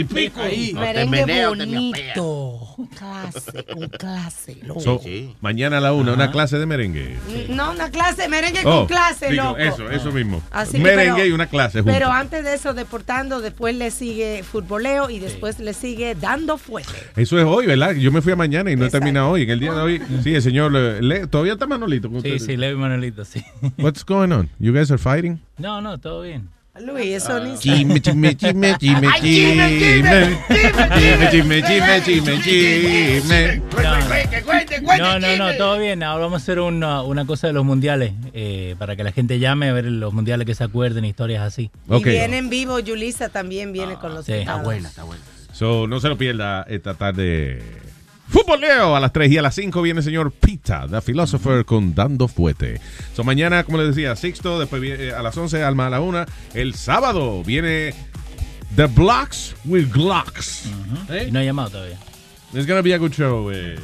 Ahí. Merengue bonito. Con clase, con clase. loco. So, Mañana a la una, una clase de merengue. No, una clase, merengue Oh, con clase, digo, loco. Eso, eso mismo. Así merengue pero- y una clase. Pero antes de eso, deportando, después le sigue futboleo y después le sigue dando fuerte. Eso es hoy, ¿verdad? Yo me fui a mañana y no he terminado hoy. En el día de hoy, sí, el señor, eh, Le- todavía está Manolito. con Sí, sí, Levi Manuelito, sí. What's going on? You guys are fighting? No, no, todo bien. Luis, eso ni Chisme, chisme, chisme, chisme, chisme, chisme. chisme, Chisme, chisme, chisme. No, no, no, todo bien. Ahora vamos a hacer una, una cosa de los mundiales eh, para que la gente llame a ver los mundiales que se acuerden, historias así. Y viene en vivo, Yulisa también viene con los sí. Está buena, está buena. So, no se lo pierda esta tarde. Fútboleo a las 3 y a las 5 viene el señor Pita, The Philosopher, con Dando Fuete. So, mañana, como les decía, Sixto, después viene, eh, a las 11, Alma a la 1. El sábado viene The Blocks with Glocks. ¿Eh? Y no ha llamado todavía. It's gonna be a good show. eh.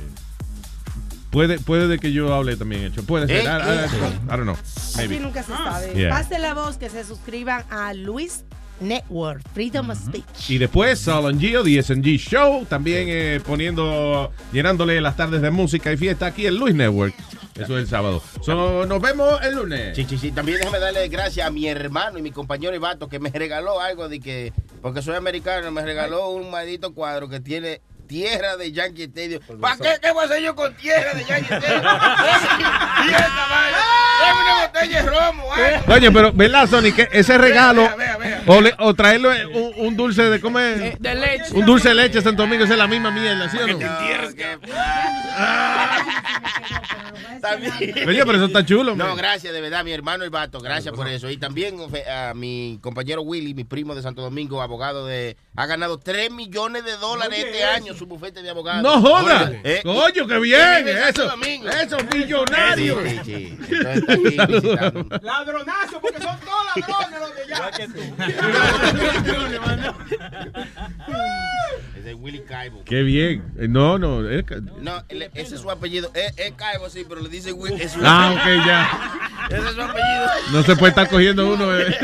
Puede, puede de que yo hable también hecho. Puede ser. ¿Eh? I, I- ¿Eh? I don't know. Así Maybe. nunca se sabe. Yeah. Pase la voz que se suscriban a Luis Network, Freedom of Speech. Y después Solon Gio, The SNG Show, también eh, poniendo, llenándole las tardes de música y fiesta aquí en Luis Network. Eso es el sábado. So, nos vemos el lunes. Sí, sí, sí. También déjame darle gracias a mi hermano y mi compañero Ivato que me regaló algo de que, porque soy americano, me regaló un maldito cuadro que tiene tierra de Yankee Stadium. ¿Para qué, qué voy a hacer yo con tierra de Yankee Stadium? y esta vaina, dame una botella de romo, algo. Oye, pero ¿verdad, Sony? Que ese regalo, Vea, vea, vea. o, le- o traerle un, un dulce de comer. Eh, de leche. Un dulce de leche Santo Domingo, esa es la misma mierda, ¿sí o no? También. Oye, pero eso está chulo, No, man. gracias, de verdad, mi hermano el vato, gracias por eso. Y también a mi compañero Willy, mi primo de Santo Domingo, abogado de. Ha ganado 3 millones de dólares este año su bufete de abogados. No joda. Eh, Coño, qué bien. Eso, Domingo. eso, millonario. Sí, sí, sí. Entonces está aquí visitando. Ladronazo, porque son todos ladrones los de. Ese es Willy Caibo. Qué bien. Eh, No, no. es que- No, ese es su apellido. Es, es Caibo, sí, pero le dice Willy. Es su Ah, ok, ya. Ese es su apellido. No se puede estar cogiendo uno. eh.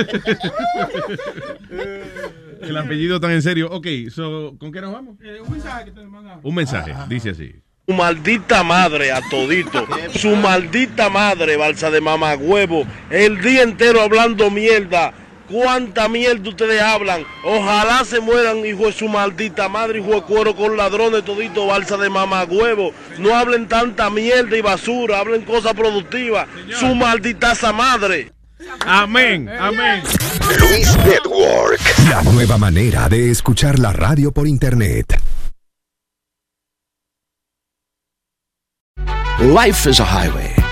El apellido tan en serio. Ok, so, ¿con qué nos vamos? Eh, un mensaje que te mandan. Un mensaje. Dice así. Su maldita madre a todito. Su maldita madre, balsa de mamagüevo. El día entero hablando mierda. ¿Cuánta mierda ustedes hablan? Ojalá se mueran, hijo de su maldita madre, hijo de cuero con ladrones, todito, balsa de mamagüevo. No hablen tanta mierda y basura, hablen cosas productivas. Su malditaza madre. Amén, amén. Luis Network. La nueva manera de escuchar la radio por internet. Life is a highway,